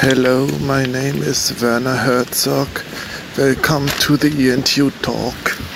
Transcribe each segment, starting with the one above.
Hello, my name is Werner Herzog. Welcome to the ENTU talk.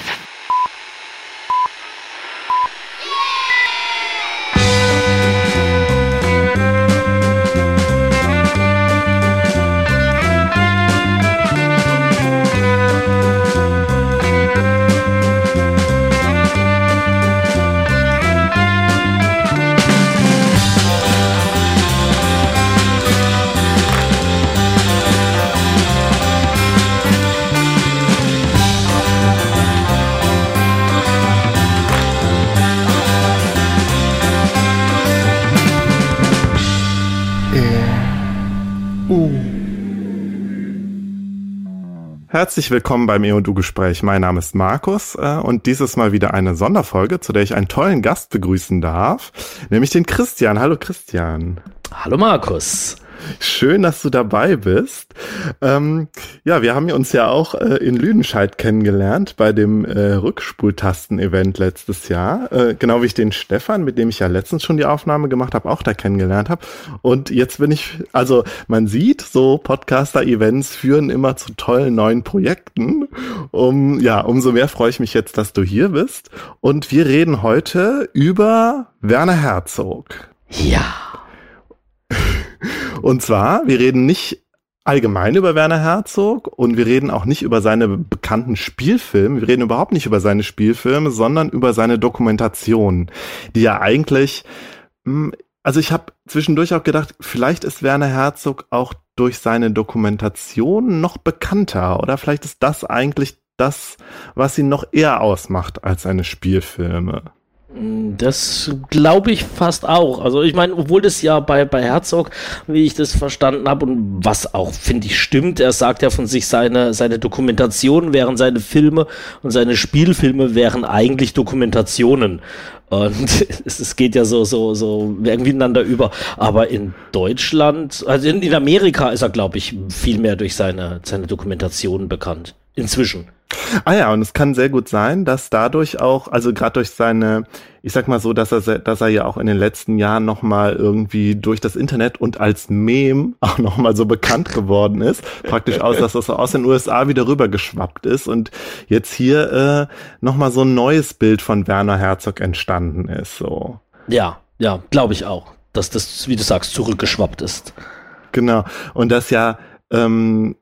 Herzlich willkommen beim EODU-Gespräch. Mein Name ist Markus äh, und dieses Mal wieder eine Sonderfolge, zu der ich einen tollen Gast begrüßen darf, nämlich den Christian. Hallo Christian. Hallo Markus. Schön, dass du dabei bist. Ähm, ja, wir haben uns ja auch äh, in Lüdenscheid kennengelernt bei dem äh, Rückspultasten-Event letztes Jahr. Äh, genau wie ich den Stefan, mit dem ich ja letztens schon die Aufnahme gemacht habe, auch da kennengelernt habe. Und jetzt bin ich, also man sieht, so Podcaster-Events führen immer zu tollen neuen Projekten. Um, ja, umso mehr freue ich mich jetzt, dass du hier bist. Und wir reden heute über Werner Herzog. Ja. Und zwar, wir reden nicht allgemein über Werner Herzog und wir reden auch nicht über seine bekannten Spielfilme. Wir reden überhaupt nicht über seine Spielfilme, sondern über seine Dokumentation, die ja eigentlich, hm, also ich habe zwischendurch auch gedacht, vielleicht ist Werner Herzog auch durch seine Dokumentation noch bekannter oder vielleicht ist das eigentlich das, was ihn noch eher ausmacht als seine Spielfilme. Das glaube ich fast auch. Also ich meine, obwohl das ja bei, bei Herzog, wie ich das verstanden habe und was auch, finde ich, stimmt, er sagt ja von sich, seine, seine Dokumentationen wären seine Filme und seine Spielfilme wären eigentlich Dokumentationen. Und es, geht ja so, so, so irgendwie ineinander über. Aber in Deutschland, also in, in Amerika ist er, glaube ich, viel mehr durch seine, seine Dokumentationen bekannt. Inzwischen. Ah ja, und es kann sehr gut sein, dass dadurch auch, also gerade durch seine, ich sag mal so, dass er, dass er ja auch in den letzten Jahren nochmal irgendwie durch das Internet und als Meme auch nochmal so bekannt geworden ist. Praktisch aus, dass das so aus den USA wieder rübergeschwappt ist und jetzt hier äh, nochmal so ein neues Bild von Werner Herzog entstanden ist. So. Ja, ja, glaube ich auch, dass das, wie du sagst, zurückgeschwappt ist. Genau. Und das ja ähm,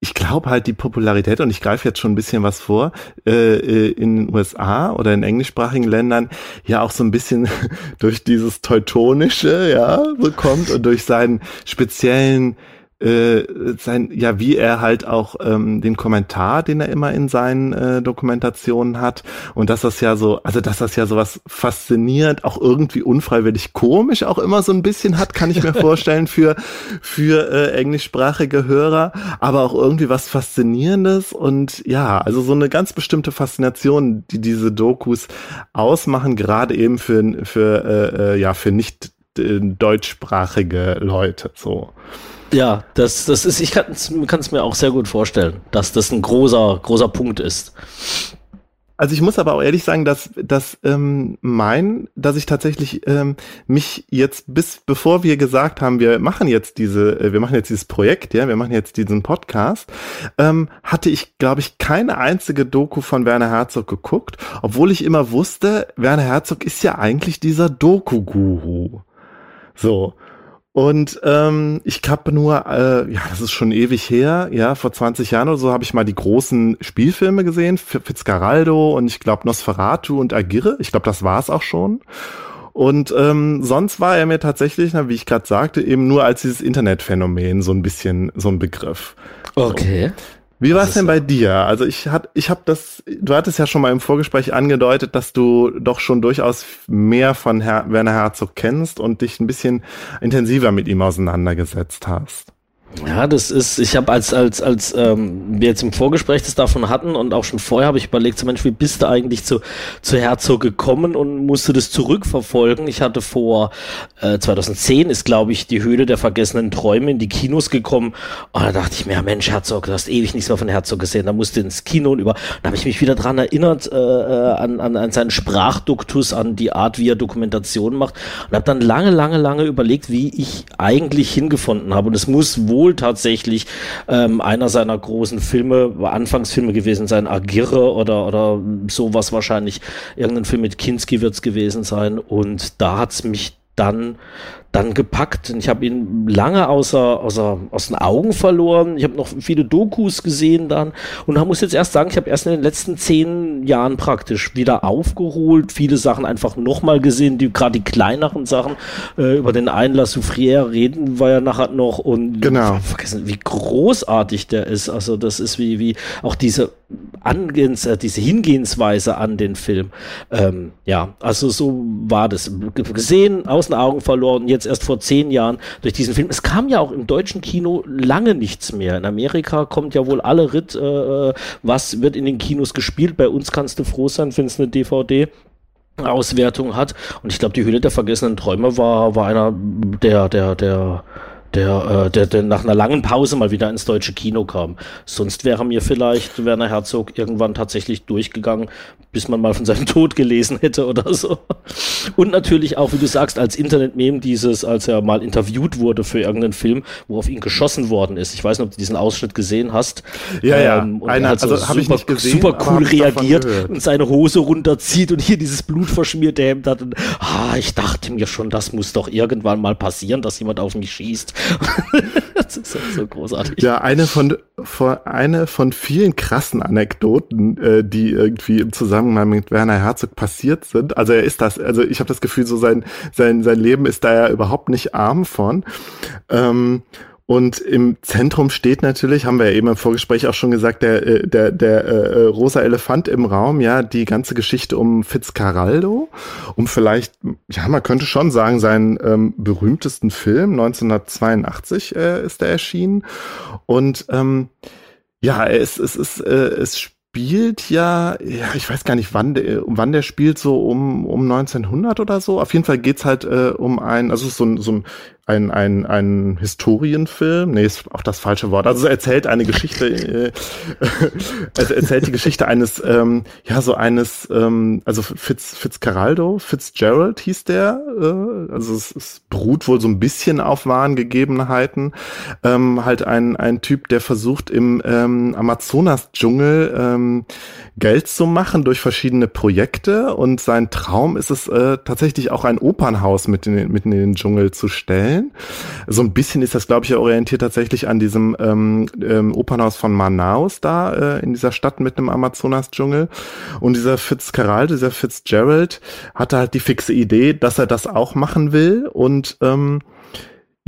ich glaube halt die Popularität, und ich greife jetzt schon ein bisschen was vor, äh, äh in den USA oder in englischsprachigen Ländern ja auch so ein bisschen durch dieses Teutonische, ja, so kommt und durch seinen speziellen äh, sein, ja, wie er halt auch ähm, den Kommentar, den er immer in seinen äh, Dokumentationen hat. Und dass das ja so, also dass das ja sowas faszinierend, auch irgendwie unfreiwillig komisch auch immer so ein bisschen hat, kann ich mir vorstellen für für äh, englischsprachige Hörer, aber auch irgendwie was faszinierendes. Und ja, also so eine ganz bestimmte Faszination, die diese Dokus ausmachen, gerade eben für für äh, äh ja für nicht äh, deutschsprachige Leute so. Ja, das, das ist, ich kann es mir auch sehr gut vorstellen, dass das ein großer, großer Punkt ist. Also ich muss aber auch ehrlich sagen, dass, dass ähm, mein, dass ich tatsächlich ähm, mich jetzt bis bevor wir gesagt haben, wir machen jetzt diese, äh, wir machen jetzt dieses Projekt, ja, wir machen jetzt diesen Podcast, ähm, hatte ich, glaube ich, keine einzige Doku von Werner Herzog geguckt, obwohl ich immer wusste, Werner Herzog ist ja eigentlich dieser Doku-Guru. So. Und ähm, ich habe nur, äh, ja, das ist schon ewig her, ja, vor 20 Jahren oder so habe ich mal die großen Spielfilme gesehen, Fitzcarraldo und ich glaube Nosferatu und Agirre. Ich glaube, das war es auch schon. Und ähm, sonst war er mir tatsächlich, na, wie ich gerade sagte, eben nur als dieses Internetphänomen so ein bisschen so ein Begriff. Okay. So. Wie war es denn bei dir? Also ich hat, ich habe das, du hattest ja schon mal im Vorgespräch angedeutet, dass du doch schon durchaus mehr von Her Werner Herzog kennst und dich ein bisschen intensiver mit ihm auseinandergesetzt hast. Ja, das ist, ich habe als, als, als ähm, wir jetzt im Vorgespräch das davon hatten und auch schon vorher habe ich überlegt, so Mensch, wie bist du eigentlich zu, zu Herzog gekommen und musste das zurückverfolgen? Ich hatte vor äh, 2010 ist, glaube ich, die Höhle der vergessenen Träume in die Kinos gekommen. Und da dachte ich mir, ja, Mensch, Herzog, du hast ewig nichts mehr von Herzog gesehen, da musste ins Kino und über, da habe ich mich wieder dran erinnert, äh, äh, an, an, an seinen Sprachduktus, an die Art, wie er Dokumentation macht und habe dann lange, lange, lange überlegt, wie ich eigentlich hingefunden habe. Und es muss wohl wohl tatsächlich ähm, einer seiner großen Filme, Anfangsfilme gewesen sein, Agirre oder, oder sowas wahrscheinlich. Irgendein Film mit Kinski es gewesen sein. Und da hat es mich dann dann gepackt. Und ich habe ihn lange außer, außer, aus den Augen verloren. Ich habe noch viele Dokus gesehen dann und muss jetzt erst sagen, ich habe erst in den letzten zehn Jahren praktisch wieder aufgeholt, viele Sachen einfach nochmal gesehen, die gerade die kleineren Sachen äh, über den Einlass Soufrière reden wir ja nachher noch und genau. vergessen, wie großartig der ist. Also das ist wie, wie auch diese Angehens, äh, diese Hingehensweise an den Film. Ähm, ja, also so war das. Gesehen, aus den Augen verloren, jetzt erst vor zehn Jahren durch diesen Film. Es kam ja auch im deutschen Kino lange nichts mehr. In Amerika kommt ja wohl alle Ritt, äh, was wird in den Kinos gespielt. Bei uns kannst du froh sein, wenn es eine DVD Auswertung hat. Und ich glaube, die Höhle der vergessenen Träume war, war einer der, der, der der, äh, der, der nach einer langen Pause mal wieder ins deutsche Kino kam. Sonst wäre mir vielleicht Werner Herzog irgendwann tatsächlich durchgegangen, bis man mal von seinem Tod gelesen hätte oder so. Und natürlich auch, wie du sagst, als Internet-Meme dieses, als er mal interviewt wurde für irgendeinen Film, wo auf ihn geschossen worden ist. Ich weiß nicht, ob du diesen Ausschnitt gesehen hast. Ja, ja. Ähm, und Einer, er hat so also, super, gesehen, super cool reagiert und seine Hose runterzieht und hier dieses blutverschmierte Hemd hat. Und, ah, ich dachte mir schon, das muss doch irgendwann mal passieren, dass jemand auf mich schießt. das ist so großartig. Ja, eine von, von, eine von vielen krassen Anekdoten, äh, die irgendwie im Zusammenhang mit Werner Herzog passiert sind. Also er ist das, also ich habe das Gefühl, so sein, sein, sein Leben ist da ja überhaupt nicht arm von. Ähm, und im Zentrum steht natürlich, haben wir ja eben im Vorgespräch auch schon gesagt, der, äh, der, der äh, rosa Elefant im Raum, ja, die ganze Geschichte um Fitzcarraldo, um vielleicht, ja, man könnte schon sagen, seinen ähm, berühmtesten Film, 1982 äh, ist er erschienen. Und ähm, ja, es, es, es, äh, es spielt ja, ja, ich weiß gar nicht, wann der, wann der spielt, so um, um 1900 oder so. Auf jeden Fall geht's halt äh, um ein, also so ein, so ein ein, ein, ein Historienfilm, nee, ist auch das falsche Wort. Also es erzählt eine Geschichte, äh, es erzählt die Geschichte eines, ähm, ja, so eines, ähm, also Fitz, Fitzcarraldo, Fitzgerald hieß der, äh, also es, es beruht wohl so ein bisschen auf wahren Gegebenheiten. Ähm, halt ein, ein Typ, der versucht im ähm, Amazonas-Dschungel ähm, Geld zu machen durch verschiedene Projekte und sein Traum ist es äh, tatsächlich auch ein Opernhaus mit in, mitten in den Dschungel zu stellen. So ein bisschen ist das, glaube ich, orientiert tatsächlich an diesem ähm, ähm, Opernhaus von Manaus da äh, in dieser Stadt mit dem Amazonas-Dschungel. Und dieser Fitzgerald, dieser Fitzgerald hatte halt die fixe Idee, dass er das auch machen will und ähm,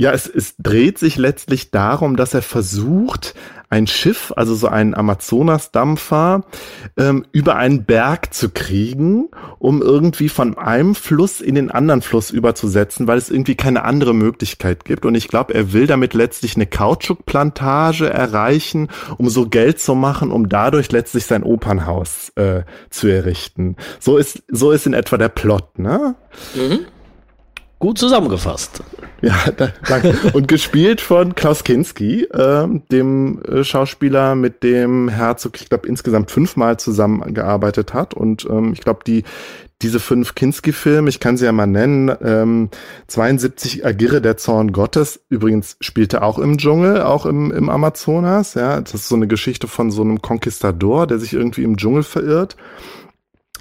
ja, es, es dreht sich letztlich darum, dass er versucht, ein Schiff, also so einen Amazonas-Dampfer, ähm, über einen Berg zu kriegen, um irgendwie von einem Fluss in den anderen Fluss überzusetzen, weil es irgendwie keine andere Möglichkeit gibt. Und ich glaube, er will damit letztlich eine Kautschukplantage erreichen, um so Geld zu machen, um dadurch letztlich sein Opernhaus äh, zu errichten. So ist, so ist in etwa der Plot, ne? Mhm. Gut zusammengefasst. Ja, danke. Und gespielt von Klaus Kinski, äh, dem Schauspieler, mit dem Herzog, ich glaube, insgesamt fünfmal zusammengearbeitet hat. Und ähm, ich glaube, die diese fünf Kinski-Filme, ich kann sie ja mal nennen, ähm, 72 Agirre, der Zorn Gottes, übrigens spielte auch im Dschungel, auch im, im Amazonas, ja, das ist so eine Geschichte von so einem Conquistador, der sich irgendwie im Dschungel verirrt.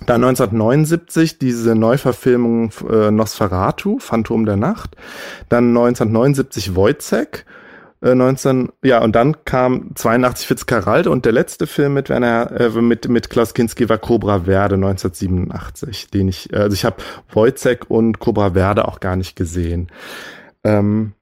Dann 1979 diese Neuverfilmung äh, Nosferatu, Phantom der Nacht. Dann 1979 Wojcek. Äh, 19, ja, und dann kam 82 Fitzcarralde und der letzte Film mit Werner, äh, mit, mit Klaus Kinski war Cobra Verde 1987, den ich, äh, also ich habe Wojcek und Cobra Verde auch gar nicht gesehen. Ähm,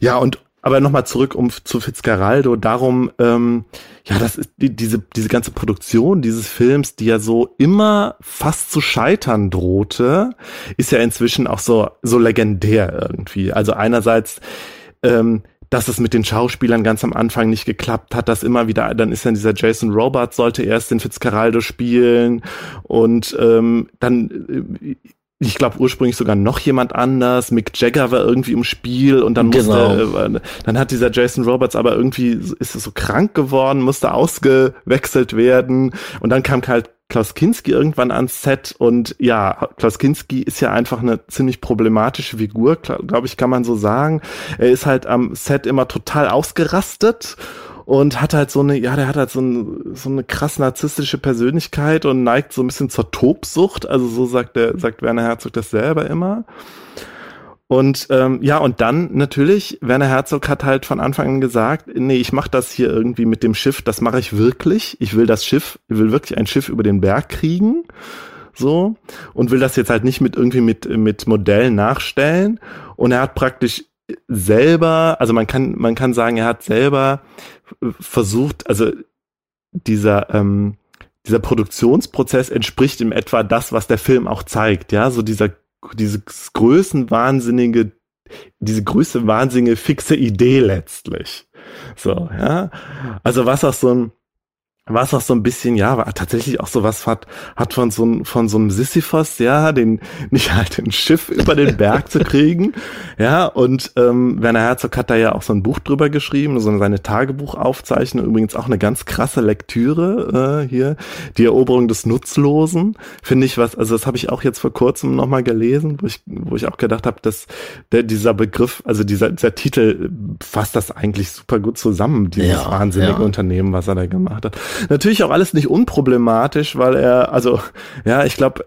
ja, und aber nochmal zurück um zu Fitzcarraldo, darum, ähm, ja, das ist die, diese, diese ganze Produktion dieses Films, die ja so immer fast zu scheitern drohte, ist ja inzwischen auch so, so legendär irgendwie. Also einerseits, ähm, dass es mit den Schauspielern ganz am Anfang nicht geklappt hat, dass immer wieder, dann ist dann dieser Jason Robert sollte erst den Fitzcarraldo spielen und ähm, dann äh, ich glaube ursprünglich sogar noch jemand anders. Mick Jagger war irgendwie im Spiel und dann genau. musste, äh, dann hat dieser Jason Roberts aber irgendwie ist so krank geworden, musste ausgewechselt werden und dann kam halt Klaus Kinski irgendwann ans Set und ja, Klaus Kinski ist ja einfach eine ziemlich problematische Figur, glaube ich, kann man so sagen. Er ist halt am Set immer total ausgerastet und hat halt so eine, ja, der hat halt so, ein, so eine krass narzisstische Persönlichkeit und neigt so ein bisschen zur Tobsucht. Also so sagt der, sagt Werner Herzog das selber immer. Und ähm, ja, und dann natürlich, Werner Herzog hat halt von Anfang an gesagt, nee, ich mache das hier irgendwie mit dem Schiff, das mache ich wirklich. Ich will das Schiff, ich will wirklich ein Schiff über den Berg kriegen. So, und will das jetzt halt nicht mit irgendwie mit, mit Modellen nachstellen. Und er hat praktisch selber, also man kann, man kann sagen, er hat selber versucht, also dieser, ähm, dieser Produktionsprozess entspricht im etwa das, was der Film auch zeigt, ja, so dieser, dieses größenwahnsinnige, diese größte wahnsinnige fixe Idee letztlich. So, ja. Also was auch so ein, was auch so ein bisschen, ja, war tatsächlich auch so was hat, hat von so, von so einem Sisyphos, ja, den, nicht halt ein Schiff über den Berg zu kriegen, ja, und ähm, Werner Herzog hat da ja auch so ein Buch drüber geschrieben, so seine Tagebuchaufzeichnung, übrigens auch eine ganz krasse Lektüre äh, hier, die Eroberung des Nutzlosen, finde ich was, also das habe ich auch jetzt vor kurzem nochmal gelesen, wo ich, wo ich auch gedacht habe, dass der, dieser Begriff, also dieser, dieser Titel fasst das eigentlich super gut zusammen, dieses ja, wahnsinnige ja. Unternehmen, was er da gemacht hat. Natürlich auch alles nicht unproblematisch, weil er, also, ja, ich glaube,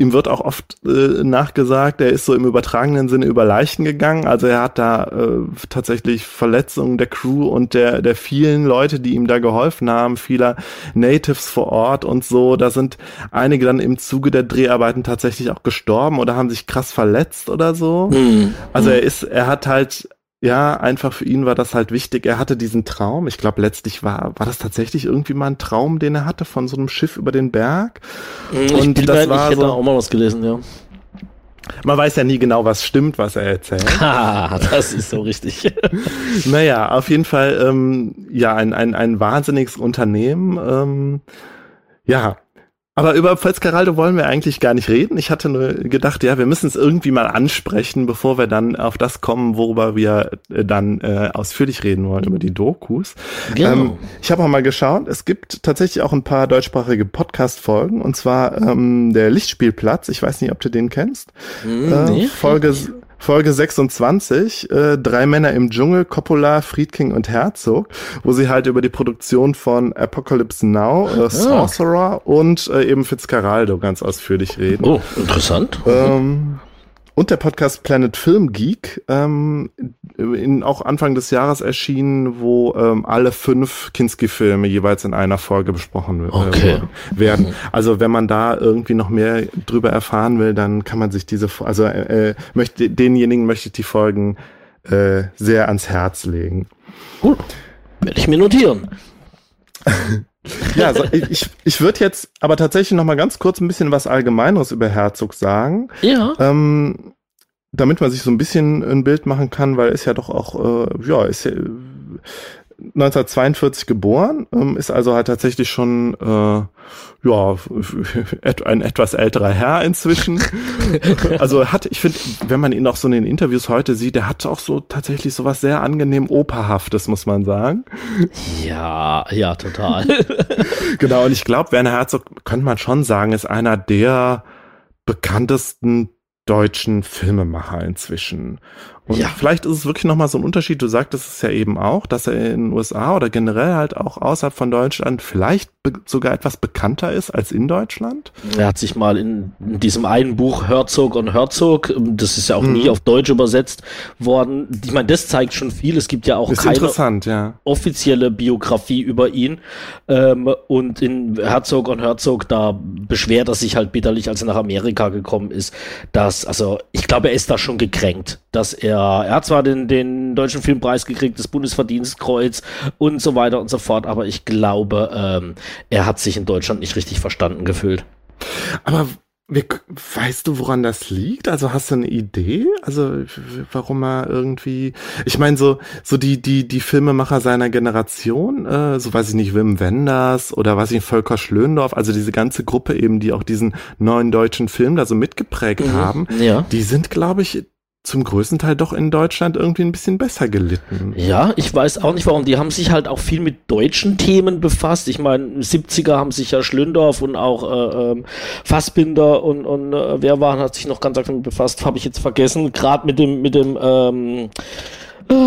ihm wird auch oft äh, nachgesagt, er ist so im übertragenen Sinne über Leichen gegangen. Also er hat da äh, tatsächlich Verletzungen der Crew und der, der vielen Leute, die ihm da geholfen haben, vieler Natives vor Ort und so. Da sind einige dann im Zuge der Dreharbeiten tatsächlich auch gestorben oder haben sich krass verletzt oder so. Mhm. Also er ist, er hat halt ja, einfach für ihn war das halt wichtig. Er hatte diesen Traum. Ich glaube, letztlich war, war das tatsächlich irgendwie mal ein Traum, den er hatte von so einem Schiff über den Berg. Ich und das war ich hätte so, auch mal was gelesen, ja. Man weiß ja nie genau, was stimmt, was er erzählt. Ha, das ist so richtig. naja, auf jeden Fall, ähm, ja, ein, ein, ein wahnsinniges Unternehmen. Ähm, ja, aber über Fitzcarraldo wollen wir eigentlich gar nicht reden. Ich hatte nur gedacht, ja, wir müssen es irgendwie mal ansprechen, bevor wir dann auf das kommen, worüber wir äh, dann äh, ausführlich reden wollen, über die Dokus. Genau. Ähm, ich habe auch mal geschaut, es gibt tatsächlich auch ein paar deutschsprachige Podcast-Folgen, und zwar ähm, der Lichtspielplatz. Ich weiß nicht, ob du den kennst. Mm, äh, nee, Folge, Folge 26, äh, Drei Männer im Dschungel, Coppola, Friedking und Herzog, wo sie halt über die Produktion von Apocalypse Now, äh, ah. Sorcerer und äh, eben Fitzcarraldo ganz ausführlich reden. Oh, interessant. Ähm, und der Podcast Planet Film Geek, ähm, in, auch Anfang des Jahres erschienen, wo ähm, alle fünf Kinski-Filme jeweils in einer Folge besprochen äh, okay. werden. Also wenn man da irgendwie noch mehr drüber erfahren will, dann kann man sich diese, also äh, möchte denjenigen möchte ich die Folgen äh, sehr ans Herz legen. Gut, werde ich mir notieren. Ja, also ich, ich würde jetzt aber tatsächlich noch mal ganz kurz ein bisschen was Allgemeineres über Herzog sagen. Ja. Ähm, damit man sich so ein bisschen ein Bild machen kann, weil ist ja doch auch, äh, ja, ist ja 1942 geboren, ähm, ist also halt tatsächlich schon äh, ja ein etwas älterer Herr inzwischen. also hat, ich finde, wenn man ihn auch so in den Interviews heute sieht, der hat auch so tatsächlich so was sehr angenehm operhaftes, muss man sagen. Ja, ja, total. genau, und ich glaube, Werner Herzog könnte man schon sagen, ist einer der bekanntesten deutschen Filmemacher inzwischen. Und ja. vielleicht ist es wirklich nochmal so ein Unterschied. Du sagtest es ja eben auch, dass er in den USA oder generell halt auch außerhalb von Deutschland vielleicht sogar etwas bekannter ist als in Deutschland. Er hat sich mal in, in diesem einen Buch Herzog und Herzog, das ist ja auch mhm. nie auf Deutsch übersetzt worden. Ich meine, das zeigt schon viel. Es gibt ja auch ist keine ja. offizielle Biografie über ihn. Ähm, und in Herzog und Herzog, da beschwert er sich halt bitterlich, als er nach Amerika gekommen ist, dass, also ich glaube, er ist da schon gekränkt, dass er er hat zwar den, den deutschen Filmpreis gekriegt, das Bundesverdienstkreuz und so weiter und so fort, aber ich glaube, ähm, er hat sich in Deutschland nicht richtig verstanden gefühlt. Aber Wie, weißt du, woran das liegt? Also hast du eine Idee? Also warum er irgendwie? Ich meine so so die die die Filmemacher seiner Generation, äh, so weiß ich nicht, Wim Wenders oder weiß ich Volker Schlöndorff, also diese ganze Gruppe eben, die auch diesen neuen deutschen Film da so mitgeprägt mhm, haben, ja. die sind, glaube ich, zum größten Teil doch in Deutschland irgendwie ein bisschen besser gelitten. Ja, ich weiß auch nicht warum. Die haben sich halt auch viel mit deutschen Themen befasst. Ich meine, 70er haben sich ja Schlündorf und auch äh, ähm, Fassbinder und, und äh, wer war, hat sich noch ganz aktiv befasst, habe ich jetzt vergessen. Gerade mit dem, mit dem ähm, äh,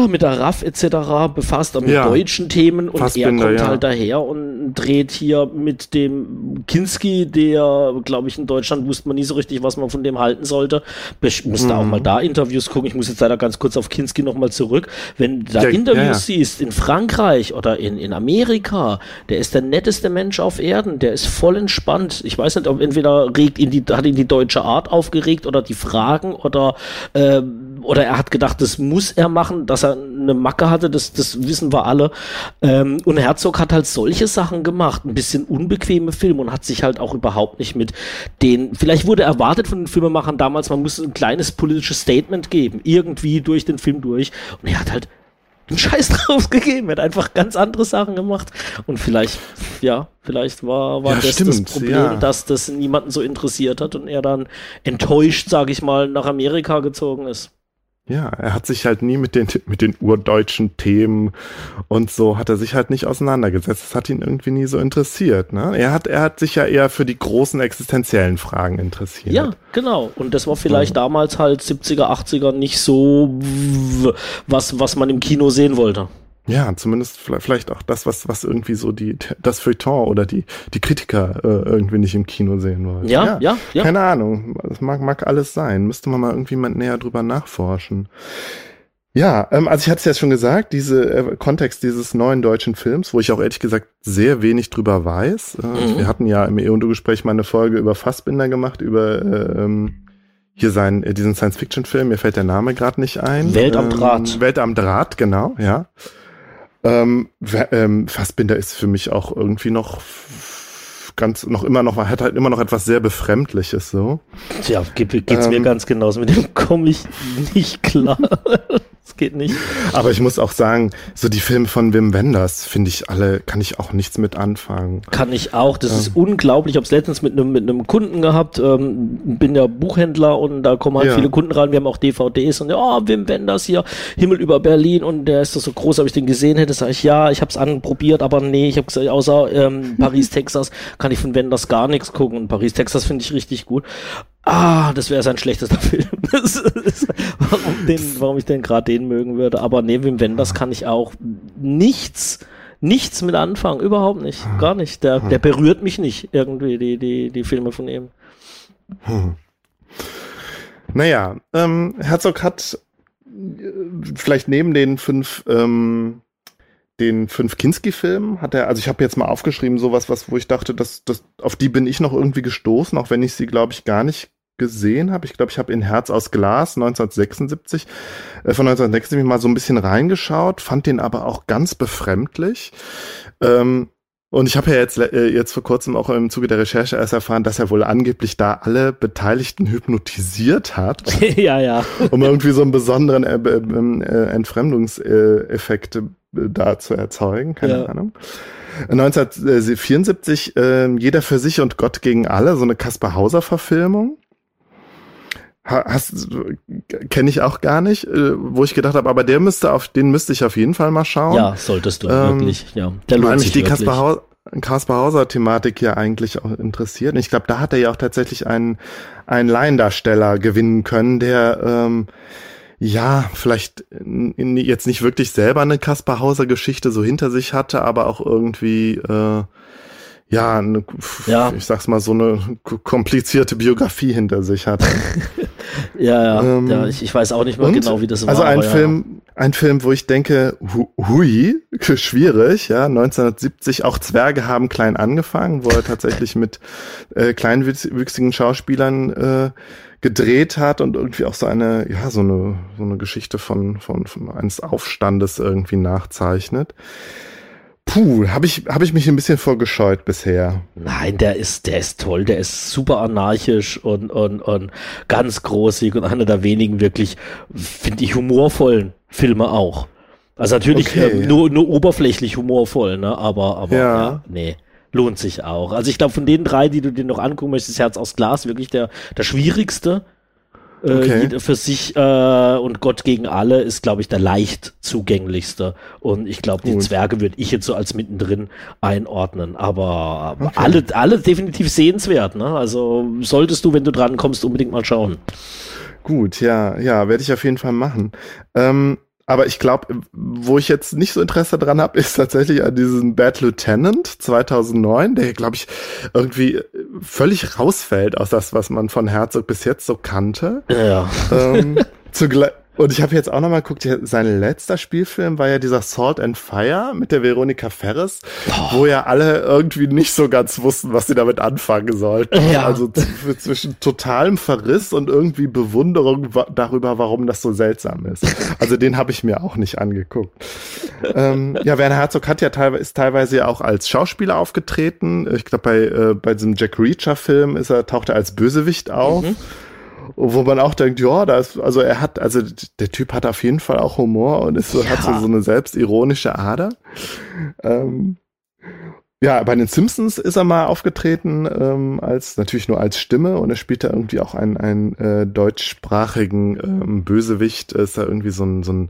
mit der RAF etc. befasst, mit ja. deutschen Themen und Fassbinder, er kommt ja. halt daher und dreht hier mit dem Kinski, der, glaube ich, in Deutschland wusste man nie so richtig, was man von dem halten sollte. Ich musste mhm. auch mal da Interviews gucken. Ich muss jetzt leider ganz kurz auf Kinski nochmal zurück. Wenn du da ja, Interviews siehst in Frankreich oder in, in Amerika, der ist der netteste Mensch auf Erden. Der ist voll entspannt. Ich weiß nicht, ob entweder regt ihn die, hat ihn die deutsche Art aufgeregt oder die Fragen oder, äh, oder er hat gedacht, das muss er machen dass er eine Macke hatte, das, das wissen wir alle. Ähm, und Herzog hat halt solche Sachen gemacht, ein bisschen unbequeme Filme und hat sich halt auch überhaupt nicht mit den, vielleicht wurde erwartet von den Filmemachern damals, man muss ein kleines politisches Statement geben, irgendwie durch den Film durch. Und er hat halt einen Scheiß drauf gegeben. Er hat einfach ganz andere Sachen gemacht. Und vielleicht, ja, vielleicht war, war ja, das stimmt, das Problem, ja. dass das niemanden so interessiert hat und er dann enttäuscht, sage ich mal, nach Amerika gezogen ist. Ja, er hat sich halt nie mit den, mit den urdeutschen Themen und so hat er sich halt nicht auseinandergesetzt. Das hat ihn irgendwie nie so interessiert. Ne? Er, hat, er hat sich ja eher für die großen existenziellen Fragen interessiert. Ja, genau. Und das war vielleicht ja. damals halt 70er, 80er nicht so, was, was man im Kino sehen wollte. Ja, zumindest vielleicht auch das, was, was irgendwie so die, das Feuilleton oder die, die Kritiker äh, irgendwie nicht im Kino sehen wollen. Ja, ja, ja, ja. Keine Ahnung. Das mag, mag alles sein. Müsste man mal irgendwie mal näher drüber nachforschen. Ja, ähm, also ich hatte es ja schon gesagt, diese äh, Kontext dieses neuen deutschen Films, wo ich auch ehrlich gesagt sehr wenig drüber weiß. Äh, mhm. Wir hatten ja im E-Gespräch mal eine Folge über Fassbinder gemacht, über äh, ähm, hier sein, äh, diesen Science-Fiction-Film, mir fällt der Name gerade nicht ein. Welt am Draht. Ähm, Welt am Draht, genau, ja. Ähm, ähm, Fassbinder ist für mich auch irgendwie noch ganz noch immer noch hat halt immer noch etwas sehr befremdliches so. Tja, geht, geht's ähm, mir ganz genauso. Mit dem komme ich nicht klar. Das geht nicht. Aber ich muss auch sagen, so die Filme von Wim Wenders finde ich alle, kann ich auch nichts mit anfangen. Kann ich auch. Das ja. ist unglaublich. Ich habe es letztens mit einem mit einem Kunden gehabt. Ähm, bin ja Buchhändler und da kommen halt ja. viele Kunden rein. Wir haben auch DVDs und ja, oh, Wim Wenders hier, Himmel über Berlin und der ist doch so groß, ob ich den gesehen hätte. Sag ich ja, ich habe es anprobiert, aber nee, ich habe gesagt, außer ähm, Paris, Texas kann ich von Wenders gar nichts gucken. Und Paris, Texas finde ich richtig gut. Ah, das wäre sein schlechtester Film. warum, den, warum ich denn gerade den mögen würde. Aber nee, Wim Wenders kann ich auch nichts, nichts mit anfangen. Überhaupt nicht. Gar nicht. Der, der berührt mich nicht irgendwie, die, die, die Filme von ihm. Hm. Naja, ähm, Herzog hat äh, vielleicht neben den fünf ähm, den fünf Kinski-Filmen hat er, also ich habe jetzt mal aufgeschrieben, sowas, was, wo ich dachte, dass, dass, auf die bin ich noch irgendwie gestoßen, auch wenn ich sie, glaube ich, gar nicht gesehen habe. Ich glaube, ich habe in Herz aus Glas 1976, äh, von 1976 mal so ein bisschen reingeschaut, fand den aber auch ganz befremdlich. Ähm, und ich habe ja jetzt, äh, jetzt vor kurzem auch im Zuge der Recherche erst erfahren, dass er wohl angeblich da alle Beteiligten hypnotisiert hat. ja, ja. Um irgendwie so einen besonderen äh, äh, Entfremdungseffekt äh, da zu erzeugen, keine ja. Ahnung. 1974 äh, Jeder für sich und Gott gegen alle, so eine Kaspar Hauser Verfilmung. Hast kenne ich auch gar nicht, äh, wo ich gedacht habe, aber der müsste auf den müsste ich auf jeden Fall mal schauen. Ja, solltest du ähm, wirklich, ja. Der lohnt sich die Kaspar Hauser Kaspar Hauser Thematik ja eigentlich auch interessiert. Und ich glaube, da hat er ja auch tatsächlich einen einen Laiendarsteller gewinnen können, der ähm, ja, vielleicht jetzt nicht wirklich selber eine Kaspar Hauser Geschichte so hinter sich hatte, aber auch irgendwie äh, ja, eine, ja, ich sag's mal, so eine komplizierte Biografie hinter sich hat. ja, ja, ähm, ja ich, ich, weiß auch nicht mehr und, genau, wie das also war. Also ein Film, ja. ein Film, wo ich denke, hu, hui, schwierig, ja, 1970, auch Zwerge haben klein angefangen, wo er tatsächlich mit äh, kleinwüchsigen Schauspielern äh, gedreht hat und irgendwie auch so eine, ja, so eine, so eine Geschichte von, von, von eines Aufstandes irgendwie nachzeichnet. Puh, habe ich, hab ich mich ein bisschen vorgescheut bisher. Nein, der ist, der ist toll, der ist super anarchisch und, und, und ganz großig und einer der wenigen wirklich, finde ich, humorvollen Filme auch. Also natürlich Okay, ähm, nur, nur oberflächlich humorvoll, ne? Aber, aber Ja. ja. nee. Lohnt sich auch. Also ich glaube, von den drei, die du dir noch angucken möchtest, ist Herz aus Glas wirklich der, der schwierigste. Äh, Okay. für sich äh, und Gott gegen alle ist, glaube ich, der leicht zugänglichste. Und ich glaube, die. Zwerge würde ich jetzt so als mittendrin einordnen. Aber aber alle, alle definitiv sehenswert. Ne? Also solltest du, wenn du dran kommst, unbedingt mal schauen. Gut, ja, ja, werde ich auf jeden Fall machen. Ähm, aber ich glaube, wo ich jetzt nicht so Interesse dran habe, ist tatsächlich an diesen Bad Lieutenant 2009, der, glaube ich, irgendwie völlig rausfällt aus das, was man von Herzog bis jetzt so kannte. Ja. ähm, zugleich, und ich habe jetzt auch nochmal geguckt, sein letzter Spielfilm war ja dieser Salt and Fire mit der Veronika Ferris, wo ja alle irgendwie nicht so ganz wussten, was sie damit anfangen sollten. Ja. Also zwischen totalem Verriss und irgendwie Bewunderung wa- darüber, warum das so seltsam ist. Also den habe ich mir auch nicht angeguckt. ähm, ja, Werner Herzog hat ja teilweise, ist teilweise ja auch als Schauspieler aufgetreten. Ich glaube, bei, äh, bei diesem Jack Reacher-Film ist er, taucht er als Bösewicht auf. Wo man auch denkt, ja, da ist, also er hat, also der Typ hat auf jeden Fall auch Humor und ist so, hat so, Ja. so eine selbstironische Ader. Ähm, ja, bei den Simpsons ist er mal aufgetreten, ähm, als natürlich nur als Stimme und er spielt da irgendwie auch einen, einen äh, deutschsprachigen ähm, Bösewicht, ist da irgendwie so ein, so ein,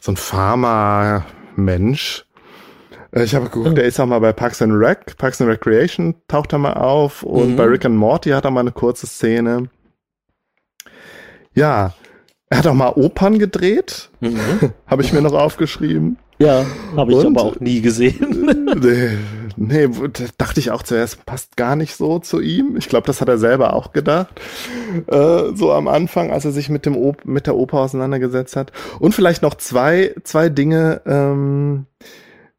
so ein Pharma-Mensch. Äh, Ich habe geguckt, er ist auch mal bei Parks and Rec, Parks and Recreation taucht er mal auf und Mhm. bei Rick and Morty hat er mal eine kurze Szene. Ja, er hat auch mal Opern gedreht, Mhm. habe ich mir noch aufgeschrieben. Ja, habe ich Und? aber auch nie gesehen. nee, nee, dachte ich auch zuerst, passt gar nicht so zu ihm. Ich glaube, das hat er selber auch gedacht. Äh, so am Anfang, als er sich mit, dem Op mit der Oper auseinandergesetzt hat. Und vielleicht noch zwei, zwei Dinge. Ähm,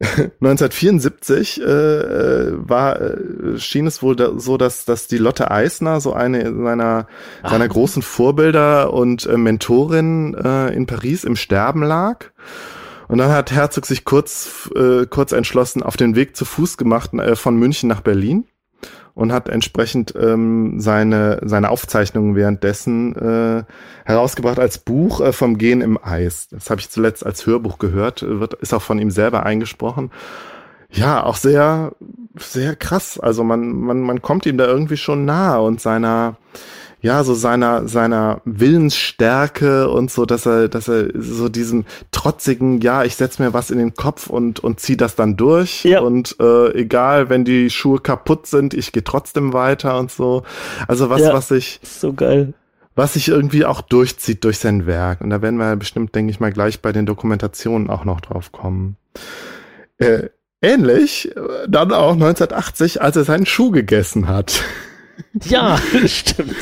1974 äh, äh, war, äh, schien es wohl da, so, dass, dass die Lotte Eisner, so eine seiner, seiner großen Vorbilder und äh, Mentorin äh, in Paris im Sterben lag. Und dann hat Herzog sich kurz, äh, kurz entschlossen auf den Weg zu Fuß gemacht äh, von München nach Berlin und hat entsprechend ähm, seine, seine Aufzeichnungen währenddessen äh, herausgebracht als Buch äh, vom Gehen im Eis. Das habe ich zuletzt als Hörbuch gehört, äh, wird, ist auch von ihm selber eingesprochen. Ja, auch sehr, sehr krass. Also man, man, man kommt ihm da irgendwie schon nahe und seiner, ja, so seiner, seiner Willensstärke und so, dass er, dass er so diesem trotzigen, ja, ich setz mir was in den Kopf und, und zieh das dann durch. Ja. Und äh, egal, wenn die Schuhe kaputt sind, ich gehe trotzdem weiter und so. Also was, Ja. was ich, so geil. was sich irgendwie auch durchzieht durch sein Werk. Und da werden wir bestimmt, denke ich mal, gleich bei den Dokumentationen auch noch drauf kommen. Äh, ähnlich, äh, dann auch 1980, als er seinen Schuh gegessen hat. Ja, stimmt.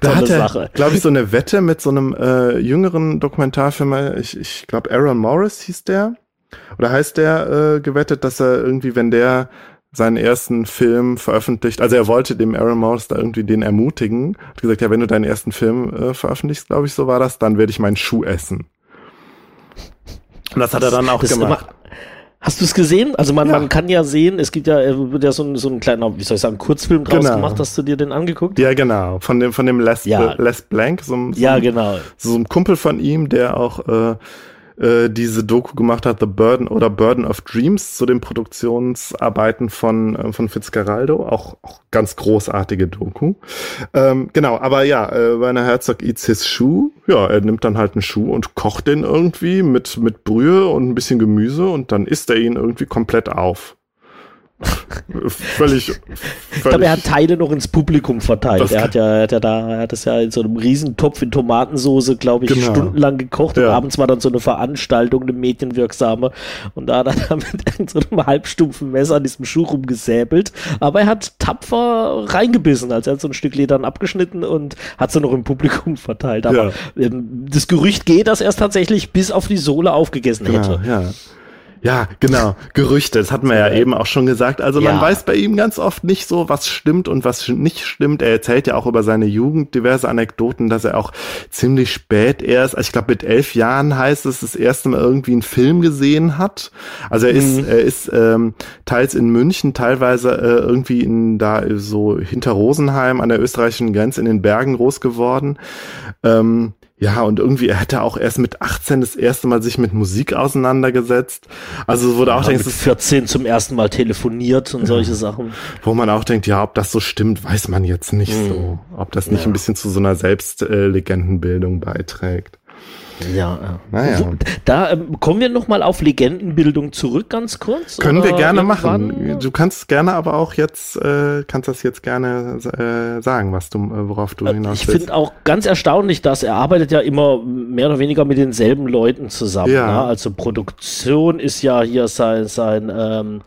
Da Tolle hat er, glaube ich, so eine Wette mit so einem äh, jüngeren Dokumentarfilmer, ich, ich glaube Aaron Morris hieß der, oder heißt der, äh, gewettet, dass er irgendwie, wenn der seinen ersten Film veröffentlicht, also er wollte dem Aaron Morris da irgendwie den ermutigen, hat gesagt, ja, wenn du deinen ersten Film äh, veröffentlichst, glaube ich, so war das, dann werde ich meinen Schuh essen. Und das hat er dann auch Das gemacht. immer- Hast du es gesehen? Also man, Ja. man kann ja sehen, es gibt ja, äh, wird ja so ein, so ein kleiner, wie soll ich sagen, Kurzfilm draus Genau. gemacht. Hast du dir den angeguckt? Ja, genau. Von dem, von dem Les, Ja. Les Blank, so, einem- so, Ja, einem- genau. so ein Kumpel von ihm, der auch äh, äh, diese Doku gemacht hat, The Burden oder Burden of Dreams, zu den Produktionsarbeiten von, äh, von Fitzcarraldo. Auch, auch ganz großartige Doku. Ähm, genau, aber ja, äh, Werner Herzog eats his shoe. Ja, er nimmt dann halt einen Schuh und kocht den irgendwie mit, mit Brühe und ein bisschen Gemüse und dann isst er ihn irgendwie komplett auf. Völlig, völlig. Ich glaube, er hat Teile noch ins Publikum verteilt. Das Er hat ja, er hat ja da, er hat das ja in so einem Riesentopf in Tomatensoße, glaube ich, Genau. stundenlang gekocht und Ja. abends war dann so eine Veranstaltung, eine medienwirksame und da hat er dann mit so einem halbstumpfen Messer an diesem Schuh rumgesäbelt. Aber er hat tapfer reingebissen, als er hat so ein Stück Leder dann abgeschnitten und hat sie noch im Publikum verteilt. Aber ähm, das Gerücht geht, dass er es tatsächlich bis auf die Sohle aufgegessen Genau, hätte. ja. Ja, genau. Gerüchte, das hatten wir ja eben auch schon gesagt. Also man Ja. weiß bei ihm ganz oft nicht so, was stimmt und was nicht stimmt. Er erzählt ja auch über seine Jugend diverse Anekdoten, dass er auch ziemlich spät erst, also ich glaube mit elf Jahren heißt es, das erste Mal irgendwie einen Film gesehen hat. Also er ist, er ist ähm, teils in München, teilweise äh, irgendwie in da so hinter Rosenheim an der österreichischen Grenze in den Bergen groß geworden. Ähm, ja, und irgendwie, er hätte auch erst mit 18 das erste Mal sich mit Musik auseinandergesetzt. Also es wurde auch, Hat denkst, mit es- 14 zum ersten Mal telefoniert und solche Sachen. wo man auch denkt, ja, ob das so stimmt, weiß man jetzt nicht Hm. so. Ob das nicht ein bisschen zu so einer Selbstlegendenbildung beiträgt. Ja, ja. Naja. Wo- Da ähm, kommen wir nochmal auf Legendenbildung zurück, ganz kurz. Können wir gerne irgendwann? machen. Du kannst gerne aber auch jetzt, äh, kannst das jetzt gerne äh, sagen, was du, äh, worauf du hinaus Ich willst. finde auch ganz erstaunlich, dass er arbeitet ja immer mehr oder weniger mit denselben Leuten zusammen. Ja. Ne? Also Produktion ist ja hier sein sein ähm,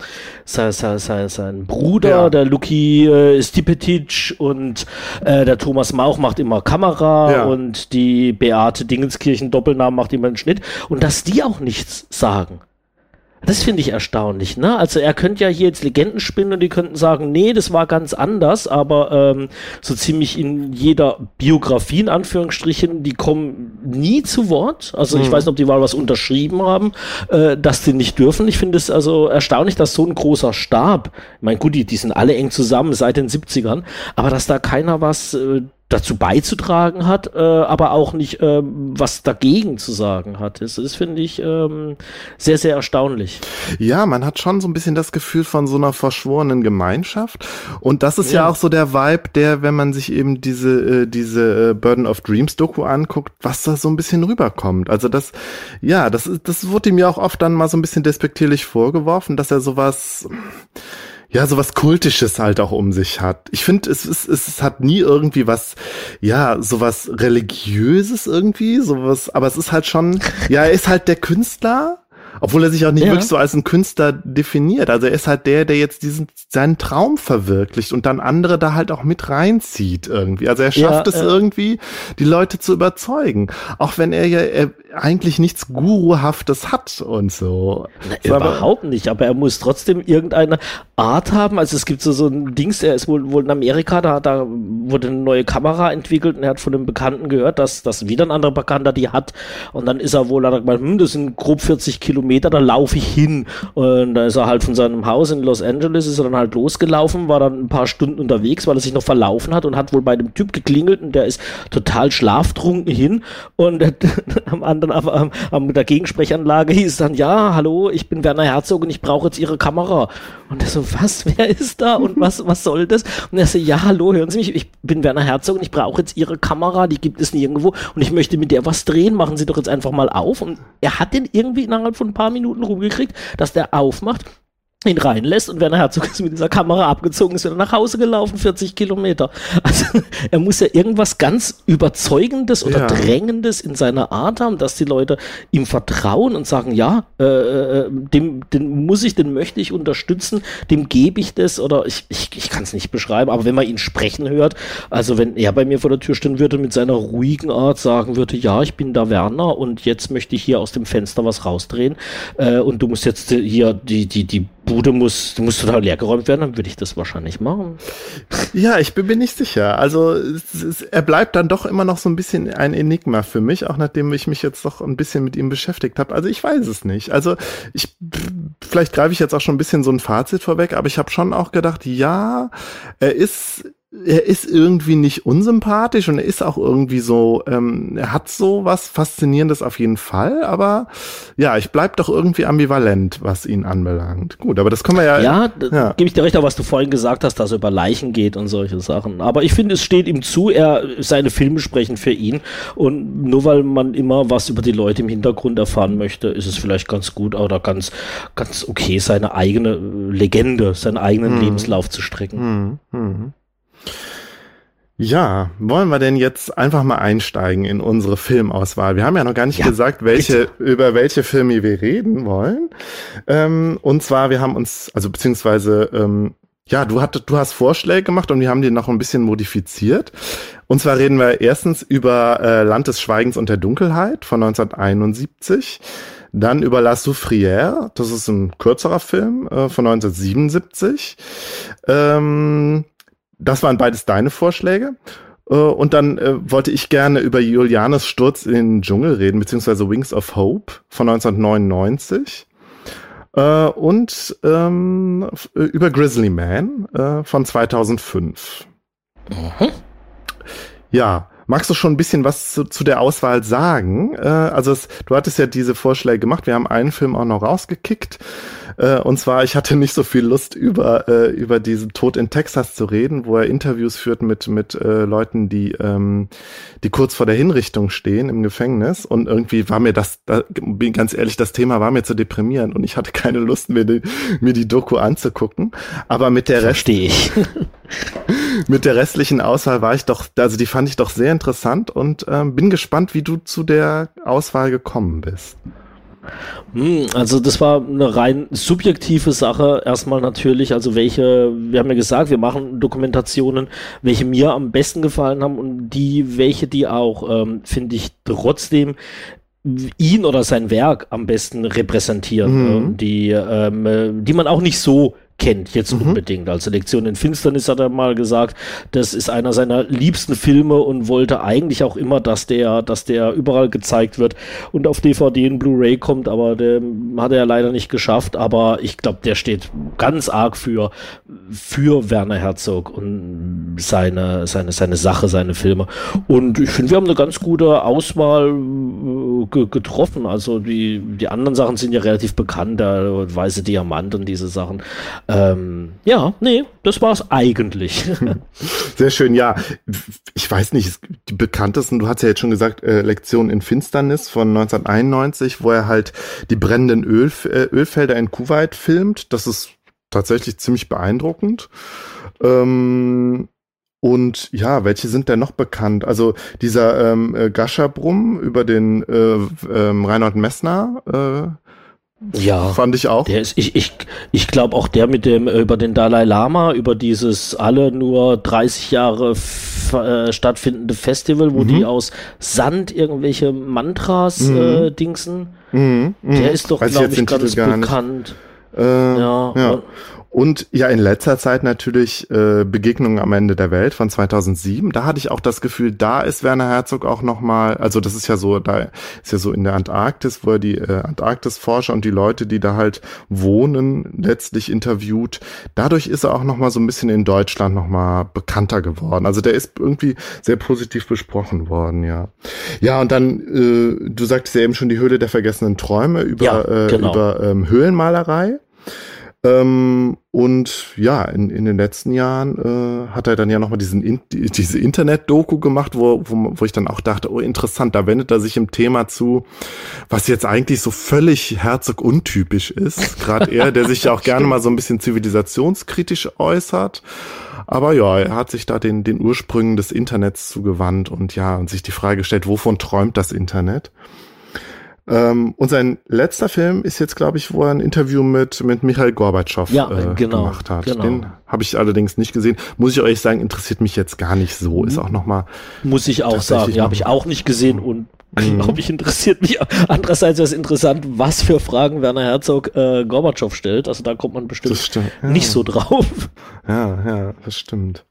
sein, sein, sein, sein Bruder, Ja. der Luki äh, Stipetic und äh, der Thomas Mauch macht immer Kamera Ja. und die Beate Dingenskirchen Doppelnamen macht immer einen Schnitt und dass die auch nichts sagen. Das finde ich erstaunlich, ne? Also er könnte ja hier jetzt Legenden spinnen und die könnten sagen, nee, das war ganz anders, aber ähm, so ziemlich in jeder Biografie, in Anführungsstrichen, die kommen nie zu Wort. Also ich weiß nicht, ob die mal was unterschrieben haben, äh, dass die nicht dürfen. Ich finde es also erstaunlich, dass so ein großer Stab, ich meine, gut, die, die sind alle eng zusammen seit den 70ern, aber dass da keiner was äh, dazu beizutragen hat, äh, aber auch nicht ähm, was dagegen zu sagen hat. Das ist, finde ich, ähm, sehr, sehr erstaunlich. Ja, man hat schon so ein bisschen das Gefühl von so einer verschworenen Gemeinschaft. Und das ist ja, Ja. auch so der Vibe, der, wenn man sich eben diese, äh, diese äh, Burden of Dreams Doku anguckt, was da so ein bisschen rüberkommt. Also das, ja, das das wurde ihm ja auch oft dann mal so ein bisschen despektierlich vorgeworfen, dass er sowas, ja, sowas Kultisches halt auch um sich hat. Ich finde, es, es, es hat nie irgendwie was, ja, sowas Religiöses irgendwie, sowas, aber es ist halt schon, ja, er ist halt der Künstler, obwohl er sich auch nicht Ja. wirklich so als ein Künstler definiert. Also er ist halt der, der jetzt diesen, seinen Traum verwirklicht und dann andere da halt auch mit reinzieht irgendwie. Also er schafft Ja, es ja. irgendwie, die Leute zu überzeugen. Auch wenn er ja er eigentlich nichts Guruhaftes hat und so. Na, überhaupt nicht, aber er muss trotzdem irgendeine Art haben. Also es gibt so, so ein Dings, er ist wohl, wohl in Amerika, da, da wurde eine neue Kamera entwickelt und er hat von einem Bekannten gehört, dass, dass wieder ein anderer Bekannter die hat. Und dann ist er wohl, hat er gemeint, hm, das sind grob 40 Kilometer, da laufe ich hin. Und da ist er halt von seinem Haus in Los Angeles, ist er dann halt losgelaufen, war dann ein paar Stunden unterwegs, weil er sich noch verlaufen hat und hat wohl bei dem Typ geklingelt und der ist total schlaftrunken hin und am anderen, am, am, der Gegensprechanlage hieß dann, ja, hallo, ich bin Werner Herzog und ich brauche jetzt Ihre Kamera. Und er so, was, wer ist da und was, was soll das? Und er so, ja, hallo, hören Sie mich, ich bin Werner Herzog und ich brauche jetzt Ihre Kamera, die gibt es nirgendwo und ich möchte mit der was drehen, machen Sie doch jetzt einfach mal auf. Und er hat den irgendwie innerhalb von ein paar Minuten rumgekriegt, dass der aufmacht ihn reinlässt und Werner Herzog ist mit dieser Kamera abgezogen, ist wieder nach Hause gelaufen, 40 Kilometer. Also er muss ja irgendwas ganz Überzeugendes oder Ja. Drängendes in seiner Art haben, dass die Leute ihm vertrauen und sagen, ja, äh, äh, dem, den muss ich, den möchte ich unterstützen, dem gebe ich das oder ich, ich, ich kann es nicht beschreiben, aber wenn man ihn sprechen hört, also wenn er bei mir vor der Tür stehen würde mit seiner ruhigen Art sagen würde, ja, ich bin da Werner und jetzt möchte ich hier aus dem Fenster was rausdrehen äh, und du musst jetzt hier die, die, die Bude muss, muss total leergeräumt werden, dann würde ich das wahrscheinlich machen. Ja, ich bin mir nicht sicher. Also es, es, er bleibt dann doch immer noch so ein bisschen ein Enigma für mich, auch nachdem ich mich jetzt doch ein bisschen mit ihm beschäftigt habe. Also ich weiß es nicht. Also ich vielleicht greife ich jetzt auch schon ein bisschen so ein Fazit vorweg, aber ich habe schon auch gedacht, ja, er ist er ist irgendwie nicht unsympathisch und er ist auch irgendwie so, ähm, er hat so was Faszinierendes auf jeden Fall, aber ja, ich bleib doch irgendwie ambivalent, was ihn anbelangt. Gut, aber das können wir ja. Ja, ja. gebe ich dir recht, auch was du vorhin gesagt hast, dass er über Leichen geht und solche Sachen. Aber ich finde, es steht ihm zu, er, seine Filme sprechen für ihn. Und nur weil man immer was über die Leute im Hintergrund erfahren möchte, ist es vielleicht ganz gut oder ganz, ganz okay, seine eigene Legende, seinen eigenen Lebenslauf zu strecken. Hm, hm. Ja, wollen wir denn jetzt einfach mal einsteigen in unsere Filmauswahl? Wir haben ja noch gar nicht Ja, gesagt, welche, über welche Filme wir reden wollen. Ähm, und zwar, wir haben uns, also beziehungsweise, ähm, ja, du, hattest, du hast Vorschläge gemacht und wir haben die noch ein bisschen modifiziert. Und zwar reden wir erstens über äh, Land des Schweigens und der Dunkelheit von 1971. Dann über La Soufrière, das ist ein kürzerer Film äh, von 1977. Ähm, das waren beides deine Vorschläge. Äh, und dann äh, wollte ich gerne über Julianes Sturz in den Dschungel reden, beziehungsweise Wings of Hope von 1999. Äh, und ähm, über Grizzly Man äh, von 2005. Mhm. Ja, magst du schon ein bisschen was zu, zu der Auswahl sagen? Äh, also es, du hattest ja diese Vorschläge gemacht. Wir haben einen Film auch noch rausgekickt. Äh, und zwar, ich hatte nicht so viel Lust, über, äh, über diesen Tod in Texas zu reden, wo er Interviews führt mit, mit äh, Leuten, die, ähm, die kurz vor der Hinrichtung stehen im Gefängnis. Und irgendwie war mir das, da, bin ganz ehrlich, das Thema war mir zu deprimierend und ich hatte keine Lust, mir die, mir die Doku anzugucken. Aber mit der Rest ich. mit der restlichen Auswahl war ich doch, also die fand ich doch sehr interessant und ähm, bin gespannt, wie du zu der Auswahl gekommen bist. Hm, also das war eine rein subjektive Sache. Erstmal natürlich, also welche, wir haben ja gesagt, wir machen Dokumentationen, welche mir am besten gefallen haben und die, welche die auch, ähm, finde ich trotzdem ihn oder sein Werk am besten repräsentieren, mhm. ähm, die, ähm, die man auch nicht so kennt, jetzt mhm. unbedingt. Also Lektion in Finsternis hat er mal gesagt, das ist einer seiner liebsten Filme und wollte eigentlich auch immer, dass der, dass der überall gezeigt wird und auf DVD und Blu-ray kommt, aber der hat er leider nicht geschafft. Aber ich glaube, der steht ganz arg für, für Werner Herzog und seine, seine, seine Sache, seine Filme. Und ich finde, wir haben eine ganz gute Auswahl äh, getroffen. Also die, die anderen Sachen sind ja relativ bekannt, der Weiße Diamant und diese Sachen. Ähm, ja, nee, das war's eigentlich. Sehr schön, ja. Ich weiß nicht, die bekanntesten, du hast ja jetzt schon gesagt, äh, Lektion in Finsternis von 1991, wo er halt die brennenden Öl, äh, Ölfelder in Kuwait filmt. Das ist tatsächlich ziemlich beeindruckend. Ähm, und ja, welche sind denn noch bekannt? Also dieser ähm, äh, Gascha-Brumm über den äh, ähm, Reinhold Messner, äh, ja, fand ich auch. Der ist, ich ich, ich glaube auch der mit dem äh, über den Dalai Lama, über dieses alle nur 30 Jahre äh, stattfindende Festival, wo mhm. die aus Sand irgendwelche Mantras mhm. äh, dingsen. Mhm. Der mhm. ist doch, glaube ich, ganz bekannt. Äh, ja. ja. Und ja, in letzter Zeit natürlich äh, Begegnungen am Ende der Welt von 2007. Da hatte ich auch das Gefühl, da ist Werner Herzog auch nochmal, also das ist ja so, da ist ja so in der Antarktis, wo er die äh, Antarktisforscher und die Leute, die da halt wohnen, letztlich interviewt. Dadurch ist er auch nochmal so ein bisschen in Deutschland nochmal bekannter geworden. Also der ist irgendwie sehr positiv besprochen worden, ja. Ja, und dann, äh, du sagtest ja eben schon die Höhle der vergessenen Träume über, ja, äh, genau. äh, über ähm, Höhlenmalerei. Ähm, und ja, in, in den letzten Jahren äh, hat er dann ja nochmal diesen in, diese Internet-Doku gemacht, wo, wo, wo ich dann auch dachte, oh interessant, da wendet er sich im Thema zu, was jetzt eigentlich so völlig Herzog untypisch ist. Gerade er, der sich ja auch gerne mal so ein bisschen zivilisationskritisch äußert. Aber ja, er hat sich da den, den Ursprüngen des Internets zugewandt und ja, und sich die Frage gestellt, wovon träumt das Internet? Ähm, und sein letzter Film ist jetzt, glaube ich, wo er ein Interview mit, mit Michael Gorbatschow ja, äh, genau, gemacht hat. Genau. Den habe ich allerdings nicht gesehen. Muss ich euch sagen, interessiert mich jetzt gar nicht so. Ist auch nochmal. Muss ich auch sagen. Ja, habe ich auch nicht gesehen und mhm. glaube ich, interessiert mich. Andererseits ist es interessant, was für Fragen Werner Herzog äh, Gorbatschow stellt. Also da kommt man bestimmt ja. nicht so drauf. Ja, ja, das stimmt.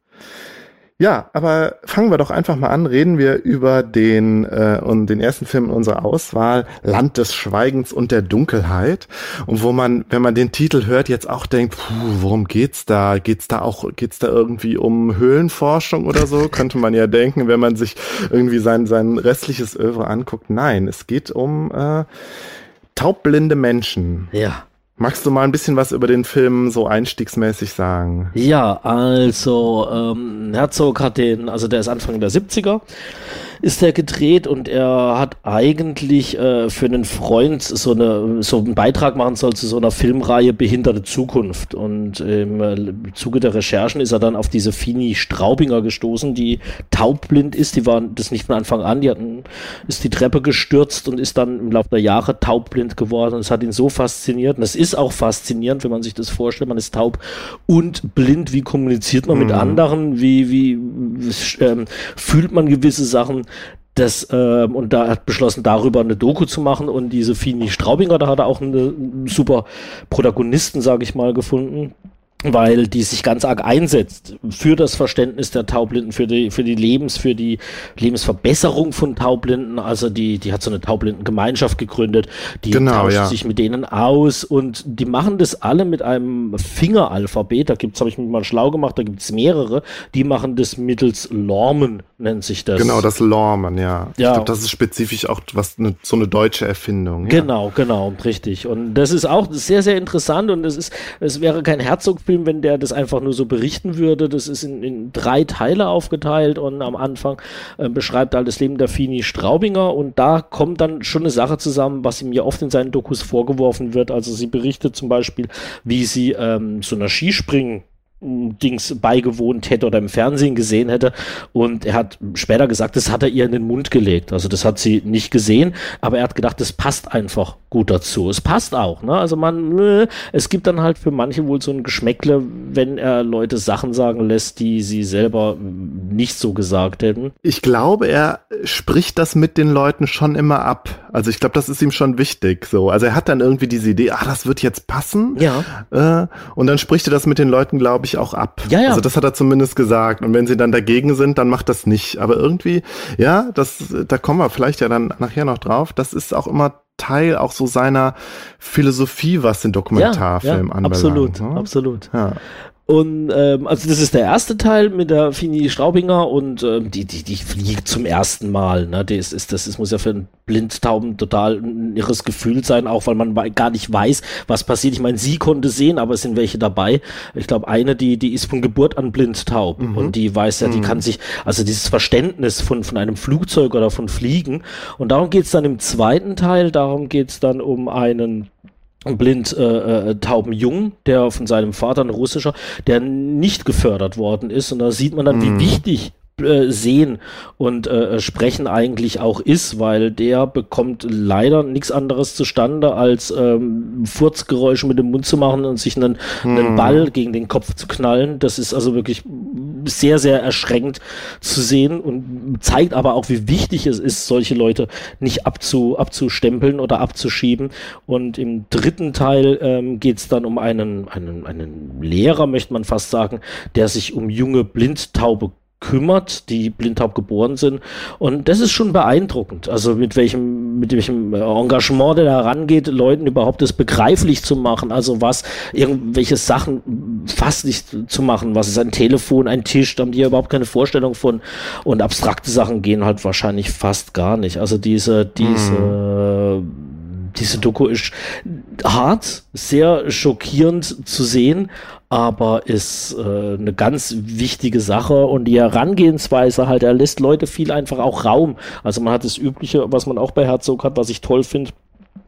Ja, aber fangen wir doch einfach mal an. Reden wir über den äh, und den ersten Film unserer Auswahl, Land des Schweigens und der Dunkelheit. Und wo man, wenn man den Titel hört, jetzt auch denkt, puh, worum geht's da? Geht's da auch, geht's da irgendwie um Höhlenforschung oder so? Könnte man ja denken, wenn man sich irgendwie sein sein restliches Övre anguckt. Nein, es geht um äh, taubblinde Menschen. Ja. Magst du mal ein bisschen was über den Film so einstiegsmäßig sagen? Ja, also ähm, Herzog hat den, also der ist Anfang der 70er, ist er gedreht und er hat eigentlich äh, für einen Freund so, eine, so einen Beitrag machen sollen zu so einer Filmreihe Behinderte Zukunft. Und im äh, Zuge der Recherchen ist er dann auf diese Fini Straubinger gestoßen, die taubblind ist. Die war das nicht von Anfang an. Die hatten, ist die Treppe gestürzt und ist dann im Laufe der Jahre taubblind geworden. Und es hat ihn so fasziniert. Und es ist auch faszinierend, wenn man sich das vorstellt. Man ist taub und blind. Wie kommuniziert man mhm. mit anderen? Wie, wie ähm, fühlt man gewisse Sachen? Das, äh, und da hat beschlossen, darüber eine Doku zu machen und diese Fini Straubinger, da hat er auch einen super Protagonisten, sage ich mal, gefunden weil die sich ganz arg einsetzt für das Verständnis der Taubblinden, für die, für die Lebens, für die Lebensverbesserung von Taubblinden. Also die, die hat so eine Taubblinden-Gemeinschaft gegründet, die genau, tauscht ja. sich mit denen aus und die machen das alle mit einem Fingeralphabet. Da gibt's, habe ich mich mal schlau gemacht, da gibt's mehrere, die machen das mittels Lormen, nennt sich das. Genau, das Lormen, ja. ja. Ich glaube, das ist spezifisch auch was ne, so eine deutsche Erfindung. Ja. Genau, genau, richtig. Und das ist auch sehr, sehr interessant und es ist, es wäre kein Herzog Film, wenn der das einfach nur so berichten würde. Das ist in, in drei Teile aufgeteilt und am Anfang äh, beschreibt er das Leben der Fini Straubinger und da kommt dann schon eine Sache zusammen, was ihm ja oft in seinen Dokus vorgeworfen wird. Also sie berichtet zum Beispiel, wie sie ähm, so einer Skispringen Dings beigewohnt hätte oder im Fernsehen gesehen hätte. Und er hat später gesagt, das hat er ihr in den Mund gelegt. Also das hat sie nicht gesehen, aber er hat gedacht, das passt einfach gut dazu. Es passt auch, ne? Also man, äh, es gibt dann halt für manche wohl so ein Geschmäckle, wenn er Leute Sachen sagen lässt, die sie selber nicht so gesagt hätten. Ich glaube, er spricht das mit den Leuten schon immer ab. Also ich glaube, das ist ihm schon wichtig. So, also er hat dann irgendwie diese Idee, ah, das wird jetzt passen. Ja. Äh, und dann spricht er das mit den Leuten, glaube ich, ich, auch ab. Ja, ja. Also das hat er zumindest gesagt. Und wenn sie dann dagegen sind, dann macht das nicht. Aber irgendwie, ja, das, da kommen wir vielleicht ja dann nachher noch drauf. Das ist auch immer Teil auch so seiner Philosophie, was den Dokumentarfilm ja, ja, anbelangt. Absolut, ne? absolut. Ja. Und ähm, also das ist der erste Teil mit der Fini Straubinger und ähm, die, die, die fliegt zum ersten Mal. Ne? Das, ist, das ist, muss ja für einen Blindtauben total ein irres Gefühl sein, auch weil man gar nicht weiß, was passiert. Ich meine, sie konnte sehen, aber es sind welche dabei. Ich glaube, eine, die, die ist von Geburt an blindtaub mhm. und die weiß ja, die mhm. kann sich, also dieses Verständnis von, von einem Flugzeug oder von Fliegen. Und darum geht's dann im zweiten Teil, darum geht's dann um einen blind äh, äh, tauben Jung, der von seinem Vater, ein russischer, der nicht gefördert worden ist. Und da sieht man dann, mm. wie mhm. wichtig äh, sehen und äh, sprechen eigentlich auch ist, weil der bekommt leider nichts anderes zustande, als ähm, Furzgeräusche mit dem Mund zu machen und sich einen, hm. einen Ball gegen den Kopf zu knallen. Das ist also wirklich sehr, sehr erschreckend zu sehen und zeigt aber auch, wie wichtig es ist, solche Leute nicht abzu, abzustempeln oder abzuschieben. Und im dritten Teil ähm, geht es dann um einen, einen, einen Lehrer, möchte man fast sagen, der sich um junge Blindtaube kümmert, die blindtaub geboren sind. Und das ist schon beeindruckend. Also mit welchem, mit welchem Engagement der da rangeht, Leuten überhaupt das begreiflich zu machen. Also was, irgendwelche Sachen fasslich zu machen. Was ist ein Telefon, ein Tisch, da haben die ja überhaupt keine Vorstellung von. Und abstrakte Sachen gehen halt wahrscheinlich fast gar nicht. Also diese, diese, mhm diese Doku ist hart, sehr schockierend zu sehen, aber ist äh, eine ganz wichtige Sache und die Herangehensweise halt, er lässt Leute viel einfach auch Raum. Also man hat das Übliche, was man auch bei Herzog hat, was ich toll finde,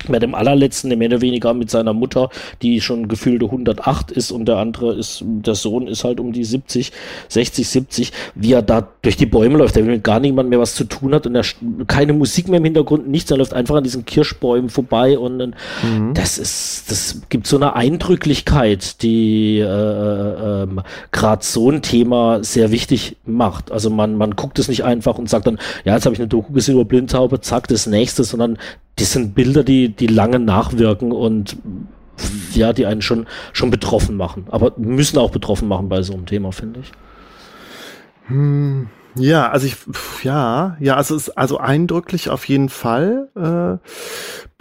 bei dem allerletzten, der mehr oder weniger mit seiner Mutter, die schon gefühlte 108 ist und der andere ist, der Sohn ist halt um die 70, 60, 70, wie er da durch die Bäume läuft, der will mit gar niemand mehr was zu tun hat und er keine Musik mehr im Hintergrund, nichts, er läuft einfach an diesen Kirschbäumen vorbei und mhm. das ist, das gibt so eine Eindrücklichkeit, die äh, äh, ähm, gerade so ein Thema sehr wichtig macht. Also man, man guckt es nicht einfach und sagt dann, ja, jetzt habe ich eine Doku gesehen über Blindtaube, zack, das nächste, sondern das sind Bilder, die, die lange nachwirken und ja, die einen schon, schon betroffen machen. Aber müssen auch betroffen machen bei so einem Thema, finde ich. Hm, ja, also ich, ja, ja, also es ist also eindrücklich auf jeden Fall. Äh,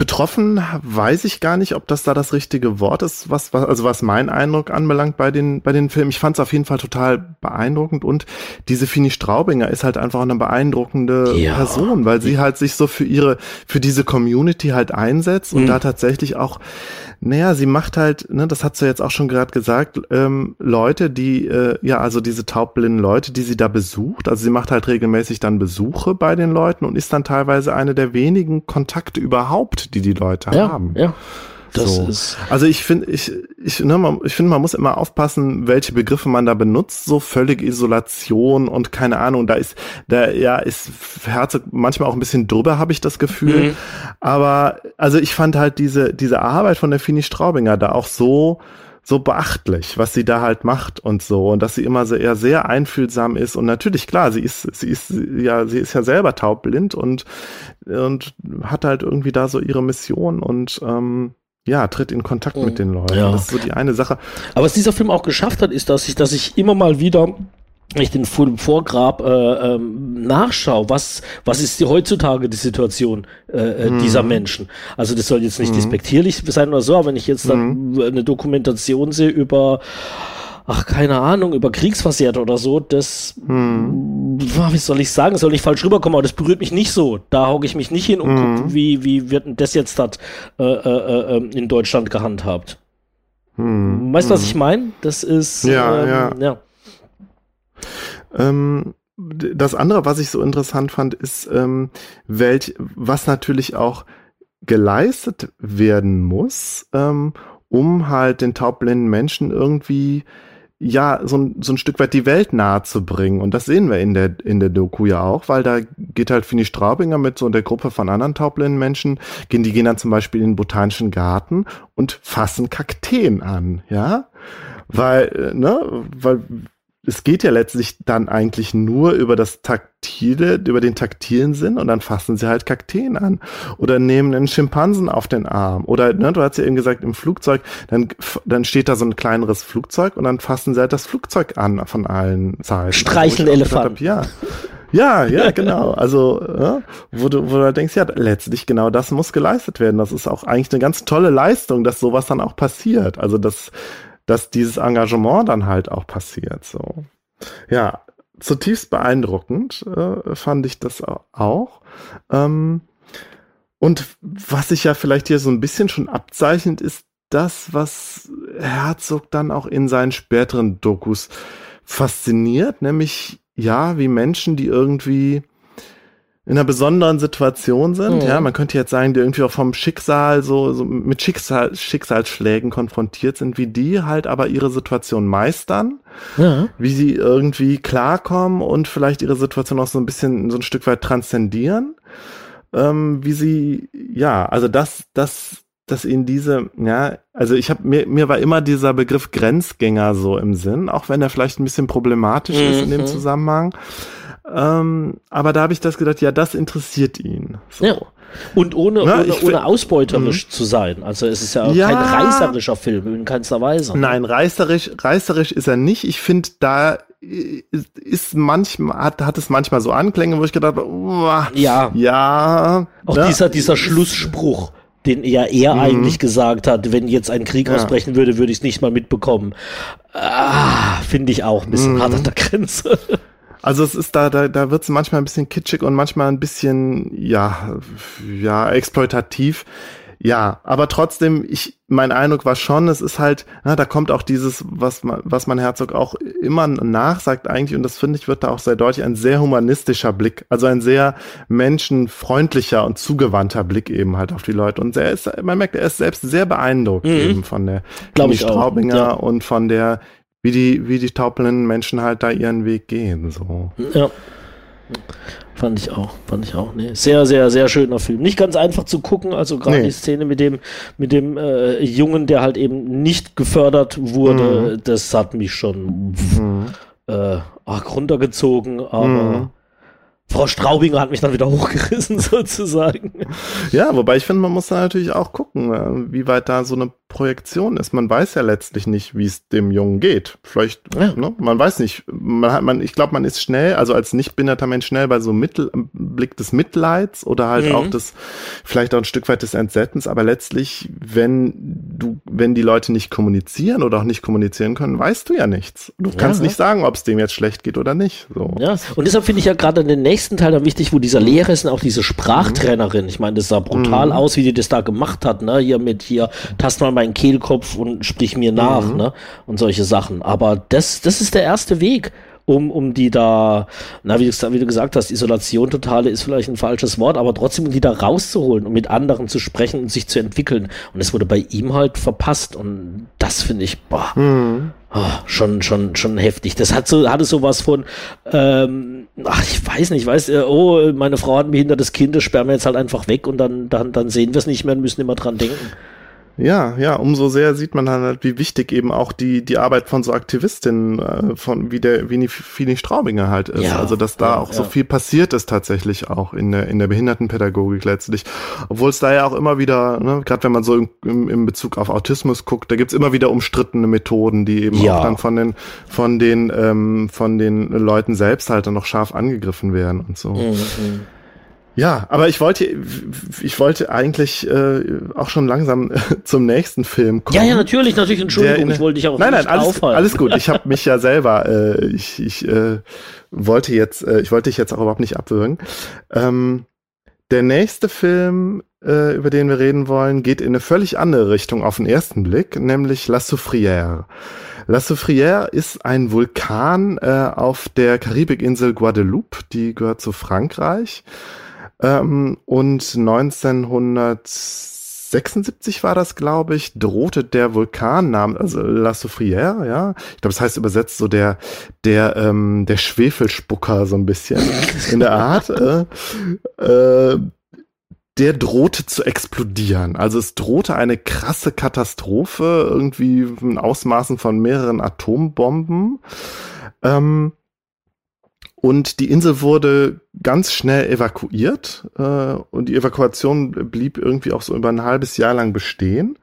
Betroffen weiß ich gar nicht, ob das da das richtige Wort ist, was, was also was mein Eindruck anbelangt bei den bei den Filmen. Ich fand es auf jeden Fall total beeindruckend und diese Fini Straubinger ist halt einfach eine beeindruckende ja. Person, weil sie halt sich so für ihre für diese Community halt einsetzt und mhm. da tatsächlich auch naja, sie macht halt, ne, das hat sie jetzt auch schon gerade gesagt, ähm, Leute, die, äh, ja, also diese taubblinden Leute, die sie da besucht, also sie macht halt regelmäßig dann Besuche bei den Leuten und ist dann teilweise eine der wenigen Kontakte überhaupt, die die Leute ja, haben. Ja. Das so. ist also ich finde, ich, ich, ne, man, ich finde, man muss immer aufpassen, welche Begriffe man da benutzt. So völlig Isolation und keine Ahnung, da ist, da ja ist Herzog manchmal auch ein bisschen drüber, habe ich das Gefühl. Mhm. Aber also ich fand halt diese diese Arbeit von der Fini Straubinger da auch so so beachtlich, was sie da halt macht und so und dass sie immer sehr sehr einfühlsam ist und natürlich klar, sie ist sie ist ja sie ist ja selber taubblind und und hat halt irgendwie da so ihre Mission und ähm, ja, tritt in Kontakt mit den Leuten. Ja. Das ist so die eine Sache. Aber was dieser Film auch geschafft hat, ist, dass ich, dass ich immer mal wieder ich den Vorgrab äh, ähm, nachschaue, was, was ist die heutzutage die Situation äh, mhm. dieser Menschen. Also das soll jetzt nicht mhm. despektierlich sein oder so, aber wenn ich jetzt dann mhm. eine Dokumentation sehe über ach, keine Ahnung, über Kriegsversehrt oder so, das, hm. wie soll ich sagen, soll nicht falsch rüberkommen, aber das berührt mich nicht so. Da hocke ich mich nicht hin und hm. gucke, wie, wie wird denn das jetzt hat, äh, äh, äh, in Deutschland gehandhabt. Hm. Weißt du, was hm. ich meine? Das ist, ja, ähm, ja. ja. Ähm, das andere, was ich so interessant fand, ist, ähm, welch, was natürlich auch geleistet werden muss, ähm, um halt den taubblinden Menschen irgendwie ja, so ein, so ein Stück weit die Welt nahe zu bringen. Und das sehen wir in der, in der Doku ja auch, weil da geht halt Fini Straubinger mit so der Gruppe von anderen taubblinden Menschen, gehen, die gehen dann zum Beispiel in den Botanischen Garten und fassen Kakteen an, ja. Weil, äh, ne, weil es geht ja letztlich dann eigentlich nur über das Taktile, über den taktilen Sinn und dann fassen sie halt Kakteen an oder nehmen einen Schimpansen auf den Arm oder, ne, du hast ja eben gesagt, im Flugzeug, dann, dann steht da so ein kleineres Flugzeug und dann fassen sie halt das Flugzeug an von allen Seiten. Streichen Elefanten. Ja. Ja, ja, genau. Also, ja, wo, du, wo du denkst, ja, letztlich genau das muss geleistet werden. Das ist auch eigentlich eine ganz tolle Leistung, dass sowas dann auch passiert. Also, das, dass dieses Engagement dann halt auch passiert. So. Ja, zutiefst beeindruckend äh, fand ich das auch. Ähm, und was sich ja vielleicht hier so ein bisschen schon abzeichnet, ist das, was Herzog dann auch in seinen späteren Dokus fasziniert, nämlich ja, wie Menschen, die irgendwie in einer besonderen Situation sind. Mhm. Ja, man könnte jetzt sagen, die irgendwie auch vom Schicksal so, so mit Schicksal, Schicksalsschlägen konfrontiert sind, wie die halt aber ihre Situation meistern, ja. wie sie irgendwie klarkommen und vielleicht ihre Situation auch so ein bisschen so ein Stück weit transzendieren. Ähm, wie sie, ja, also das, das, dass ihnen diese, ja, also ich habe mir, mir war immer dieser Begriff Grenzgänger so im Sinn, auch wenn er vielleicht ein bisschen problematisch mhm. ist in dem mhm. Zusammenhang. Ähm, aber da habe ich das gedacht, ja, das interessiert ihn. So. Ja. Und ohne, Na, ohne, ohne ausbeuterisch mhm. zu sein. Also es ist ja, ja, kein reißerischer Film in keinster Weise. Nein, reißerisch, reißerisch ist er nicht. Ich finde, da ist manchmal, hat, hat es manchmal so Anklänge, wo ich gedacht habe, ja. Ja. Auch ne? dieser, dieser Schlussspruch den ja er mhm. eigentlich gesagt hat, wenn jetzt ein Krieg ja. ausbrechen würde, würde ich es nicht mal mitbekommen. Ah, Finde ich auch ein bisschen mhm. hart an der Grenze. Also es ist da, da, da wird es manchmal ein bisschen kitschig und manchmal ein bisschen, ja, ja, exploitativ. Ja, aber trotzdem, ich, mein Eindruck war schon, es ist halt, na, da kommt auch dieses, was man, was man Herzog auch immer nachsagt eigentlich, und das finde ich, wird da auch sehr deutlich, ein sehr humanistischer Blick, also ein sehr menschenfreundlicher und zugewandter Blick eben halt auf die Leute. Und er ist, man merkt, er ist selbst sehr beeindruckt mhm. eben von der Glaube Straubinger ja. und von der wie die, wie die taubblinden Menschen halt da ihren Weg gehen. So. Ja. Fand ich auch, fand ich auch. Nee. Sehr, sehr, sehr schöner Film. Nicht ganz einfach zu gucken, also gerade nee. die Szene mit dem, mit dem äh, Jungen, der halt eben nicht gefördert wurde, mhm. das hat mich schon mhm. äh, arg runtergezogen, aber mhm. Frau Straubinger hat mich dann wieder hochgerissen, sozusagen. Ja, wobei ich finde, man muss da natürlich auch gucken, äh, wie weit da so eine Projektion ist. Man weiß ja letztlich nicht, wie es dem Jungen geht. Vielleicht, ja. ne, man weiß nicht. Man hat, man, ich glaube, man ist schnell, also als nicht behinderter Mensch schnell bei so Mittel, Blick des Mitleids oder halt mhm. auch des, vielleicht auch ein Stück weit des Entsetzens. Aber letztlich, wenn du, wenn die Leute nicht kommunizieren oder auch nicht kommunizieren können, weißt du ja nichts. Du kannst ja. nicht sagen, ob es dem jetzt schlecht geht oder nicht. So. Ja, und deshalb finde ich ja gerade den nächsten Teil dann wichtig, wo dieser Lehrer ist und auch diese Sprachtrainerin. Ich meine, das sah brutal mhm. aus, wie die das da gemacht hat, ne? Hier mit hier, tast mal meinen Kehlkopf und sprich mir nach, mhm. ne? Und solche Sachen. Aber das, das ist der erste Weg um, um die da, na, wie du, wie du gesagt hast, Isolation totale ist vielleicht ein falsches Wort, aber trotzdem, um die da rauszuholen, um mit anderen zu sprechen und sich zu entwickeln. Und es wurde bei ihm halt verpasst. Und das finde ich, boah, mhm. oh, schon, schon, schon heftig. Das hat so, hatte sowas von, ähm, ach, ich weiß nicht, weiß, äh, oh, meine Frau hat ein behindertes Kind, das sperren wir jetzt halt einfach weg und dann, dann, dann sehen wir es nicht mehr und müssen immer dran denken. Ja, ja, umso sehr sieht man halt, wie wichtig eben auch die, die Arbeit von so Aktivistinnen, äh, von wie der, wie Fini Straubinger halt ist. Ja, also, dass da ja, auch ja. so viel passiert ist tatsächlich auch in der, in der Behindertenpädagogik letztlich. Obwohl es da ja auch immer wieder, ne, gerade wenn man so im, im Bezug auf Autismus guckt, da gibt's immer wieder umstrittene Methoden, die eben auch dann von den, von den, ähm, von den Leuten selbst halt dann noch scharf angegriffen werden und so. Mhm. Ja, aber ich wollte, ich wollte eigentlich äh, auch schon langsam äh, zum nächsten Film kommen. Ja, ja, natürlich, natürlich, Entschuldigung, ich wollte dich auch nein, nein, alles, aufhalten. alles gut. Ich habe mich ja selber, äh, ich, ich äh, wollte jetzt, äh, ich wollte dich jetzt auch überhaupt nicht abwürgen. Ähm, der nächste Film, äh, über den wir reden wollen, geht in eine völlig andere Richtung auf den ersten Blick, nämlich La Soufrière. La Soufrière ist ein Vulkan äh, auf der Karibikinsel Guadeloupe, die gehört zu Frankreich. Ähm, und 1976 war das, glaube ich, drohte der Vulkan, also La Soufrière, ja. Ich glaube, das heißt übersetzt so der, der, ähm, der Schwefelspucker so ein bisschen in der Art. Äh, äh, der drohte zu explodieren. Also es drohte eine krasse Katastrophe, irgendwie in Ausmaßen von mehreren Atombomben. Ähm, und die Insel wurde ganz schnell evakuiert äh, und die Evakuation blieb irgendwie auch so über ein halbes Jahr lang bestehen.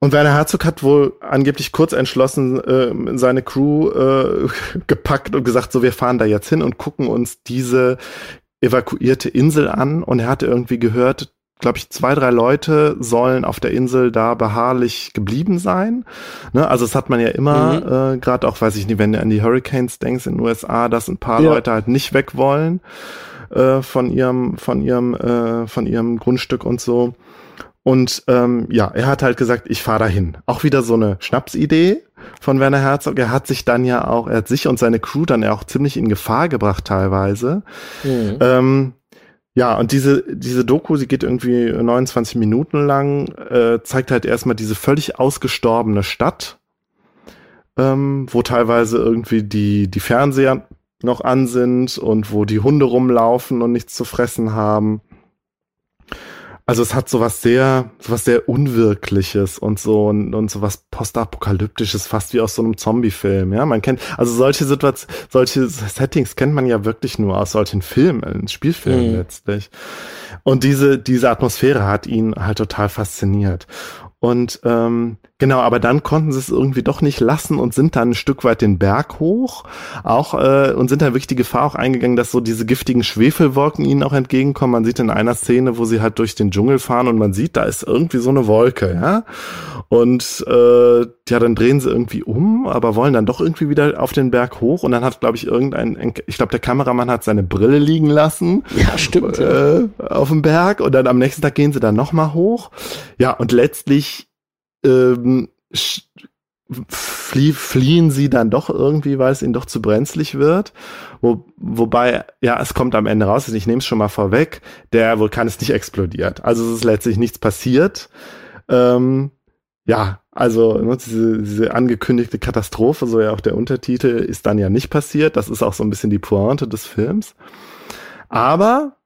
Und Werner Herzog hat wohl angeblich kurz entschlossen äh, seine Crew äh, gepackt und gesagt, so wir fahren da jetzt hin und gucken uns diese evakuierte Insel an. Und er hatte irgendwie gehört, glaube ich, zwei, drei Leute sollen auf der Insel da beharrlich geblieben sein. Ne? Also das hat man ja immer, mhm. äh, gerade auch, weiß ich nicht, wenn du an die Hurricanes denkst in den USA, dass ein paar ja. Leute halt nicht weg wollen äh, von ihrem, von ihrem, äh, von ihrem Grundstück und so. Und ähm, ja, er hat halt gesagt, ich fahre dahin. Auch wieder so eine Schnapsidee von Werner Herzog. Er hat sich dann ja auch, er hat sich und seine Crew dann ja auch ziemlich in Gefahr gebracht teilweise. Mhm. Ähm, ja, und diese, diese Doku, sie geht irgendwie 29 Minuten lang, äh, zeigt halt erstmal diese völlig ausgestorbene Stadt, ähm, wo teilweise irgendwie die, die Fernseher noch an sind und wo die Hunde rumlaufen und nichts zu fressen haben. Also es hat sowas sehr, sowas sehr Unwirkliches und so und, und sowas Postapokalyptisches, fast wie aus so einem Zombie-Film. Ja, man kennt, also solche Situationen, solche Settings kennt man ja wirklich nur aus solchen Filmen, Spielfilmen mhm. letztlich. Und diese, diese Atmosphäre hat ihn halt total fasziniert. Und ähm, genau, aber dann konnten sie es irgendwie doch nicht lassen und sind dann ein Stück weit den Berg hoch, auch äh, und sind dann wirklich die Gefahr auch eingegangen, dass so diese giftigen Schwefelwolken ihnen auch entgegenkommen. Man sieht in einer Szene, wo sie halt durch den Dschungel fahren und man sieht, da ist irgendwie so eine Wolke, ja. Und äh, ja, dann drehen sie irgendwie um, aber wollen dann doch irgendwie wieder auf den Berg hoch und dann hat, glaube ich, irgendein, ich glaube, der Kameramann hat seine Brille liegen lassen. Ja, stimmt. Äh, auf dem Berg und dann am nächsten Tag gehen sie dann nochmal hoch. Ja, und letztlich ähm, flie fliehen sie dann doch irgendwie, weil es ihnen doch zu brenzlig wird. Wo, wobei, ja, es kommt am Ende raus, ich nehme es schon mal vorweg, der Vulkan ist nicht explodiert. Also es ist letztlich nichts passiert. Ähm, ja, also ne, diese, diese angekündigte Katastrophe, so ja auch der Untertitel, ist dann ja nicht passiert. Das ist auch so ein bisschen die Pointe des Films. Aber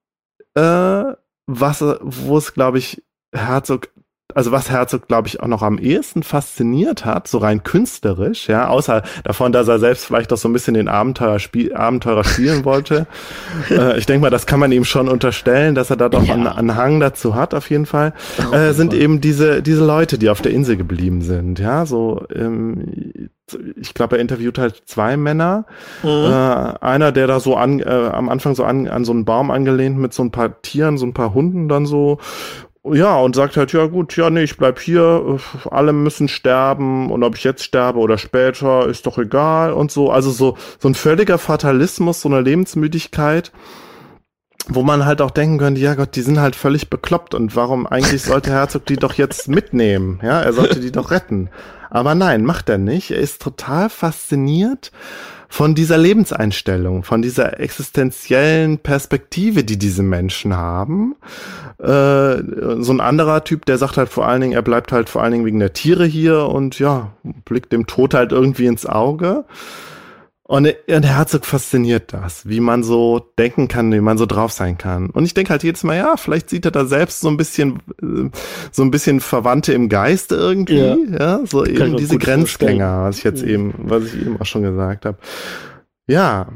äh, was, wo es, glaube ich, Herzog also was Herzog, glaube ich, auch noch am ehesten fasziniert hat, so rein künstlerisch, ja, außer davon, dass er selbst vielleicht auch so ein bisschen den Abenteurer, spiel, Abenteurer spielen wollte. äh, ich denke mal, das kann man ihm schon unterstellen, dass er da doch ja. einen, einen Hang dazu hat, auf jeden Fall, oh, äh, sind eben diese, diese Leute, die auf der Insel geblieben sind, ja, so, ähm, ich glaube, er interviewt halt zwei Männer. Mhm. Äh, einer, der da so an, äh, am Anfang so an, an so einen Baum angelehnt mit so ein paar Tieren, so ein paar Hunden dann so ja, und sagt halt, ja gut, ja, nee, ich bleib hier, alle müssen sterben und ob ich jetzt sterbe oder später, ist doch egal und so. Also so, so ein völliger Fatalismus, so eine Lebensmüdigkeit, wo man halt auch denken könnte, ja Gott, die sind halt völlig bekloppt und warum eigentlich sollte Herzog die doch jetzt mitnehmen? Ja, er sollte die doch retten. Aber nein, macht er nicht. Er ist total fasziniert von dieser Lebenseinstellung, von dieser existenziellen Perspektive, die diese Menschen haben. Äh, so ein anderer Typ, der sagt halt vor allen Dingen, er bleibt halt vor allen Dingen wegen der Tiere hier und ja, blickt dem Tod halt irgendwie ins Auge. Und, und Herzog fasziniert das, wie man so denken kann, wie man so drauf sein kann. Und ich denke halt jedes Mal, ja, vielleicht sieht er da selbst so ein bisschen, äh, so ein bisschen Verwandte im Geiste irgendwie, ja, ja so kann eben diese Grenzgänger, was ich jetzt eben, was ich eben auch schon gesagt habe. Ja.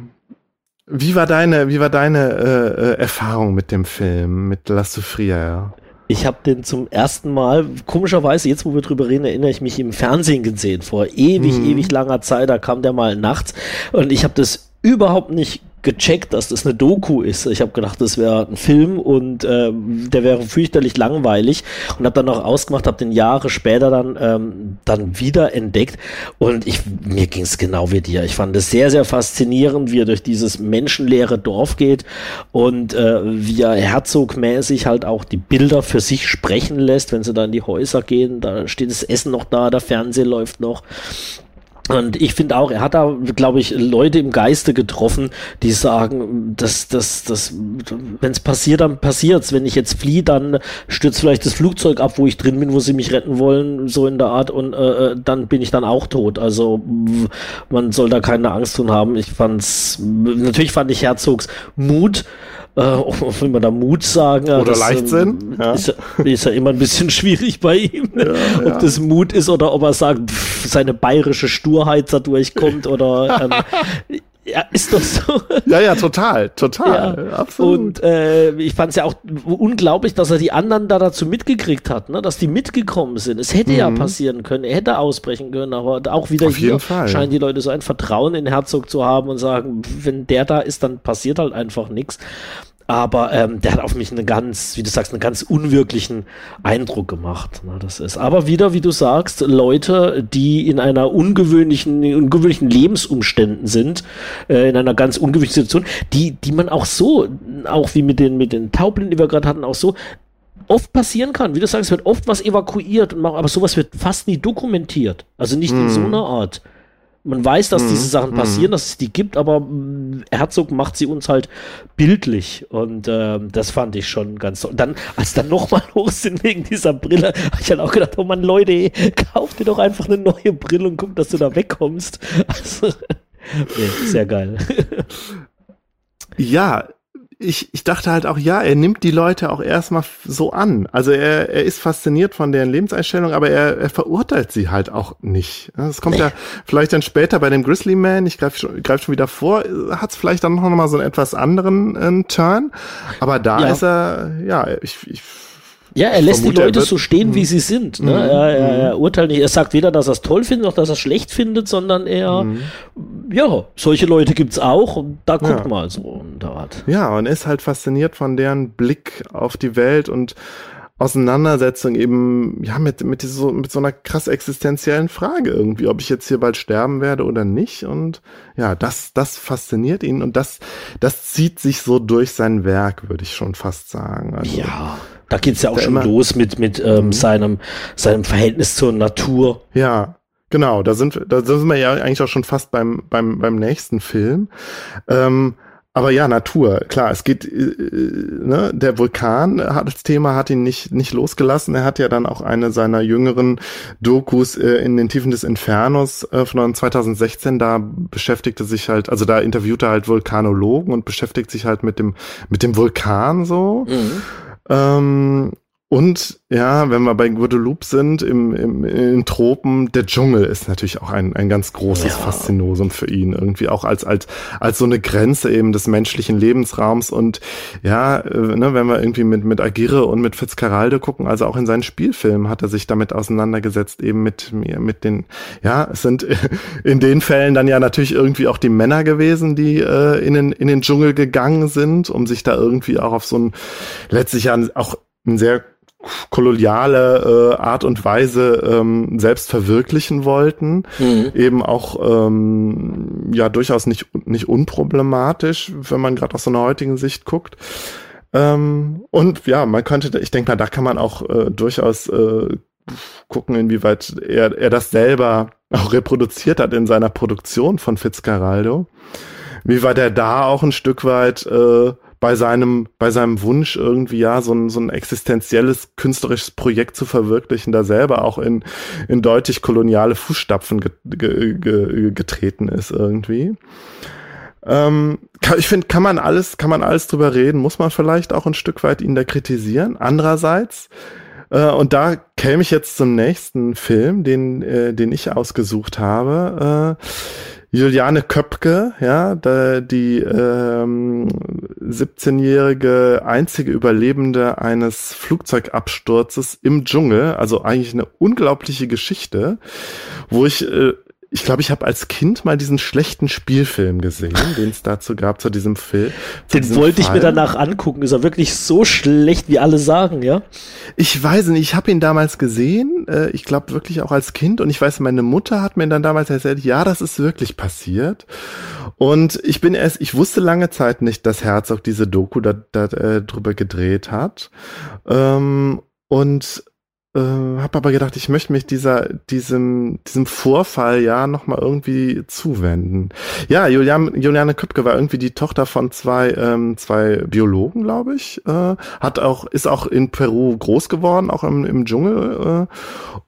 Wie war deine, wie war deine äh, äh Erfahrung mit dem Film, mit La Souffrière? Ich habe den zum ersten Mal, komischerweise, jetzt wo wir drüber reden, erinnere ich mich im Fernsehen gesehen, vor ewig, mhm. ewig langer Zeit, da kam der mal nachts und ich habe das überhaupt nicht gecheckt, dass das eine Doku ist. Ich habe gedacht, das wäre ein Film und äh, der wäre fürchterlich langweilig und habe dann noch ausgemacht, habe den Jahre später dann ähm, dann wieder entdeckt und ich mir ging es genau wie dir. Ich fand es sehr sehr faszinierend, wie er durch dieses menschenleere Dorf geht und äh, wie er herzogmäßig halt auch die Bilder für sich sprechen lässt, wenn sie da in die Häuser gehen. Da steht das Essen noch da, der Fernseher läuft noch. Und ich finde auch, er hat da, glaube ich, Leute im Geiste getroffen, die sagen, dass, dass, dass wenn es passiert, dann passiert's. Wenn ich jetzt fliehe, dann stürzt vielleicht das Flugzeug ab, wo ich drin bin, wo sie mich retten wollen, so in der Art, und äh, äh dann bin ich dann auch tot. Also man soll da keine Angst tun haben. Ich fand's, natürlich fand ich Herzogs Mut äh, will man da Mut sagen? Oder das, Leichtsinn. Ähm, ja. Ist, ist, ja immer ein bisschen schwierig bei ihm, ja, ob ja. das Mut ist oder ob er sagt, pff, seine bayerische Sturheit da durchkommt oder ähm, Ja, ist doch so. Ja, ja, total, total, ja. absolut. Und äh, ich fand es ja auch unglaublich, dass er die anderen da dazu mitgekriegt hat, ne? dass die mitgekommen sind. Es hätte mhm. ja passieren können, er hätte ausbrechen können, aber auch wieder Auf hier scheinen die Leute so ein Vertrauen in Herzog zu haben und sagen, wenn der da ist, dann passiert halt einfach nichts aber ähm, der hat auf mich einen ganz, wie du sagst, einen ganz unwirklichen Eindruck gemacht. Ne, das ist aber wieder, wie du sagst, Leute, die in einer ungewöhnlichen, ungewöhnlichen Lebensumständen sind, äh, in einer ganz ungewöhnlichen Situation, die, die man auch so, auch wie mit den, mit den Taubblinden, die wir gerade hatten, auch so oft passieren kann. Wie du sagst, wird oft was evakuiert, aber sowas wird fast nie dokumentiert. Also nicht hm. in so mhm. einer Art. Man weiß, dass mhm. diese Sachen mhm. passieren, dass es die gibt, aber mm, Herzog macht sie uns halt bildlich und äh, das fand ich schon ganz toll. Dann, als dann nochmal hoch sind wegen dieser Brille, habe ich halt auch gedacht, oh Mann, Leute, kauf dir doch einfach eine neue Brille und guck, dass du da wegkommst. Also, nee, sehr geil. Ja, ich, ich dachte halt auch, ja, er nimmt die Leute auch erstmal so an. Also er, er ist fasziniert von deren Lebenseinstellung, aber er, er verurteilt sie halt auch nicht. Das kommt nee. ja vielleicht dann später bei dem Grizzly Man, ich greife schon, greif schon wieder vor, hat es vielleicht dann noch mal so einen etwas anderen äh, Turn. Aber da ja. ist er, ja, ich, ich ja, er lässt die Leute so stehen, wie mhm. sie sind. Ne? Er, er, er, urteilt nicht. Er sagt weder, dass er es toll findet, noch dass er es schlecht findet, sondern er, mhm. ja, solche Leute gibt's auch und da guckt ja. mal so in der Art. Ja, und ist halt fasziniert von deren Blick auf die Welt und Auseinandersetzung eben, ja, mit, mit, so, mit so einer krass existenziellen Frage irgendwie, ob ich jetzt hier bald sterben werde oder nicht. Und ja, das, das fasziniert ihn und das, das zieht sich so durch sein Werk, würde ich schon fast sagen. Also, ja. Da geht's ja auch schon los mit, mit ähm, mhm. seinem, seinem Verhältnis zur Natur. Ja, genau. Da sind, da sind wir ja eigentlich auch schon fast beim, beim, beim nächsten Film. Ähm, aber ja, Natur, klar, es geht, äh, ne, der Vulkan hat das Thema, hat ihn nicht, nicht losgelassen. Er hat ja dann auch eine seiner jüngeren Dokus äh, in den Tiefen des Infernos äh, von 2016, da beschäftigte sich halt, also da interviewte er halt Vulkanologen und beschäftigt sich halt mit dem, mit dem Vulkan so. Mhm. Ähm, und ja, wenn wir bei Guadeloupe sind, im, im, in Tropen, der Dschungel ist natürlich auch ein, ein ganz großes ja. Faszinosum für ihn. Irgendwie auch als, als, als so eine Grenze eben des menschlichen Lebensraums. Und ja, äh, ne, wenn wir irgendwie mit, mit Agire und mit Fitzcarraldo gucken, also auch in seinen Spielfilmen hat er sich damit auseinandergesetzt, eben mit mir, mit den, ja, es sind in den Fällen dann ja natürlich irgendwie auch die Männer gewesen, die äh, in, den, in den Dschungel gegangen sind, um sich da irgendwie auch auf so ein, letztlich ja auch ein sehr koloniale äh, Art und Weise ähm, selbst verwirklichen wollten. Mhm. Eben auch ähm, ja durchaus nicht, nicht unproblematisch, wenn man gerade aus so einer heutigen Sicht guckt. Ähm, und ja, man könnte, ich denke mal, da kann man auch äh, durchaus äh, gucken, inwieweit er, er das selber auch reproduziert hat in seiner Produktion von Fitzcarraldo. Wie weit er da auch ein Stück weit äh, bei seinem, bei seinem Wunsch irgendwie ja so ein, so ein existenzielles künstlerisches Projekt zu verwirklichen, da selber auch in, in deutlich koloniale Fußstapfen ge, ge, ge, getreten ist irgendwie. Ähm, ich finde, kann man alles, kann man alles drüber reden, muss man vielleicht auch ein Stück weit ihn da kritisieren. Andererseits, äh, und da käme ich jetzt zum nächsten Film, den, äh, den ich ausgesucht habe. Äh, Juliane Köpke, ja, die ähm, 17-jährige einzige Überlebende eines Flugzeugabsturzes im Dschungel, also eigentlich eine unglaubliche Geschichte, wo ich äh, ich glaube, ich habe als Kind mal diesen schlechten Spielfilm gesehen, den es dazu gab, zu diesem Film. Den diesem wollte Fall. ich mir danach angucken. Ist er wirklich so schlecht, wie alle sagen, ja? Ich weiß nicht, ich habe ihn damals gesehen, äh, ich glaube wirklich auch als Kind und ich weiß, meine Mutter hat mir dann damals erzählt, ja, das ist wirklich passiert. Und ich bin erst, ich wusste lange Zeit nicht, dass Herzog diese Doku da, da äh, drüber gedreht hat. Ähm, und äh, habe aber gedacht, ich möchte mich dieser diesem diesem Vorfall ja noch mal irgendwie zuwenden. Ja, Julian, Juliane Köpke war irgendwie die Tochter von zwei ähm, zwei Biologen, glaube ich. Äh, hat auch ist auch in Peru groß geworden, auch im, im Dschungel. Äh,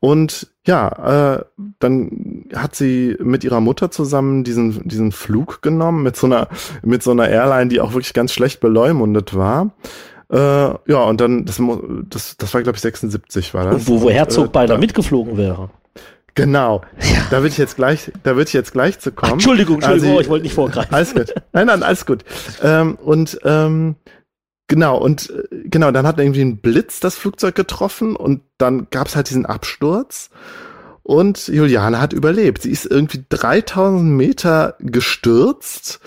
und ja, äh, dann hat sie mit ihrer Mutter zusammen diesen diesen Flug genommen mit so einer mit so einer Airline, die auch wirklich ganz schlecht beleumundet war. Äh, ja, und dann, das, das, das war, glaube ich, 76 war das. Und wo, wo Herzog und, äh, beinahe mitgeflogen wäre. Genau. Ja. Da würde ich jetzt gleich, da würde ich jetzt gleich zu kommen. Ach, Entschuldigung, Entschuldigung, also, ich wollte nicht vorgreifen. Alles gut. Nein, nein, alles gut. Ähm, und ähm, genau, und äh, genau, dann hat irgendwie ein Blitz das Flugzeug getroffen und dann gab es halt diesen Absturz. Und Juliane hat überlebt. Sie ist irgendwie 3000 Meter gestürzt,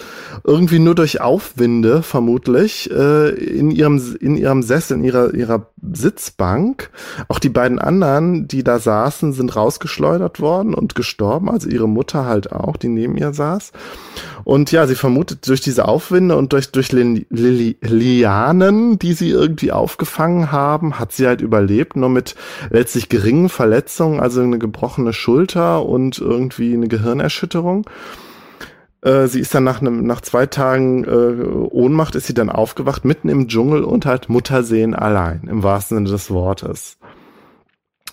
irgendwie nur durch Aufwinde vermutlich, äh, in ihrem, in ihrem Sessel, in ihrer, ihrer Sitzbank. Auch die beiden anderen, die da saßen, sind rausgeschleudert worden und gestorben. Also ihre Mutter halt auch, die neben ihr saß. Und ja, sie vermutet durch diese Aufwinde und durch, durch Li Li Lianen, die sie irgendwie aufgefangen haben, hat sie halt überlebt, nur mit letztlich geringen Verletzungen, also eine gebrochene Schulter und irgendwie eine Gehirnerschütterung. Äh, sie ist dann nach einem, nach zwei Tagen äh, Ohnmacht ist sie dann aufgewacht, mitten im Dschungel und halt Muttersehen allein, im wahrsten Sinne des Wortes.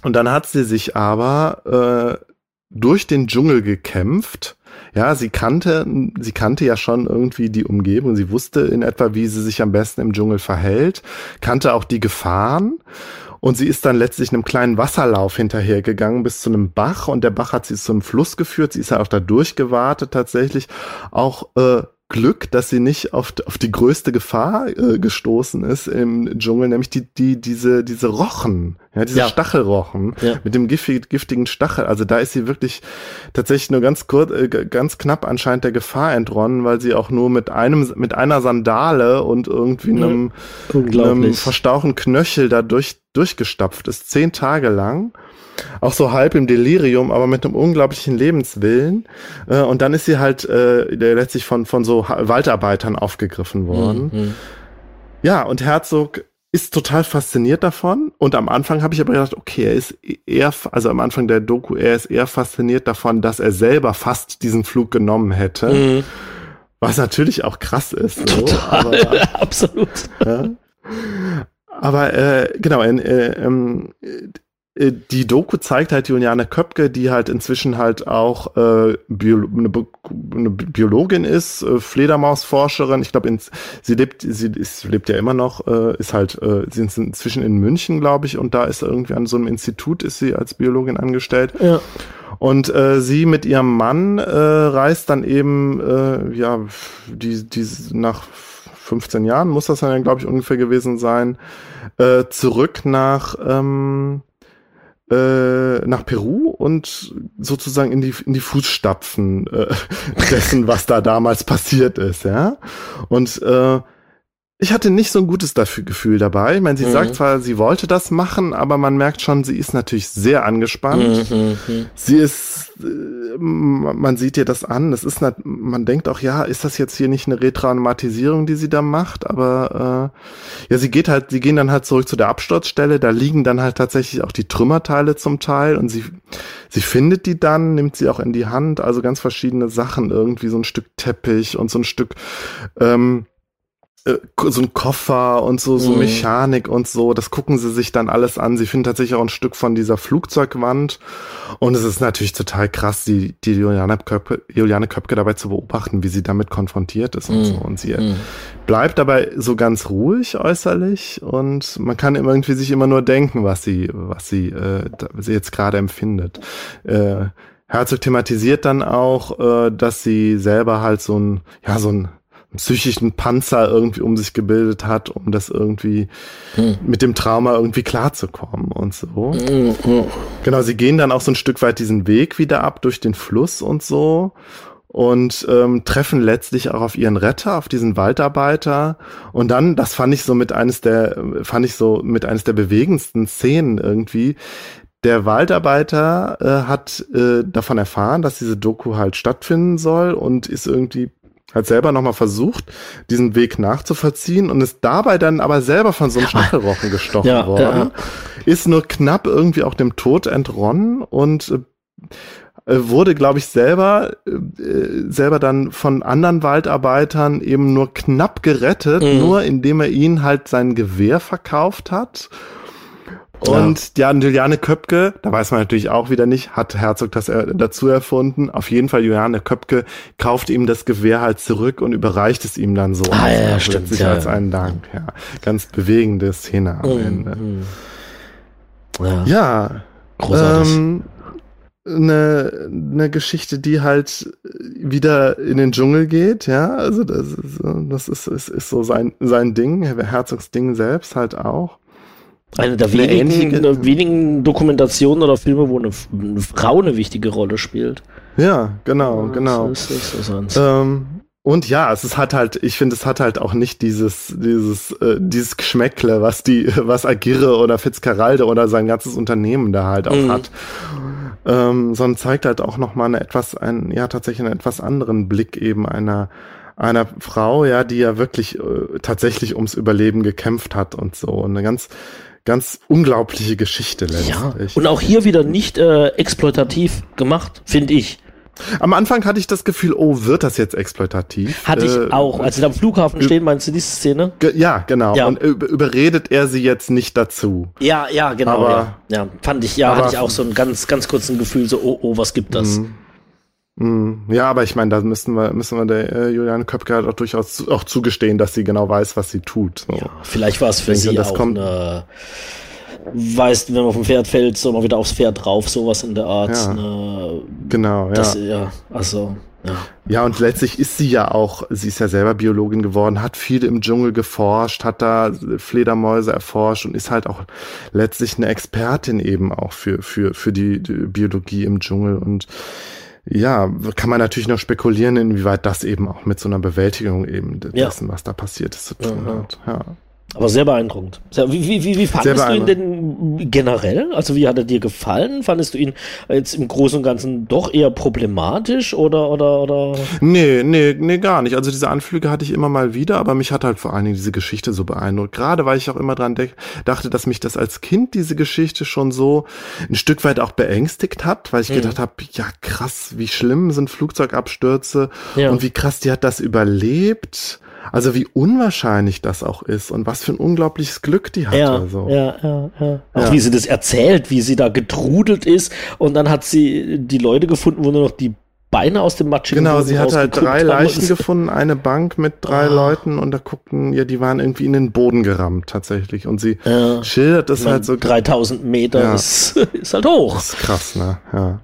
Und dann hat sie sich aber äh, durch den Dschungel gekämpft ja, sie kannte, sie kannte ja schon irgendwie die Umgebung. Sie wusste in etwa, wie sie sich am besten im Dschungel verhält, kannte auch die Gefahren. Und sie ist dann letztlich einem kleinen Wasserlauf hinterhergegangen bis zu einem Bach und der Bach hat sie zum Fluss geführt. Sie ist ja auch da durchgewartet tatsächlich. Auch äh, Glück, dass sie nicht auf, auf die größte Gefahr äh, gestoßen ist im Dschungel, nämlich die, die, diese, diese Rochen, ja, diese ja. Stachelrochen ja. mit dem giftig, giftigen Stachel. Also da ist sie wirklich tatsächlich nur ganz kurz, äh, ganz knapp anscheinend der Gefahr entronnen, weil sie auch nur mit einem, mit einer Sandale und irgendwie einem, einem verstauchten Knöchel da durch, durchgestapft ist, zehn Tage lang auch so halb im Delirium, aber mit einem unglaublichen Lebenswillen. Äh, und dann ist sie halt äh, letztlich von, von so Waldarbeitern aufgegriffen worden. Mhm. Ja, und Herzog ist total fasziniert davon. Und am Anfang habe ich aber gedacht, okay, er ist eher, also am Anfang der Doku, er ist eher fasziniert davon, dass er selber fast diesen Flug genommen hätte. Mhm. Was natürlich auch krass ist. So, Total, aber, absolut. Ja. Aber äh, genau, äh, äh, äh, die Doku zeigt halt Juliane Köpke, die halt inzwischen halt auch äh, Bio eine, eine Biologin ist, äh, Fledermausforscherin. Ich glaube, sie lebt, sie ist, lebt ja immer noch, äh, ist halt, äh, sie ist inzwischen in München, glaube ich, und da ist irgendwie an so einem Institut ist sie als Biologin angestellt. Ja. Und äh, sie mit ihrem Mann äh, reist dann eben, äh, ja, die, die nach 15 Jahren muss das dann, glaube ich, ungefähr gewesen sein, äh, zurück nach ähm, äh, nach Peru und sozusagen in die in die Fußstapfen äh, dessen, was da damals passiert ist, ja. Und äh, ich hatte nicht so ein gutes dafür Gefühl dabei. Ich meine, sie mhm. sagt zwar, sie wollte das machen, aber man merkt schon, sie ist natürlich sehr angespannt. Mhm. mhm. Sie ist, äh, man sieht ihr das an. Das ist, man denkt auch, ja, ist das jetzt hier nicht eine Retraumatisierung, die sie da macht? Aber äh, ja, sie geht halt, sie gehen dann halt zurück zu der Absturzstelle. Da liegen dann halt tatsächlich auch die Trümmerteile zum Teil und sie, sie findet die dann, nimmt sie auch in die Hand. Also ganz verschiedene Sachen, irgendwie so ein Stück Teppich und so ein Stück ähm, äh, so ein Koffer und so, so mhm. Mechanik und so. Das gucken sie sich dann alles an. Sie finden tatsächlich auch ein Stück von dieser Flugzeugwand. Und es ist natürlich total krass, die, die Juliane, Köpke, Juliane Köpke dabei zu beobachten, wie sie damit konfrontiert ist und mhm. so. Und sie mhm. bleibt dabei so ganz ruhig äußerlich und man kann irgendwie sich immer nur denken, was sie, was sie, äh, sie jetzt gerade empfindet. Äh, Herzog thematisiert dann auch, äh, dass sie selber halt so ein, ja, so ein psychischen Panzer irgendwie um sich gebildet hat, um das irgendwie hm. mit dem Trauma irgendwie klarzukommen und so. Hm, hm. Genau, sie gehen dann auch so ein Stück weit diesen Weg wieder ab durch den Fluss und so und ähm, treffen letztlich auch auf ihren Retter, auf diesen Waldarbeiter. Und dann, das fand ich so mit eines der, fand ich so mit eines der bewegendsten Szenen irgendwie. Der Waldarbeiter äh, hat äh, davon erfahren, dass diese Doku halt stattfinden soll und ist irgendwie hat selber nochmal versucht, diesen Weg nachzuvollziehen und ist dabei dann aber selber von so einem Stachelrochen gestochen ja, worden. Ja. Ist nur knapp irgendwie auch dem Tod entronnen und äh, wurde, glaube ich, selber, äh, selber dann von anderen Waldarbeitern eben nur knapp gerettet, mhm. nur indem er ihnen halt sein Gewehr verkauft hat und ja. Juliane Köpke, da weiß man natürlich auch wieder nicht, hat Herzog das er, dazu erfunden. Auf jeden Fall, Juliane Köpke kauft ihm das Gewehr halt zurück und überreicht es ihm dann so. Ah, ja, also stimmt. Sich ja, als einen Dank. Ja, ganz bewegende Szene am mm, Ende. Mm. Ja. ja Großartig. Ähm, eine, eine Geschichte, die halt wieder in den Dschungel geht, ja, also das ist, das ist, ist, ist so sein, sein Ding, Herzogs Ding selbst halt auch. Eine der wenigen, eine wenigen Dokumentationen oder Filme, wo eine, eine, Frau eine wichtige Rolle spielt. Ja, genau, ja, genau. Das ist, das ist ähm, und ja, es ist hat halt, ich finde, es hat halt auch nicht dieses, dieses, äh, dieses Geschmäckle, was die, was Agirre oder Fitzcarralde oder sein ganzes Unternehmen da halt auch mhm. hat. Ähm, sondern zeigt halt auch nochmal eine etwas, ein, ja, tatsächlich einen etwas anderen Blick eben einer, einer Frau, ja, die ja wirklich äh, tatsächlich ums Überleben gekämpft hat und so. Und eine ganz, ganz unglaubliche Geschichte letztlich. Ja, und auch hier wieder nicht äh, exploitativ gemacht, finde ich. Am Anfang hatte ich das Gefühl, oh, wird das jetzt exploitativ? Hatte ich äh, auch. Als sie am Flughafen stehen, meinst du diese Szene? Ja, genau. Ja. Und überredet er sie jetzt nicht dazu. Ja, ja, genau. Aber, ja. ja. fand ich, ja, hatte ich auch so ein ganz, ganz kurzen Gefühl, so, oh, oh, was gibt das? Mhm. Mhm. Ja, aber ich meine, da müssen wir, müssen wir der äh, Juliane Köpke halt auch durchaus auch zugestehen, dass sie genau weiß, was sie tut. So. Ja, vielleicht war es für sie auch kommt, eine, weißt, wenn man vom Pferd fällt, soll man wieder aufs Pferd drauf, sowas in der Art. Ja, eine, genau, ja. Das, ja, also. Ja. ja, und letztlich ist sie ja auch, sie ist ja selber Biologin geworden, hat viel im Dschungel geforscht, hat da Fledermäuse erforscht und ist halt auch letztlich eine Expertin eben auch für, für, für die, die Biologie im Dschungel und ja, kann man natürlich noch spekulieren, inwieweit das eben auch mit so einer Bewältigung eben dessen, ja. was da passiert ist, zu tun ja. hat. Ja. Aber sehr beeindruckend. Wie, wie, wie, wie fandest du ihn denn generell? Also wie hat er dir gefallen? Fandest du ihn jetzt im Großen und Ganzen doch eher problematisch oder oder oder? Nee, nee, nee, gar nicht. Also diese Anflüge hatte ich immer mal wieder, aber mich hat halt vor allen Dingen diese Geschichte so beeindruckt. Gerade weil ich auch immer dran dachte, dass mich das als Kind diese Geschichte schon so ein Stück weit auch beängstigt hat, weil ich mhm. gedacht habe, ja krass, wie schlimm sind Flugzeugabstürze ja. und wie krass die hat das überlebt Also wie unwahrscheinlich das auch ist und was für ein unglaubliches Glück die hatte. Ja, so. ja, ja, ja. Auch Ja. wie sie das erzählt, wie sie da getrudelt ist und dann hat sie die Leute gefunden, wo nur noch die Beine aus dem matschigen Genau, sie hat halt drei Leichen und- gefunden, eine Bank mit drei Ah. Leuten und da guckten, ja, die waren irgendwie in den Boden gerammt tatsächlich. Und sie Ja. schildert das halt so 3000 Meter Ja. ist, ist halt hoch. Das ist krass, ne? Ja.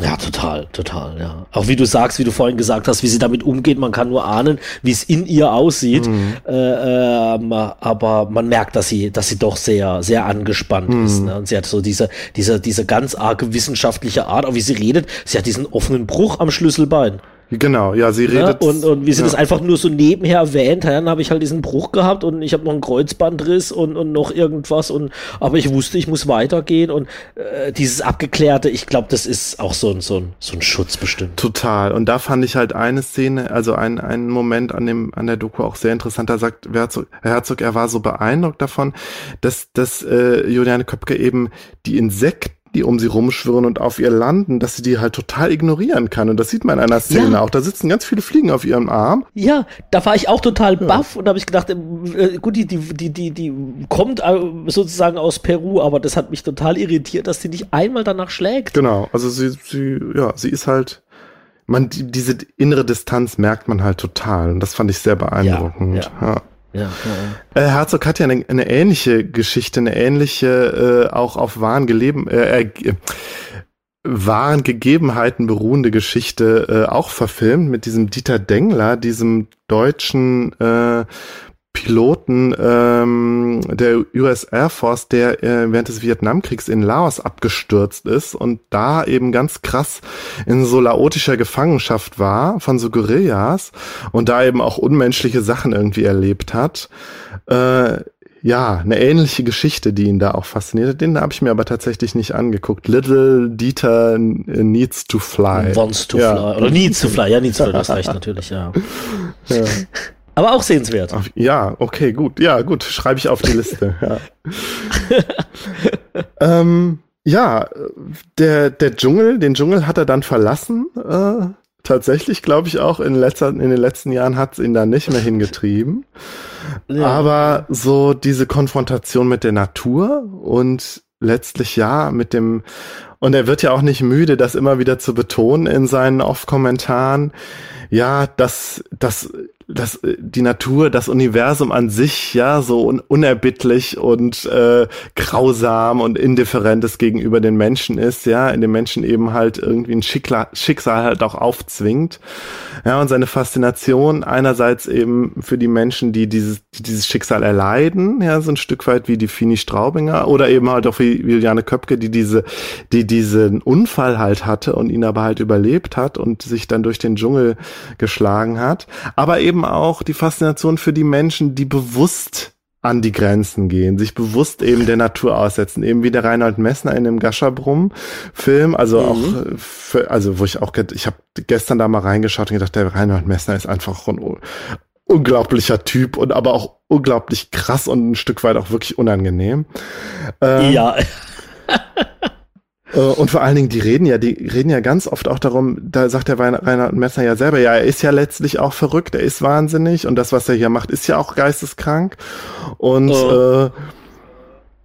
Ja, total, total, ja. Auch wie du sagst, wie du vorhin gesagt hast, wie sie damit umgeht, man kann nur ahnen, wie es in ihr aussieht. Mhm. Äh, ähm, aber man merkt, dass sie, dass sie doch sehr, sehr angespannt Mhm. ist. Ne? Und sie hat so diese, diese, diese ganz arge wissenschaftliche Art, auch wie sie redet. Sie hat diesen offenen Bruch am Schlüsselbein. Genau, ja, sie Ne? redet. Und, und wie sie ja. das einfach nur so nebenher erwähnt, ja, dann habe ich halt diesen Bruch gehabt und ich habe noch einen Kreuzbandriss und, und noch irgendwas und aber ich wusste, ich muss weitergehen und äh, dieses Abgeklärte, ich glaube, das ist auch so ein, so ein, so ein Schutz bestimmt. Total. Und da fand ich halt eine Szene, also ein, einen Moment an dem, an der Doku auch sehr interessant. Da sagt Herzog, Herr Herzog, er war so beeindruckt davon, dass, dass äh, Juliane Köpke eben die Insekten die um sie rumschwirren und auf ihr landen, dass sie die halt total ignorieren kann. Und das sieht man in einer Szene Ja. auch. Da sitzen ganz viele Fliegen auf ihrem Arm. Ja, da war ich auch total baff und habe ich gedacht, äh, gut, die, die, die, die, die kommt äh, sozusagen aus Peru, aber das hat mich total irritiert, dass die nicht einmal danach schlägt. Genau. Also sie, sie, ja, sie ist halt, man, die, diese innere Distanz merkt man halt total. Und das fand ich sehr beeindruckend. ja. ja. Ja, Äh, Herzog hat ja eine, eine ähnliche Geschichte, eine ähnliche, äh, auch auf wahren, geleben, äh, äh, wahren Gegebenheiten beruhende Geschichte äh, auch verfilmt mit diesem Dieter Dengler, diesem deutschen äh, Piloten ähm, der US Air Force, der äh, während des Vietnamkriegs in Laos abgestürzt ist und da eben ganz krass in so laotischer Gefangenschaft war von so Guerillas und da eben auch unmenschliche Sachen irgendwie erlebt hat. Äh, ja, eine ähnliche Geschichte, die ihn da auch fasziniert hat. Den habe ich mir aber tatsächlich nicht angeguckt. Little Dieter Needs to Fly. Wants to Ja. fly. Oder needs to fly. Ja, needs to fly, das reicht natürlich, ja. Ja. Aber auch sehenswert. Ja, okay, gut. Ja, gut, schreibe ich auf die Liste. Ja, ähm, ja der, der Dschungel, den Dschungel hat er dann verlassen. Äh, tatsächlich, glaube ich, auch in, letzter, in den letzten Jahren hat es ihn da nicht mehr hingetrieben. Ja. Aber so diese Konfrontation mit der Natur und letztlich ja mit dem, und er wird ja auch nicht müde, das immer wieder zu betonen in seinen Off-Kommentaren, ja, dass, dass, dass äh, die Natur, das Universum an sich ja so un unerbittlich und äh, grausam und indifferentes gegenüber den Menschen ist, ja, in den Menschen eben halt irgendwie ein Schickla Schicksal halt auch aufzwingt. Ja, und seine Faszination einerseits eben für die Menschen, die dieses, die dieses Schicksal erleiden, ja, so ein Stück weit wie die Fini Straubinger oder eben halt auch wie Juliane Köpke, die diese, die diesen Unfall halt hatte und ihn aber halt überlebt hat und sich dann durch den Dschungel geschlagen hat. Aber eben auch die Faszination für die Menschen, die bewusst an die Grenzen gehen, sich bewusst eben der Natur aussetzen, eben wie der Reinhold Messner in dem Gascherbrumm-Film, also Mhm. auch, äh, für, also wo ich auch, ich habe gestern da mal reingeschaut und gedacht, der Reinhold Messner ist einfach ein un- unglaublicher Typ und aber auch unglaublich krass und ein Stück weit auch wirklich unangenehm. Ähm, ja, Und vor allen Dingen, die reden ja, die reden ja ganz oft auch darum, da sagt der Reinhard Messner ja selber, ja, er ist ja letztlich auch verrückt, er ist wahnsinnig und das, was er hier macht, ist ja auch geisteskrank. Und Oh.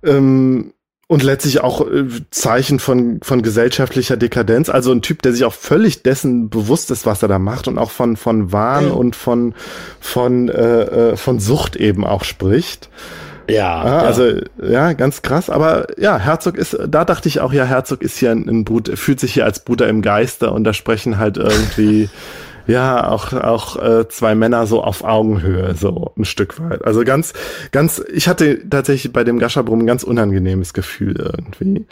äh, ähm, und letztlich auch äh, Zeichen von, von gesellschaftlicher Dekadenz. Also ein Typ, der sich auch völlig dessen bewusst ist, was er da macht und auch von, von Wahn Ja. und von, von, äh, äh, von Sucht eben auch spricht. Ja, Ja, ja. also ja, ganz krass. Aber ja, Herzog ist, da dachte ich auch, ja, Herzog ist hier ein, ein Bruder, fühlt sich hier als Bruder im Geiste und da sprechen halt irgendwie, ja, auch, auch äh, zwei Männer so auf Augenhöhe, so ein Stück weit. Also ganz, ganz, ich hatte tatsächlich bei dem Gascherbrumm ein ganz unangenehmes Gefühl irgendwie.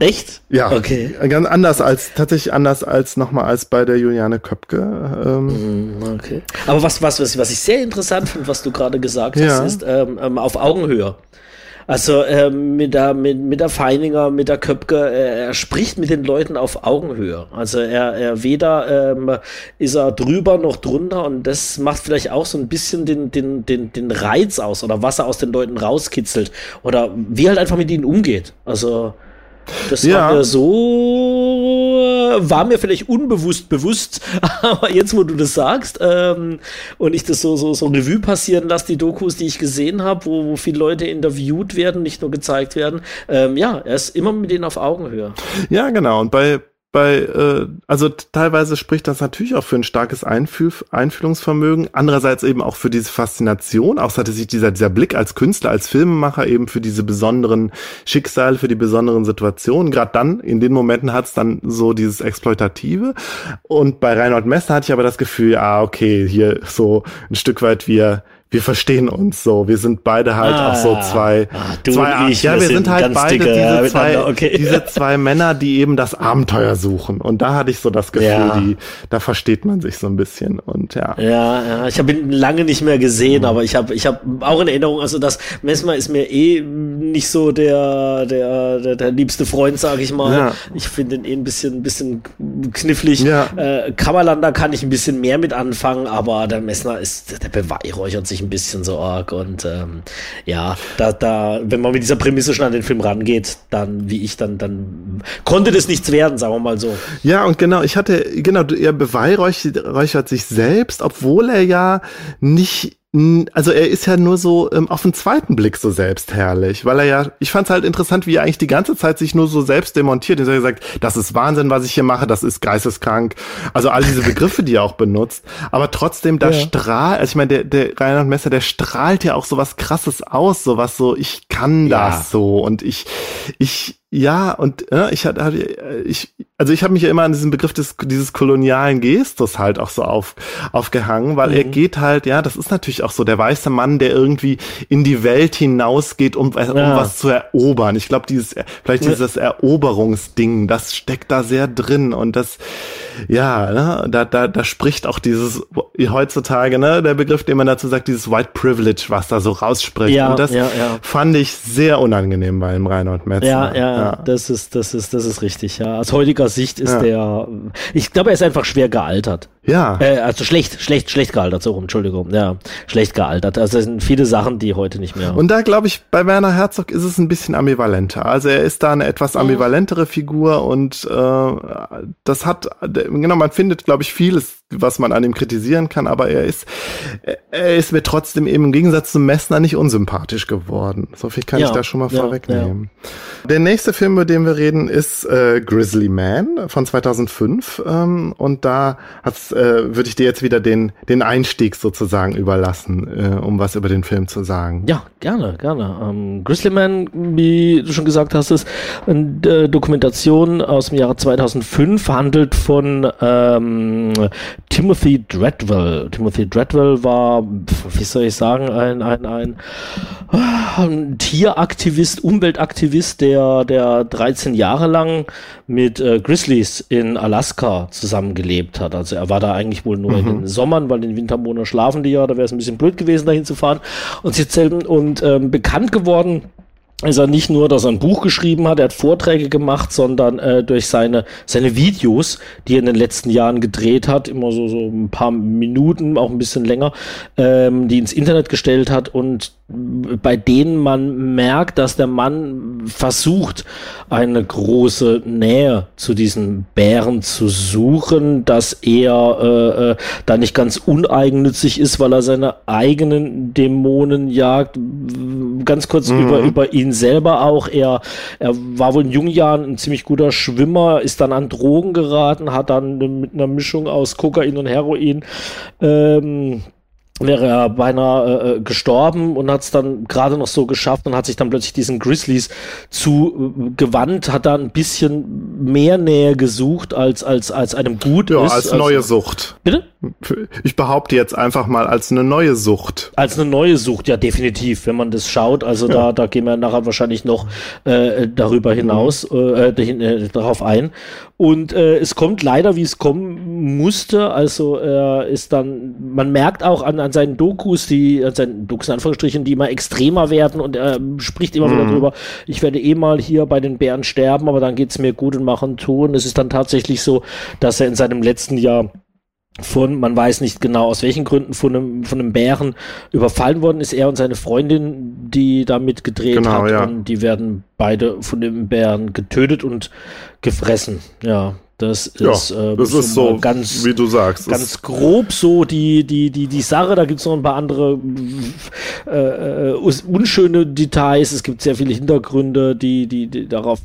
Echt? Ja, Okay. ganz anders als, tatsächlich anders als nochmal als bei der Juliane Köpke. Ähm, Mm, Okay. Aber was, was, was, ich sehr interessant finde, was du gerade gesagt hast, Ja. ist ähm, ähm, auf Augenhöhe. Also ähm, mit, der, mit, mit der Feininger, mit der Köpke, äh, er spricht mit den Leuten auf Augenhöhe. Also er, er weder ähm, ist er drüber noch drunter und das macht vielleicht auch so ein bisschen den, den, den, den Reiz aus oder was er aus den Leuten rauskitzelt oder wie er halt einfach mit ihnen umgeht. Also Das Ja. war mir so, war mir vielleicht unbewusst bewusst, aber jetzt, wo du das sagst ähm, und ich das so, so, so Revue passieren lasse, die Dokus, die ich gesehen habe, wo, wo viele Leute interviewt werden, nicht nur gezeigt werden, ähm, ja, er ist immer mit denen auf Augenhöhe. Ja, genau. Und bei, bei, äh, also teilweise spricht das natürlich auch für ein starkes Einfühl Einfühlungsvermögen. Andererseits eben auch für diese Faszination. Auch hatte sich dieser, dieser Blick als Künstler, als Filmemacher eben für diese besonderen Schicksale, für die besonderen Situationen. Gerade dann, in den Momenten hat es dann so dieses Exploitative. Und bei Reinhold Messner hatte ich aber das Gefühl, ah, okay, hier so ein Stück weit wir, wir verstehen uns so. Wir sind beide halt auch so zwei, Ah, zwei ich, ja, wir sind halt beide dicke, diese zwei, okay. diese zwei Männer, die eben das Abenteuer suchen. Und da hatte ich so das Gefühl, Ja. die, da versteht man sich so ein bisschen. Und ja. Ja, ja, ich habe ihn lange nicht mehr gesehen, aber ich habe ich hab auch in Erinnerung, also das Messmer ist mir eh nicht so der der der, der liebste Freund, sage ich mal. Ja. Ich finde ihn eh ein bisschen ein bisschen knifflig. Ja. Äh, Kammerlander kann ich ein bisschen mehr mit anfangen, aber der Messner ist der beweihräuchert sich ein bisschen so arg und ähm, ja, da da wenn man mit dieser Prämisse schon an den Film rangeht, dann wie ich dann dann konnte das nichts werden, sagen wir mal so. Ja, und genau, ich hatte, genau, er beweihräuchert sich selbst, obwohl er ja nicht also er ist ja nur so ähm, auf den zweiten Blick so selbstherrlich, weil er ja, ich fand es halt interessant, wie er eigentlich die ganze Zeit sich nur so selbst demontiert. Er hat gesagt, das ist Wahnsinn, was ich hier mache, das ist geisteskrank. Also all diese Begriffe, die er auch benutzt. Aber trotzdem, da Ja. strahlt, also ich meine, der, der Reinhard Messer, der strahlt ja auch so was krasses aus, so was so, ich kann Ja. das so und ich, ich, ja, und äh, ich hatte, ich, also ich habe mich ja immer an diesen Begriff des, dieses kolonialen Gestus halt auch so auf, aufgehangen, weil er geht halt, ja, das ist natürlich auch so der weiße Mann, der irgendwie in die Welt hinausgeht, um, um Ja. was zu erobern. Ich glaube, dieses, vielleicht Ja. dieses Eroberungsding, das steckt da sehr drin und das, ja, ne, da, da, da spricht auch dieses heutzutage, ne, der Begriff, den man dazu sagt, dieses White Privilege, was da so rausspricht. Ja, und das ja, ja. fand ich sehr unangenehm bei dem Reinhold Metzner. Ja, ja, das ist, das ist, das ist richtig, ja. Aus heutiger Sicht ist Ja. der, ich glaube, er ist einfach schwer gealtert. Ja. Äh, also schlecht, schlecht, schlecht gealtert, so rum, Entschuldigung, ja, schlecht gealtert. Also es sind viele Sachen, die heute nicht mehr. Und da glaube ich, bei Werner Herzog ist es ein bisschen ambivalenter. Also er ist da eine etwas ambivalentere Figur und äh, das hat, genau, man findet, glaube ich, vieles, was man an ihm kritisieren kann, aber er ist, er ist mir trotzdem eben im Gegensatz zum Messner nicht unsympathisch geworden. So viel kann Ja, ich da schon mal ja, vorwegnehmen. Der nächste Film, über den wir reden, ist äh, Grizzly Man von 2005 ähm, und da hat's, äh, würde ich dir jetzt wieder den, den Einstieg sozusagen überlassen, äh, um was über den Film zu sagen. Ja, gerne, gerne. Ähm, Grizzly Man, wie du schon gesagt hast, ist eine äh, Dokumentation aus dem Jahre 2005, handelt von ähm, Timothy Dreadwell. Timothy Dreadwell war, wie soll ich sagen, ein, ein, ein, ein Tieraktivist, Umweltaktivist, der, der 13 Jahre lang mit äh, Grizzlies in Alaska zusammengelebt hat. Also er war da eigentlich wohl nur in den Sommern, weil in den Wintermonaten schlafen die ja, da wäre es ein bisschen blöd gewesen, dahin zu fahren. Und sie zelten und ähm, bekannt geworden ist er nicht nur, dass er ein Buch geschrieben hat, er hat Vorträge gemacht, sondern äh, durch seine, seine Videos, die er in den letzten Jahren gedreht hat, immer so, so ein paar Minuten, auch ein bisschen länger, ähm, die ins Internet gestellt hat und bei denen man merkt, dass der Mann versucht, eine große Nähe zu diesen Bären zu suchen, dass er äh, äh, da nicht ganz uneigennützig ist, weil er seine eigenen Dämonen jagt. Ganz kurz über, über ihn selber auch. Er, er war wohl in jungen Jahren ein ziemlich guter Schwimmer, ist dann an Drogen geraten, hat dann mit einer Mischung aus Kokain und Heroin ähm, wäre er beinahe äh, gestorben und hat es dann gerade noch so geschafft und hat sich dann plötzlich diesen Grizzlies zu äh, gewandt, hat da ein bisschen mehr Nähe gesucht, als, als, als einem gut Ja, ist. als Also- neue Sucht. Bitte? Ich behaupte jetzt einfach mal als eine neue Sucht. Als eine neue Sucht, ja, definitiv, wenn man das schaut. Also da, da gehen wir nachher wahrscheinlich noch äh, darüber hinaus, äh, dahin, äh, darauf ein. Und äh, es kommt leider, wie es kommen musste. Also er ist dann, man merkt auch an, an seinen Dokus, die, an seinen Dokus in Anführungsstrichen, die immer extremer werden und er spricht immer wieder drüber, ich werde eh mal hier bei den Bären sterben, aber dann geht's mir gut und machen tun. Es ist dann tatsächlich so, dass er in seinem letzten Jahr von, man weiß nicht genau aus welchen Gründen, von einem, von einem Bären überfallen worden ist. Er und seine Freundin, die da mitgedreht Genau, hat, ja. und die werden beide von dem Bären getötet und gefressen. Ja, das Ja, ist, äh, das ist so, ganz, wie du sagst. ganz grob so die, die, die, die Sache. Da gibt es noch ein paar andere äh, äh, unschöne Details. Es gibt sehr viele Hintergründe, die, die, die darauf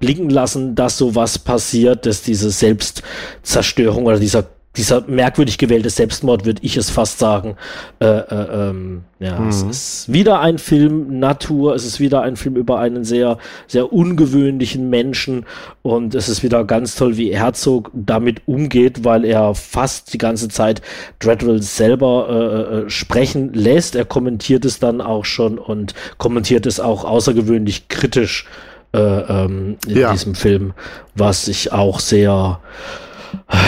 blicken lassen, dass sowas passiert, dass diese Selbstzerstörung oder dieser dieser merkwürdig gewählte Selbstmord, würde ich es fast sagen. Äh, äh, ähm, ja, es ist wieder ein Film Natur, es ist wieder ein Film über einen sehr, sehr ungewöhnlichen Menschen und es ist wieder ganz toll, wie Herzog damit umgeht, weil er fast die ganze Zeit Dreadwell selber äh, äh, sprechen lässt. Er kommentiert es dann auch schon und kommentiert es auch außergewöhnlich kritisch äh, ähm, in Ja. diesem Film, was ich auch sehr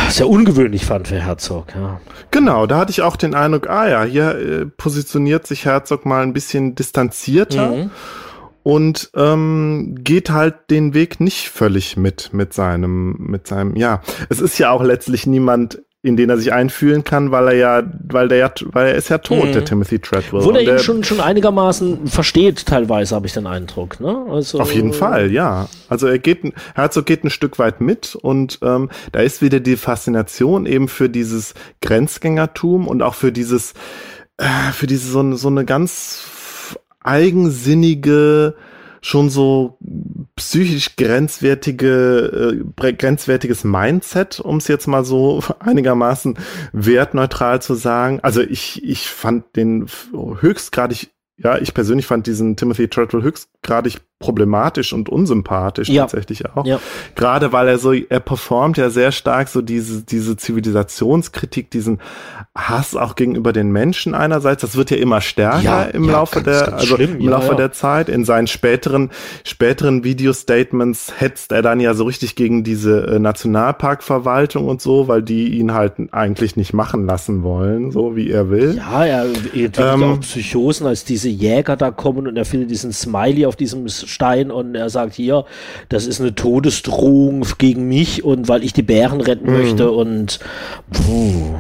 sehr ungewöhnlich fand für Herzog, ja. Genau, da hatte ich auch den Eindruck, ah ja, hier äh, positioniert sich Herzog mal ein bisschen distanzierter Mhm. und ähm, geht halt den Weg nicht völlig mit mit seinem mit seinem ja es ist ja auch letztlich niemand in den er sich einfühlen kann weil er ja weil der ja weil er ist ja tot Mhm. der Timothy Treadwell Obwohl er ihn schon, schon einigermaßen versteht, teilweise, habe ich den Eindruck. Ne? Also, Auf jeden Fall, ja. Also er geht, Herzog geht ein Stück weit mit und ähm, da ist wieder die Faszination eben für dieses Grenzgängertum und auch für dieses, äh, für diese so, so eine ganz eigensinnige, schon so psychisch grenzwertige, äh, grenzwertiges Mindset, um es jetzt mal so einigermaßen wertneutral zu sagen. Also ich, ich fand den höchstgradig ja, ich persönlich fand diesen Timothy Treadwell höchstgradig problematisch und unsympathisch Ja. tatsächlich auch. Ja. Gerade weil er so, er performt ja sehr stark so diese, diese Zivilisationskritik, diesen Hass auch gegenüber den Menschen einerseits. Das wird ja immer stärker Ja, im Laufe ganz, der, ganz also schlimm, im Laufe der Zeit. In seinen späteren, späteren Video-Statements hetzt er dann ja so richtig gegen diese äh, Nationalparkverwaltung und so, weil die ihn halt eigentlich nicht machen lassen wollen, so wie er will. Ja, er entwickelt Ähm, auch Psychosen, als diese Jäger da kommen und er findet diesen Smiley auf diesem Stein und er sagt hier, das ist eine Todesdrohung gegen mich und weil ich die Bären retten Mhm. möchte und puh.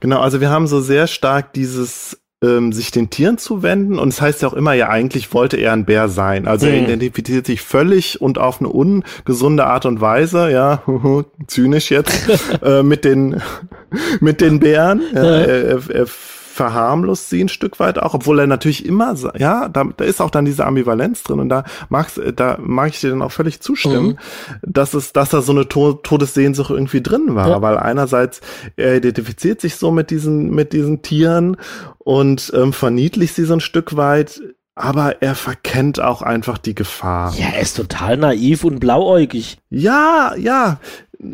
Genau, also wir haben so sehr stark dieses ähm, sich den Tieren zuwenden und es heißt ja auch immer, ja eigentlich wollte er ein Bär sein. Also er Mhm. identifiziert sich völlig und auf eine ungesunde Art und Weise, ja, zynisch jetzt, äh, mit den mit den Bären. Ja. er, er, er verharmlost sie ein Stück weit auch, obwohl er natürlich immer, ja, da, da ist auch dann diese Ambivalenz drin und da mag's, da mag ich dir dann auch völlig zustimmen, dass es, dass da so eine to Todessehnsucht irgendwie drin war, Ja. weil einerseits er identifiziert sich so mit diesen, mit diesen Tieren und ähm, verniedlicht sie so ein Stück weit, aber er verkennt auch einfach die Gefahr. Ja, er ist total naiv und blauäugig. Ja, ja.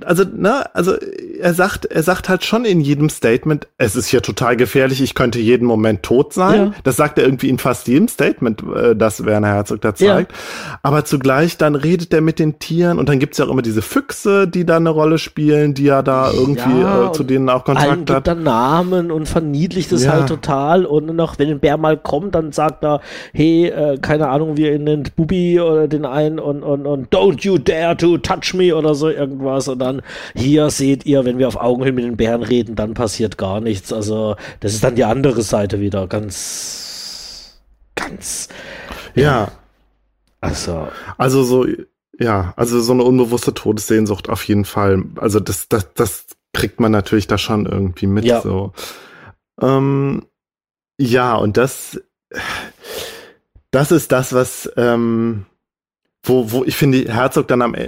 Also, ne, also er sagt, er sagt halt schon in jedem Statement, es ist hier total gefährlich, ich könnte jeden Moment tot sein. Ja. Das sagt er irgendwie in fast jedem Statement, äh, das Werner Herzog da Ja. zeigt. Aber zugleich dann redet er mit den Tieren und dann gibt's ja auch immer diese Füchse, die da eine Rolle spielen, die ja da irgendwie Ja, äh, zu denen auch Allen Kontakt gibt hat. er Namen und verniedlicht es Ja. halt total. Und noch, wenn ein Bär mal kommt, dann sagt er, hey, äh, keine Ahnung, wie er ihn nennt, Bubi oder den einen und, und, und don't you dare to touch me oder so irgendwas. Und dann, hier seht ihr, wenn wir auf Augenhöhe mit den Bären reden, dann passiert gar nichts. Also, das ist dann die andere Seite wieder. Ganz, ganz, Ja, also, also so, ja, also so eine unbewusste Todessehnsucht auf jeden Fall. Also das, das, das kriegt man natürlich da schon irgendwie mit. Ja. So. Ähm, ja, und das, das ist das, was, ähm, wo, wo ich finde, Herzog dann am, äh,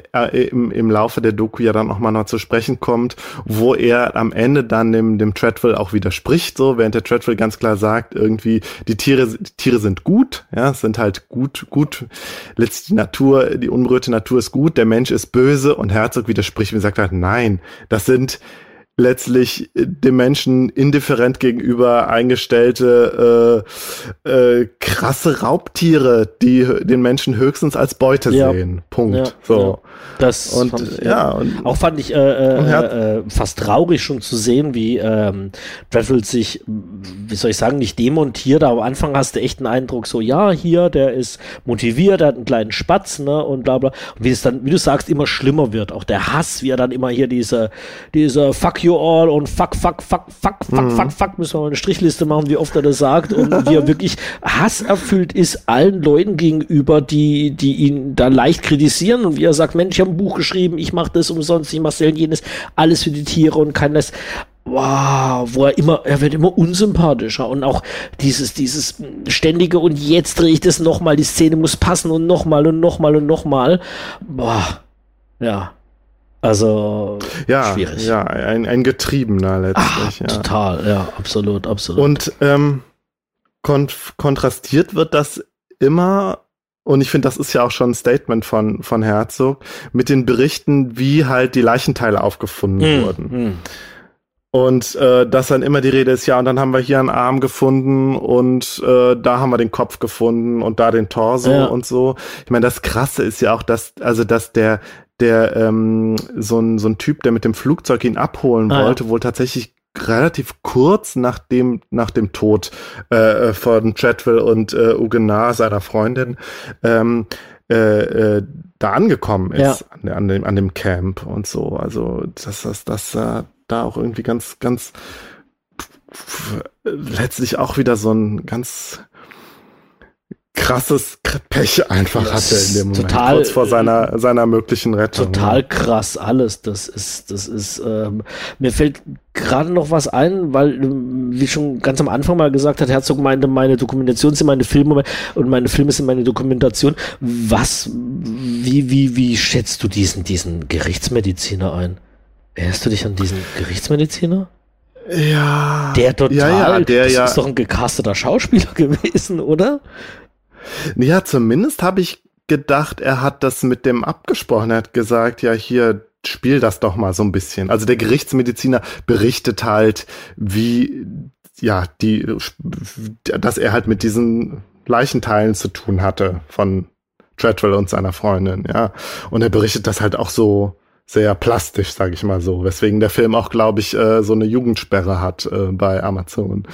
im, im Laufe der Doku ja dann auch mal noch zu sprechen kommt, wo er am Ende dann dem, dem Treadwell auch widerspricht, so, während der Treadwell ganz klar sagt, irgendwie, die Tiere, die Tiere sind gut, ja, sind halt gut, gut, letztlich die Natur, die unberührte Natur ist gut, der Mensch ist böse und Herzog widerspricht und sagt halt, nein, das sind, letztlich dem Menschen indifferent gegenüber eingestellte äh, äh, krasse Raubtiere, die den Menschen höchstens als Beute Ja. sehen. Punkt. Ja, so. Das Und fand ich, ja, und Auch fand ich äh, äh, äh, fast traurig schon zu sehen, wie ähm, Dreadful sich, wie soll ich sagen, nicht demontiert, aber am Anfang hast du echt einen Eindruck, so, ja, hier, der ist motiviert, der hat einen kleinen Spatz, ne, und bla bla. Und wie es dann, wie du sagst, immer schlimmer wird. Auch der Hass, wie er dann immer hier diese, diese Fuck you all und fuck, fuck, fuck, fuck, fuck, mhm. fuck, fuck, müssen wir mal eine Strichliste machen, wie oft er das sagt und wie er wirklich hasserfüllt ist allen Leuten gegenüber, die, die ihn da leicht kritisieren und wie er sagt, Mensch, ich habe ein Buch geschrieben, ich mache das umsonst, ich mache selten jenes, alles für die Tiere und kann das wow, wo er immer, er wird immer unsympathischer und auch dieses, dieses ständige und jetzt drehe ich das nochmal, die Szene muss passen und nochmal und nochmal und nochmal. Boah, ja. Also ja, schwierig. Ja, ein, ein Getriebener letztlich. Ach, ja. Total, ja, absolut, absolut. Und ähm, kont kontrastiert wird das immer und ich finde, das ist ja auch schon ein Statement von, von Herzog, mit den Berichten, wie halt die Leichenteile aufgefunden mm, wurden. Mm. Und äh, dass dann immer die Rede ist, ja, und dann haben wir hier einen Arm gefunden und äh, da haben wir den Kopf gefunden und da den Torso ja. und so. Ich meine, das Krasse ist ja auch, dass, also dass der, der ähm, so ein, so ein Typ, der mit dem Flugzeug ihn abholen ah, wollte, ja. wohl tatsächlich relativ kurz nach dem nach dem Tod äh, von Treadwell und äh, Ugenar, seiner Freundin, ähm, äh, äh, da angekommen ist ja. an, an, dem an dem Camp und so. Also das das das äh, da auch irgendwie ganz, ganz letztlich auch wieder so ein ganz krasses Pech einfach das hatte in dem Moment, total, kurz vor seiner, seiner möglichen Rettung. Total krass alles. Das ist, das ist, ähm, mir fällt gerade noch was ein, weil, wie schon ganz am Anfang mal gesagt hat, Herzog meinte, meine Dokumentation sind meine Filme und meine Filme sind meine Dokumentation. Was, wie, wie, wie schätzt du diesen, diesen Gerichtsmediziner ein? Erinnerst du dich an diesen Gerichtsmediziner? Ja. Der total, ja, ja, der das ja. ist doch ein gecasteter Schauspieler gewesen, oder? Ja, zumindest habe ich gedacht, er hat das mit dem abgesprochen. Er hat gesagt, ja, hier, spiel das doch mal so ein bisschen. Also der Gerichtsmediziner berichtet halt, wie, ja, die, dass er halt mit diesen Leichenteilen zu tun hatte von Treadwell und seiner Freundin, ja. Und er berichtet das halt auch so, sehr plastisch, sage ich mal so. Weswegen der Film auch, glaube ich, äh, so eine Jugendsperre hat äh, bei Amazon.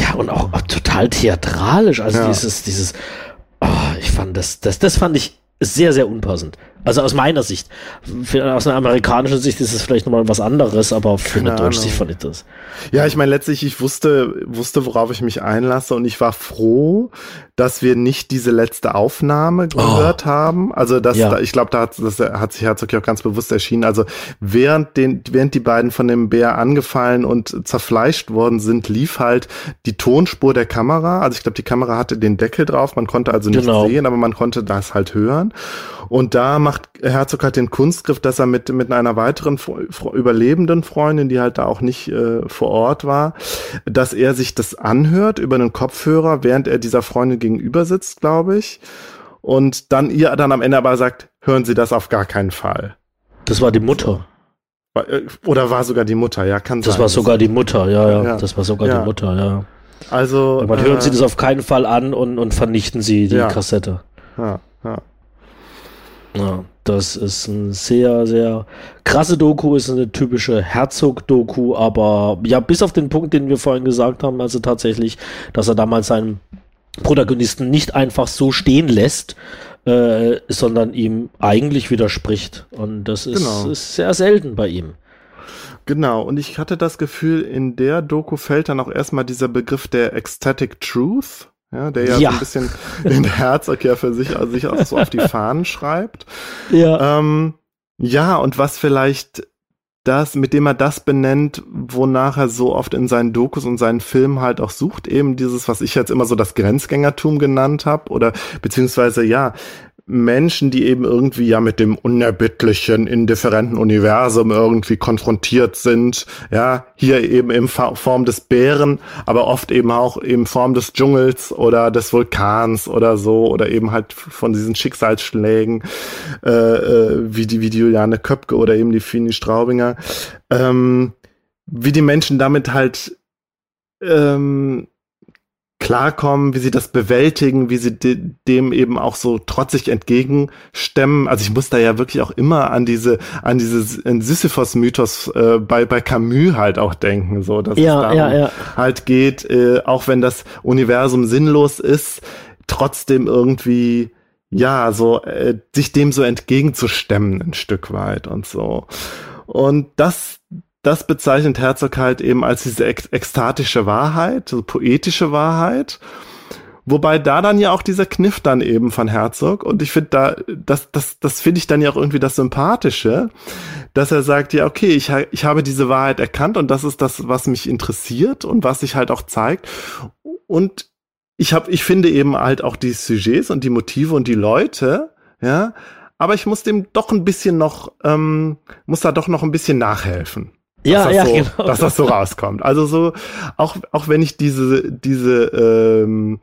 Ja, und auch, auch total theatralisch. Also ja. dieses, dieses, oh, ich fand das, das, das fand ich sehr, sehr unpassend. Also aus meiner Sicht. Aus einer amerikanischen Sicht ist es vielleicht nochmal was anderes, aber für eine deutsche Sicht fand ich das. Ja, ich meine, letztlich, ich wusste, wusste, worauf ich mich einlasse und ich war froh, dass wir nicht diese letzte Aufnahme oh. gehört oh. haben. Also das, ja. da, ich glaube, da hat, das hat sich Herzog ja auch ganz bewusst erschienen. Also während den, während die beiden von dem Bär angefallen und zerfleischt worden sind, lief halt die Tonspur der Kamera. Also ich glaube, die Kamera hatte den Deckel drauf. Man konnte also nicht genau. sehen, aber man konnte das halt hören. Und da macht Herzog halt den Kunstgriff, dass er mit, mit einer weiteren überlebenden Freundin, die halt da auch nicht äh, vor Ort war, dass er sich das anhört über einen Kopfhörer, während er dieser Freundin gegenüber sitzt, glaube ich. Und dann ihr dann am Ende aber sagt, hören Sie das auf gar keinen Fall. Das war die Mutter. Äh, oder war sogar die Mutter, ja, kann das sein. Das war sogar die Mutter, ja, ja, ja. Das war sogar ja. die Mutter, ja. Also. Aber hören äh, Sie das auf keinen Fall an und, und vernichten Sie die ja. Kassette. Ja, ja. Ja, das ist ein sehr, sehr krasse Doku, ist eine typische Herzog-Doku, aber ja, bis auf den Punkt, den wir vorhin gesagt haben, also tatsächlich, dass er damals seinen Protagonisten nicht einfach so stehen lässt, äh, sondern ihm eigentlich widerspricht. Und das ist, genau. ist sehr selten bei ihm. Genau, und ich hatte das Gefühl, in der Doku fällt dann auch erstmal dieser Begriff der Ecstatic Truth ja, der ja, ja. so ein bisschen den Herzog ja für sich, also sich auch so auf die Fahnen schreibt. Ja. Ähm, ja, und was vielleicht das, mit dem er das benennt, wonach er so oft in seinen Dokus und seinen Filmen halt auch sucht, eben dieses, was ich jetzt immer so das Grenzgängertum genannt habe, oder beziehungsweise ja, Menschen, die eben irgendwie ja mit dem unerbittlichen, indifferenten Universum irgendwie konfrontiert sind. Ja, hier eben in Form des Bären, aber oft eben auch in Form des Dschungels oder des Vulkans oder so oder eben halt von diesen Schicksalsschlägen, äh, äh, wie die, wie die Juliane Köpke oder eben die Fini Straubinger. Ähm, wie die Menschen damit halt ähm, klarkommen, wie sie das bewältigen, wie sie de dem eben auch so trotzig entgegenstemmen. Also ich muss da ja wirklich auch immer an diese, an dieses Sisyphos-Mythos äh, bei, bei Camus halt auch denken, so dass ja, es darum ja, ja. halt geht, äh, auch wenn das Universum sinnlos ist, trotzdem irgendwie ja, so äh, sich dem so entgegenzustemmen ein Stück weit und so. Und das das bezeichnet Herzog halt eben als diese ek ekstatische Wahrheit, so poetische Wahrheit. Wobei da dann ja auch dieser Kniff dann eben von Herzog und ich finde da, das, das, das finde ich dann ja auch irgendwie das Sympathische, dass er sagt, ja, okay, ich, ich habe diese Wahrheit erkannt und das ist das, was mich interessiert und was sich halt auch zeigt. Und ich habe, ich finde eben halt auch die Sujets und die Motive und die Leute, ja, aber ich muss dem doch ein bisschen noch, ähm, muss da doch noch ein bisschen nachhelfen ja, ja, so, genau. dass das so rauskommt. Also so, auch, auch wenn ich diese, diese, ähm,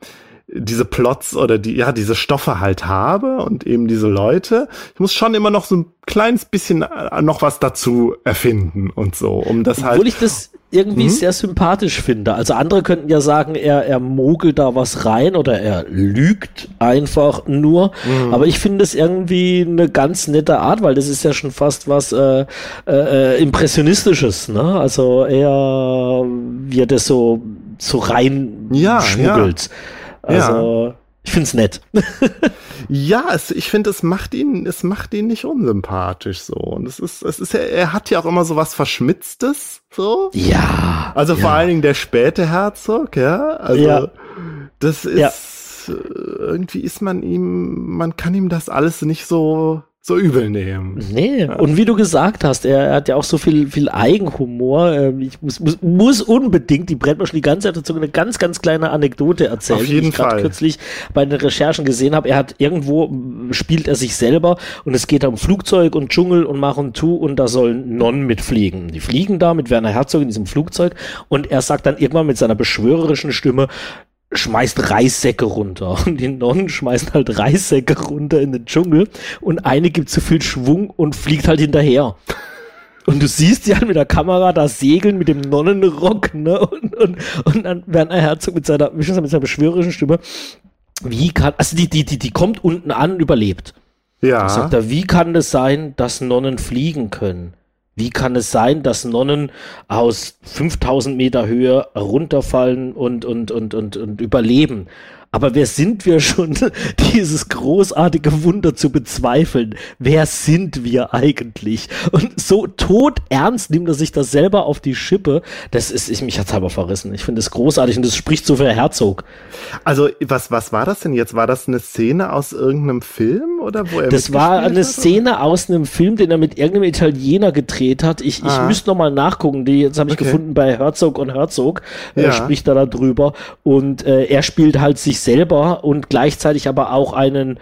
diese Plots oder die, ja, diese Stoffe halt habe und eben diese Leute, ich muss schon immer noch so ein kleines bisschen äh, noch was dazu erfinden und so, um das halt. Obwohl ich das irgendwie mhm. sehr sympathisch finde. Also andere könnten ja sagen, er, er mogelt da was rein oder er lügt einfach nur. Mhm. Aber ich finde es irgendwie eine ganz nette Art, weil das ist ja schon fast was äh, äh, Impressionistisches. Ne? Also er, wie er das so, so rein ja, schmuggelt. Ja. Also ja. Ich find's nett. ja, es, ich finde, es macht ihn, es macht ihn nicht unsympathisch so. Und es ist, es ist ja, er hat ja auch immer so was Verschmitztes, so. Ja. Also ja. vor allen Dingen der späte Herzog, ja. Also, ja. das ist, ja. irgendwie ist man ihm, man kann ihm das alles nicht so so übel nehmen. Nee, ja. und wie du gesagt hast, er, er, hat ja auch so viel, viel Eigenhumor. Ähm, ich muss, muss, muss unbedingt die Brettmaschine die ganze Zeit dazu eine ganz, ganz kleine Anekdote erzählen, Auf jeden die ich gerade kürzlich bei den Recherchen gesehen habe. Er hat irgendwo, spielt er sich selber und es geht um Flugzeug und Dschungel und Mach und Tu und da sollen Nonnen mitfliegen. Die fliegen da mit Werner Herzog in diesem Flugzeug und er sagt dann irgendwann mit seiner beschwörerischen Stimme, schmeißt Reissäcke runter. Und die Nonnen schmeißen halt Reissäcke runter in den Dschungel und eine gibt zu viel Schwung und fliegt halt hinterher. Und du siehst die halt mit der Kamera da segeln mit dem Nonnenrock, ne? Und, und, und dann Werner Herzog mit seiner, mit seiner beschwörerischen Stimme, wie kann, also die, die, die, die kommt unten an und überlebt. Ja. sagt er, wie kann es sein, dass Nonnen fliegen können? Wie kann es sein, dass Nonnen aus 5000 Meter Höhe runterfallen und, und, und, und, und überleben? Aber wer sind wir schon, dieses großartige Wunder zu bezweifeln? Wer sind wir eigentlich? Und so tot ernst nimmt er sich das selber auf die Schippe. Das ist, ich, mich hat's halber verrissen. Ich finde es großartig und das spricht so für Herzog. Also, was, was war das denn jetzt? War das eine Szene aus irgendeinem Film oder wo er Das war eine hat, Szene aus einem Film, den er mit irgendeinem Italiener gedreht hat. Ich, ah. ich müsste noch mal nachgucken. Die, jetzt habe ich okay. gefunden bei Herzog und Herzog. Ja. Er spricht da darüber und äh, er spielt halt sich selber und gleichzeitig aber auch einen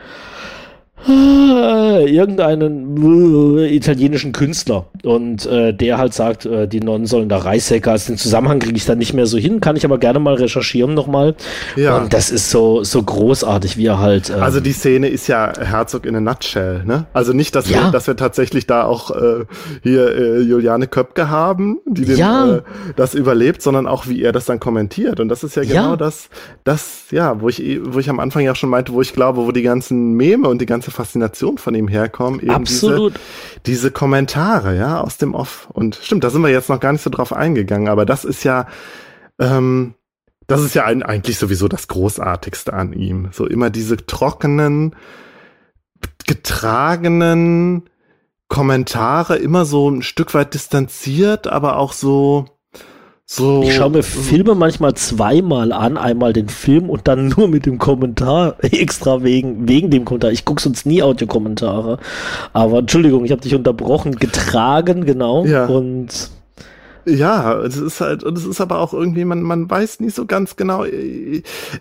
irgendeinen äh, italienischen Künstler und äh, der halt sagt, äh, die Nonnen sollen da Reissäcke. Also den Zusammenhang kriege ich dann nicht mehr so hin, kann ich aber gerne mal recherchieren nochmal. Ja. Und das ist so so großartig, wie er halt. Ähm, also die Szene ist ja Herzog in a nutshell, ne? Also nicht, dass ja. wir, dass wir tatsächlich da auch äh, hier äh, Juliane Köpke haben, die den, ja. äh, das überlebt, sondern auch wie er das dann kommentiert. Und das ist ja genau ja. das, das ja, wo ich wo ich am Anfang ja schon meinte, wo ich glaube, wo die ganzen Meme und die ganze Faszination von ihm herkommen. Eben Absolut. Diese, diese Kommentare, ja, aus dem Off. Und stimmt, da sind wir jetzt noch gar nicht so drauf eingegangen, aber das ist ja, ähm, das ist ja ein, eigentlich sowieso das Großartigste an ihm. So immer diese trockenen, getragenen Kommentare, immer so ein Stück weit distanziert, aber auch so, so, ich schaue mir Filme manchmal zweimal an, einmal den Film und dann nur mit dem Kommentar, extra wegen, wegen dem Kommentar. Ich gucke sonst nie Audiokommentare. Aber Entschuldigung, ich habe dich unterbrochen, getragen, genau. Ja. Und ja, es ist halt, und es ist aber auch irgendwie, man, man weiß nicht so ganz genau,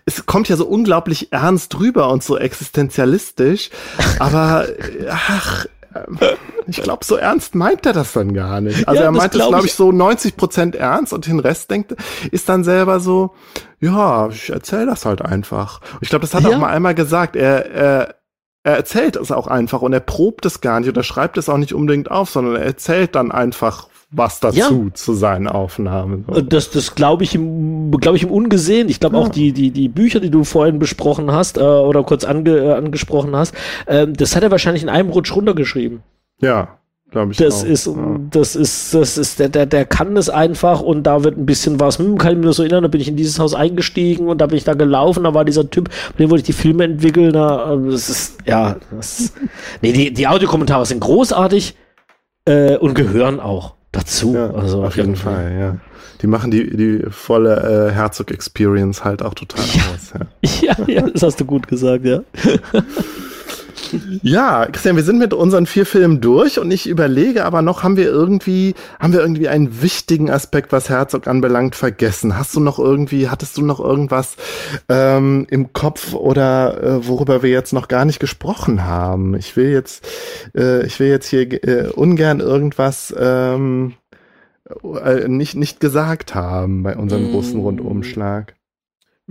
es kommt ja so unglaublich ernst rüber und so existenzialistisch, aber ach, ich glaube, so ernst meint er das dann gar nicht. Also ja, er meint es, glaube ich, so 90 Prozent ernst und den Rest denkt, ist dann selber so, ja, ich erzähle das halt einfach. Und ich glaube, das hat er ja. auch mal einmal gesagt. Er, er, er erzählt es auch einfach und er probt es gar nicht oder schreibt es auch nicht unbedingt auf, sondern er erzählt dann einfach was dazu ja. zu seinen Aufnahmen. Das, das glaube ich, glaube ich im Ungesehen. Ich glaube ja. auch die, die, die Bücher, die du vorhin besprochen hast äh, oder kurz ange, äh, angesprochen hast, äh, das hat er wahrscheinlich in einem Rutsch runtergeschrieben. Ja, glaube ich. Das auch. ist, ja. das ist, das ist, der, der, der kann es einfach und da wird ein bisschen was, hm, kann ich mir nur so erinnern, da bin ich in dieses Haus eingestiegen und da bin ich da gelaufen, da war dieser Typ, mit dem wollte ich die Filme entwickeln, da, das ist, ja, das, nee, die, die Audiokommentare sind großartig, äh, und gehören auch. Dazu. Ja, also auf jeden Fall, ja. Die machen die, die volle äh, Herzog-Experience halt auch total ja. aus. Ja. ja, ja, das hast du gut gesagt, ja. Ja, Christian, wir sind mit unseren vier Filmen durch und ich überlege aber noch, haben wir irgendwie, haben wir irgendwie einen wichtigen Aspekt, was Herzog anbelangt, vergessen? Hast du noch irgendwie, hattest du noch irgendwas ähm, im Kopf oder äh, worüber wir jetzt noch gar nicht gesprochen haben? Ich will jetzt, äh, ich will jetzt hier äh, ungern irgendwas ähm, äh, nicht, nicht gesagt haben bei unserem mm. großen Rundumschlag.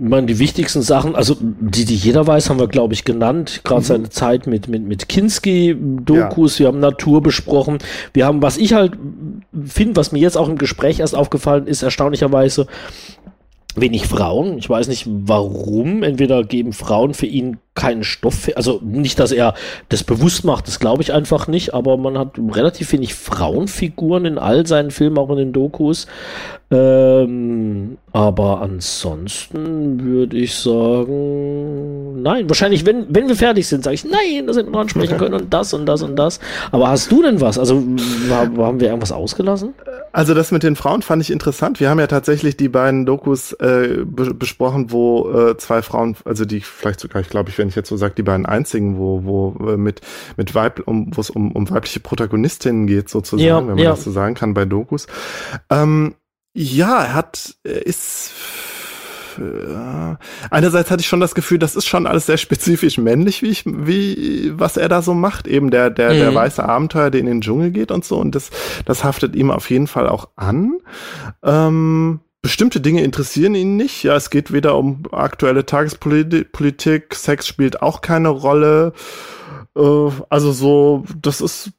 Ich meine, die wichtigsten Sachen, also die, die jeder weiß, haben wir, glaube ich, genannt. Gerade mhm. seine Zeit mit, mit, mit Kinski-Dokus, ja. wir haben Natur besprochen. Wir haben, was ich halt finde, was mir jetzt auch im Gespräch erst aufgefallen ist, erstaunlicherweise wenig Frauen. Ich weiß nicht warum. Entweder geben Frauen für ihn keinen Stoff, also nicht, dass er das bewusst macht, das glaube ich einfach nicht, aber man hat relativ wenig Frauenfiguren in all seinen Filmen, auch in den Dokus. Ähm, aber ansonsten würde ich sagen, nein, wahrscheinlich, wenn, wenn wir fertig sind, sage ich, nein, das hätten wir ansprechen können und das und das und das. Aber hast du denn was? Also haben wir irgendwas ausgelassen? Also das mit den Frauen fand ich interessant. Wir haben ja tatsächlich die beiden Dokus äh, be besprochen, wo äh, zwei Frauen, also die vielleicht sogar, ich glaube, ich, wenn ich jetzt so sage, die beiden einzigen, wo, wo äh, mit, mit Weib, um, wo es um, um weibliche Protagonistinnen geht, sozusagen, ja, wenn man ja. das so sagen kann, bei Dokus. Ähm, ja, er hat, er ist äh, einerseits hatte ich schon das Gefühl, das ist schon alles sehr spezifisch männlich, wie ich, wie, was er da so macht. Eben der, der, mhm. der weiße Abenteuer, der in den Dschungel geht und so. Und das, das haftet ihm auf jeden Fall auch an. Ähm, bestimmte Dinge interessieren ihn nicht. Ja, es geht weder um aktuelle Tagespolitik, Sex spielt auch keine Rolle. Äh, also so, das ist,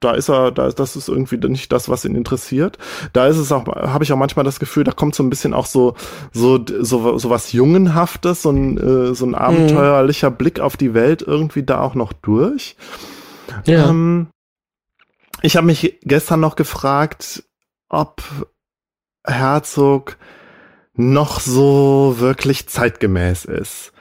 da ist er, da ist, das ist irgendwie nicht das, was ihn interessiert. Da ist es auch, habe ich auch manchmal das Gefühl, da kommt so ein bisschen auch so, so, so, so was Jungenhaftes, so ein, äh, so ein abenteuerlicher mhm. Blick auf die Welt irgendwie da auch noch durch. Ja. Ähm, ich habe mich gestern noch gefragt, ob Herzog noch so wirklich zeitgemäß ist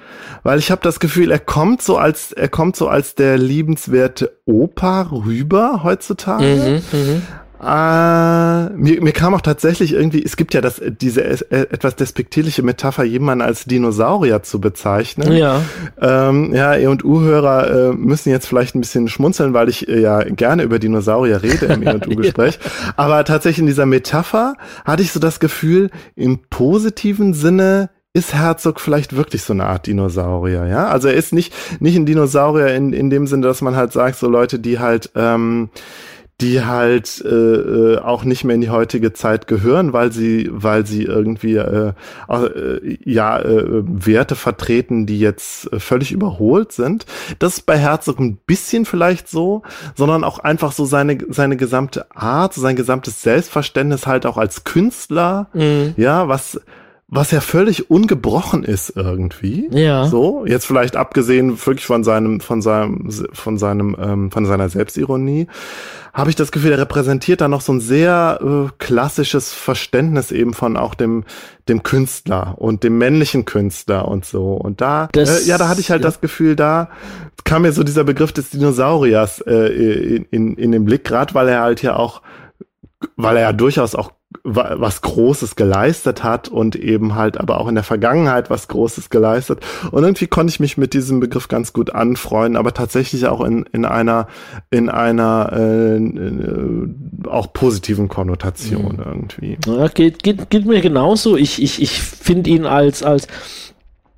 weil ich habe das Gefühl, er kommt so als er kommt so als der liebenswerte Opa rüber heutzutage. Mhm, Äh, mir, mir kam auch tatsächlich irgendwie, es gibt ja das, diese äh, etwas despektierliche Metapher, jemanden als Dinosaurier zu bezeichnen. Ja. Ähm, ja, E und U-Hörer äh, müssen jetzt vielleicht ein bisschen schmunzeln, weil ich äh, ja gerne über Dinosaurier rede im E und U-Gespräch. ja. Aber tatsächlich in dieser Metapher hatte ich so das Gefühl, im positiven Sinne ist Herzog vielleicht wirklich so eine Art Dinosaurier, ja? Also er ist nicht, nicht ein Dinosaurier in, in dem Sinne, dass man halt sagt, so Leute, die halt, ähm, die halt äh, äh, auch nicht mehr in die heutige Zeit gehören, weil sie, weil sie irgendwie äh, äh, ja äh, Werte vertreten, die jetzt äh, völlig überholt sind. Das ist bei Herzog ein bisschen vielleicht so, sondern auch einfach so seine seine gesamte Art, sein gesamtes Selbstverständnis halt auch als Künstler, mhm. ja, was was ja völlig ungebrochen ist irgendwie. Ja. So, jetzt vielleicht abgesehen wirklich von seinem, von seinem, von seinem, ähm, von seiner Selbstironie, habe ich das Gefühl, er repräsentiert da noch so ein sehr äh, klassisches Verständnis eben von auch dem, dem Künstler und dem männlichen Künstler und so. Und da, das, äh, ja, da hatte ich halt ja. das Gefühl, da kam mir so dieser Begriff des Dinosauriers äh, in, in, in den Blick, gerade weil er halt ja auch weil er ja durchaus auch was Großes geleistet hat und eben halt aber auch in der Vergangenheit was Großes geleistet. Und irgendwie konnte ich mich mit diesem Begriff ganz gut anfreuen, aber tatsächlich auch in, in einer, in einer äh, äh, auch positiven Konnotation mhm. irgendwie. Ja, geht, geht, geht mir genauso. Ich, ich, ich finde ihn als, als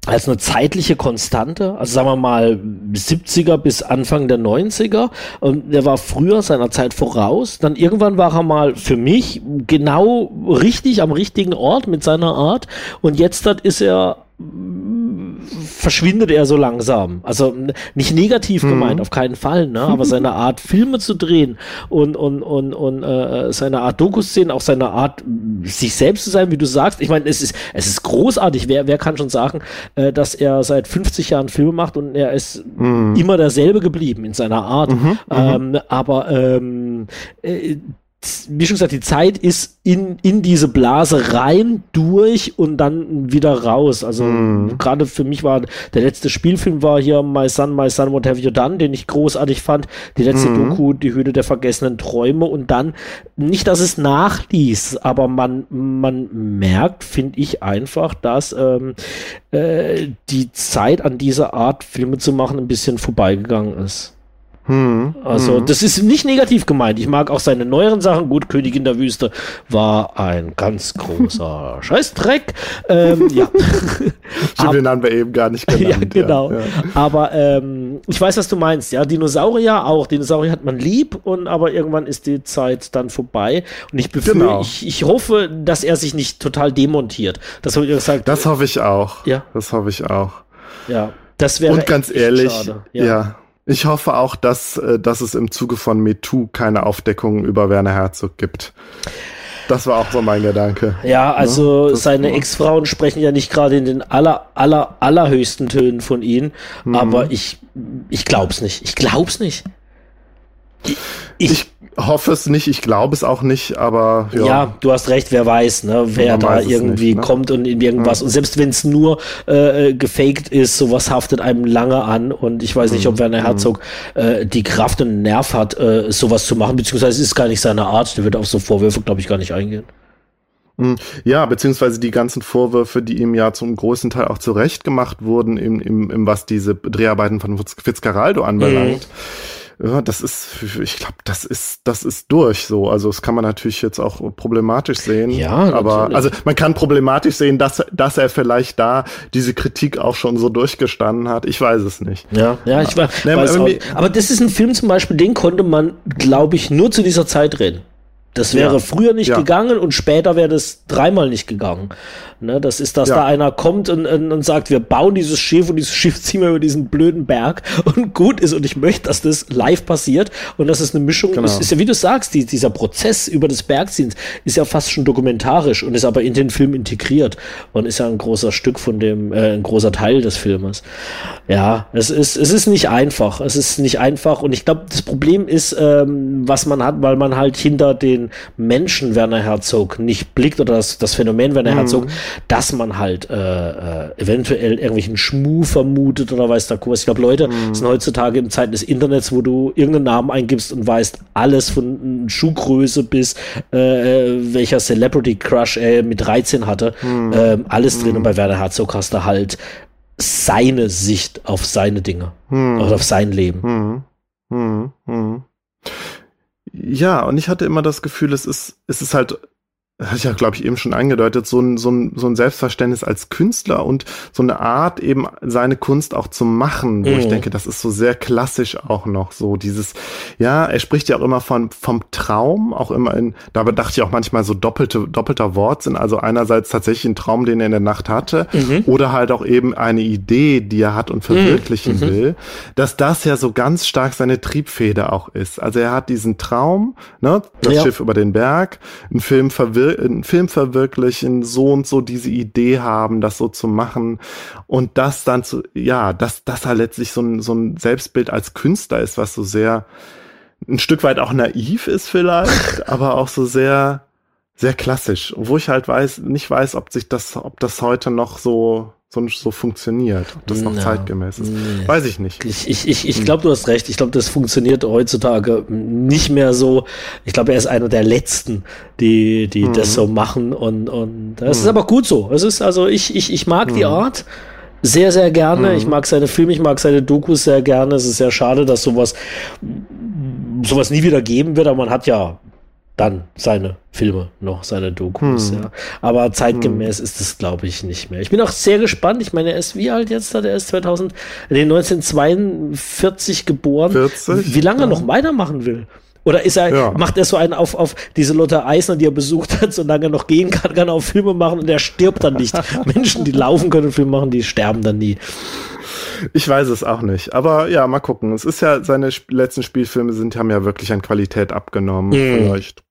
als eine zeitliche Konstante, also sagen wir mal 70er bis Anfang der 90er. Und der war früher seiner Zeit voraus. Dann irgendwann war er mal für mich genau richtig am richtigen Ort mit seiner Art. Und jetzt ist er verschwindet er so langsam. Also nicht negativ mhm. gemeint, auf keinen Fall, ne? aber seine Art, Filme zu drehen und, und, und, und äh, seine Art Dokuszenen, auch seine Art, sich selbst zu sein, wie du sagst. Ich meine, es ist, es ist großartig. Wer, wer kann schon sagen, äh, dass er seit 50 Jahren Filme macht und er ist mhm. immer derselbe geblieben in seiner Art. Mhm. mhm. Ähm, aber ähm, äh, wie schon gesagt, die Zeit ist in, in diese Blase rein, durch und dann wieder raus. Also Mhm. gerade für mich war der letzte Spielfilm war hier My Son, My Son, What Have You Done, den ich großartig fand. Die letzte Mhm. Doku, Die Höhle der vergessenen Träume und dann, nicht, dass es nachließ, aber man, man merkt, finde ich einfach, dass ähm, äh, die Zeit an dieser Art Filme zu machen ein bisschen vorbeigegangen ist. Hm, Also, hm. das ist nicht negativ gemeint. Ich mag auch seine neueren Sachen. Gut, Königin der Wüste war ein ganz großer Scheißdreck. Ähm, ja. Stimmt, den haben wir eben gar nicht ja, genannt. genau. Ja. Aber ähm, ich weiß, was du meinst. Ja, Dinosaurier auch. Dinosaurier hat man lieb und aber irgendwann ist die Zeit dann vorbei. Und ich befürchte, Genau. ich, ich hoffe, dass er sich nicht total demontiert. Das habe ich gesagt. Das hoffe ich auch. Ja. Das hoffe ich auch. ja, das wäre Und ganz ehrlich, schade. ja. Ich hoffe auch, dass, äh, dass es im Zuge von MeToo keine Aufdeckungen über Werner Herzog gibt. Das war auch so mein Gedanke. Ja, also das seine Ex-Frauen sprechen ja nicht gerade in den aller, aller, allerhöchsten Tönen von ihm, Mhm. aber ich, ich glaub's nicht. Ich glaub's nicht. Ich, ich, Ich hoffe es nicht, ich glaube es auch nicht, aber ja. ja. du hast recht, wer weiß, ne, wer Man da irgendwie nicht, ne? kommt und in irgendwas. Und selbst wenn es nur äh, gefaked ist, sowas haftet einem lange an. Und ich weiß Mhm. nicht, ob Werner Herzog äh, die Kraft und den Nerv hat, äh, sowas zu machen, beziehungsweise es ist gar nicht seine Art. Der wird auf so Vorwürfe, glaube ich, gar nicht eingehen. Mm, Ja, beziehungsweise die ganzen Vorwürfe, die ihm ja zum größten Teil auch zurecht gemacht wurden, im, im, im was diese Dreharbeiten von Fitz- Fitzcarraldo anbelangt. Ja, das ist, ich glaube, das ist, das ist durch so. Also das kann man natürlich jetzt auch problematisch sehen. Ja, aber natürlich. also man kann problematisch sehen, dass, dass er vielleicht da diese Kritik auch schon so durchgestanden hat. Ich weiß es nicht. Ja, ja, ich war, Nee, weiß aber auch, mir- aber das ist ein Film zum Beispiel, den konnte man, glaube ich, nur zu dieser Zeit drehen. Das wäre Ja. früher nicht Ja. gegangen und später wäre das dreimal nicht gegangen. Ne, das ist, dass Ja. da einer kommt und, und, und sagt, wir bauen dieses Schiff und dieses Schiff ziehen wir über diesen blöden Berg und gut ist und ich möchte, dass das live passiert und dass es eine Mischung Genau. ist, ist ja wie du sagst, die, dieser Prozess über das Bergziehen ist ja fast schon dokumentarisch und ist aber in den Film integriert und ist ja ein großer Stück von dem, äh, ein großer Teil des Filmes. Ja, es ist, es ist nicht einfach. Es ist nicht einfach. Und ich glaube, das Problem ist, ähm, was man hat, weil man halt hinter den Menschen Werner Herzog nicht blickt oder das, das Phänomen Werner Mhm. Herzog, dass man halt äh, äh, eventuell irgendwelchen Schmuh vermutet oder weiß da was. Ich glaube, Leute Mhm. sind heutzutage im Zeiten des Internets, wo du irgendeinen Namen eingibst und weißt alles von Schuhgröße bis äh, welcher Celebrity Crush er mit 13 hatte. Mhm. Ähm, alles drin. Und bei Werner Herzog hast du halt seine Sicht auf seine Dinge Hm. oder auf sein Leben. Hm. Hm. Ja, und ich hatte immer das Gefühl, es ist, es ist halt, hatte ich ja, glaube ich, eben schon angedeutet, so ein, so, ein, so ein Selbstverständnis als Künstler und so eine Art, eben seine Kunst auch zu machen, wo ich Mhm. denke, das ist so sehr klassisch auch noch so dieses, ja, er spricht ja auch immer von, vom Traum, auch immer in, dabei dachte ich auch manchmal so doppelte, doppelter Wortsinn, also einerseits tatsächlich ein Traum, den er in der Nacht hatte, Mhm. oder halt auch eben eine Idee, die er hat und verwirklichen Mhm. will, dass das ja so ganz stark seine Triebfeder auch ist. Also er hat diesen Traum, ne, das Ja. Schiff über den Berg, einen Film, verwir einen Film verwirklichen, so und so diese Idee haben, das so zu machen. Und das dann zu, ja, dass das halt letztlich so ein, so ein Selbstbild als Künstler ist, was so sehr ein Stück weit auch naiv ist vielleicht, aber auch so sehr sehr klassisch, wo ich halt weiß, nicht weiß, ob sich das, ob das heute noch so so, so funktioniert, ob das noch Ja. zeitgemäß ist. Nee. Weiß ich nicht. Ich, ich, ich, ich glaube, du hast recht. Ich glaube, das funktioniert heutzutage nicht mehr so. Ich glaube, er ist einer der Letzten, die, die das so machen. Und, und das ist aber gut so. Es ist also, ich, ich, ich mag die Art sehr, sehr gerne. Ich mag seine Filme, ich mag seine Dokus sehr gerne. Es ist sehr schade, dass sowas, sowas nie wieder geben wird, aber man hat ja dann seine Filme noch, seine Dokus, ja. Aber zeitgemäß ist es, glaube ich, nicht mehr. Ich bin auch sehr gespannt. Ich meine, er ist wie alt jetzt? Er ist 2000, nee, 1942 geboren. 40? Wie lange er noch weitermachen will? Oder ist er, Ja. macht er so einen auf, auf diese Lotte Eisner, die er besucht hat, solange er noch gehen kann, kann er auch Filme machen und er stirbt dann nicht. Menschen, die laufen können und Filme machen, die sterben dann nie. Ich weiß es auch nicht. Aber ja, mal gucken. Es ist ja, seine letzten Spielfilme sind, haben ja wirklich an Qualität abgenommen. Mhm. Vielleicht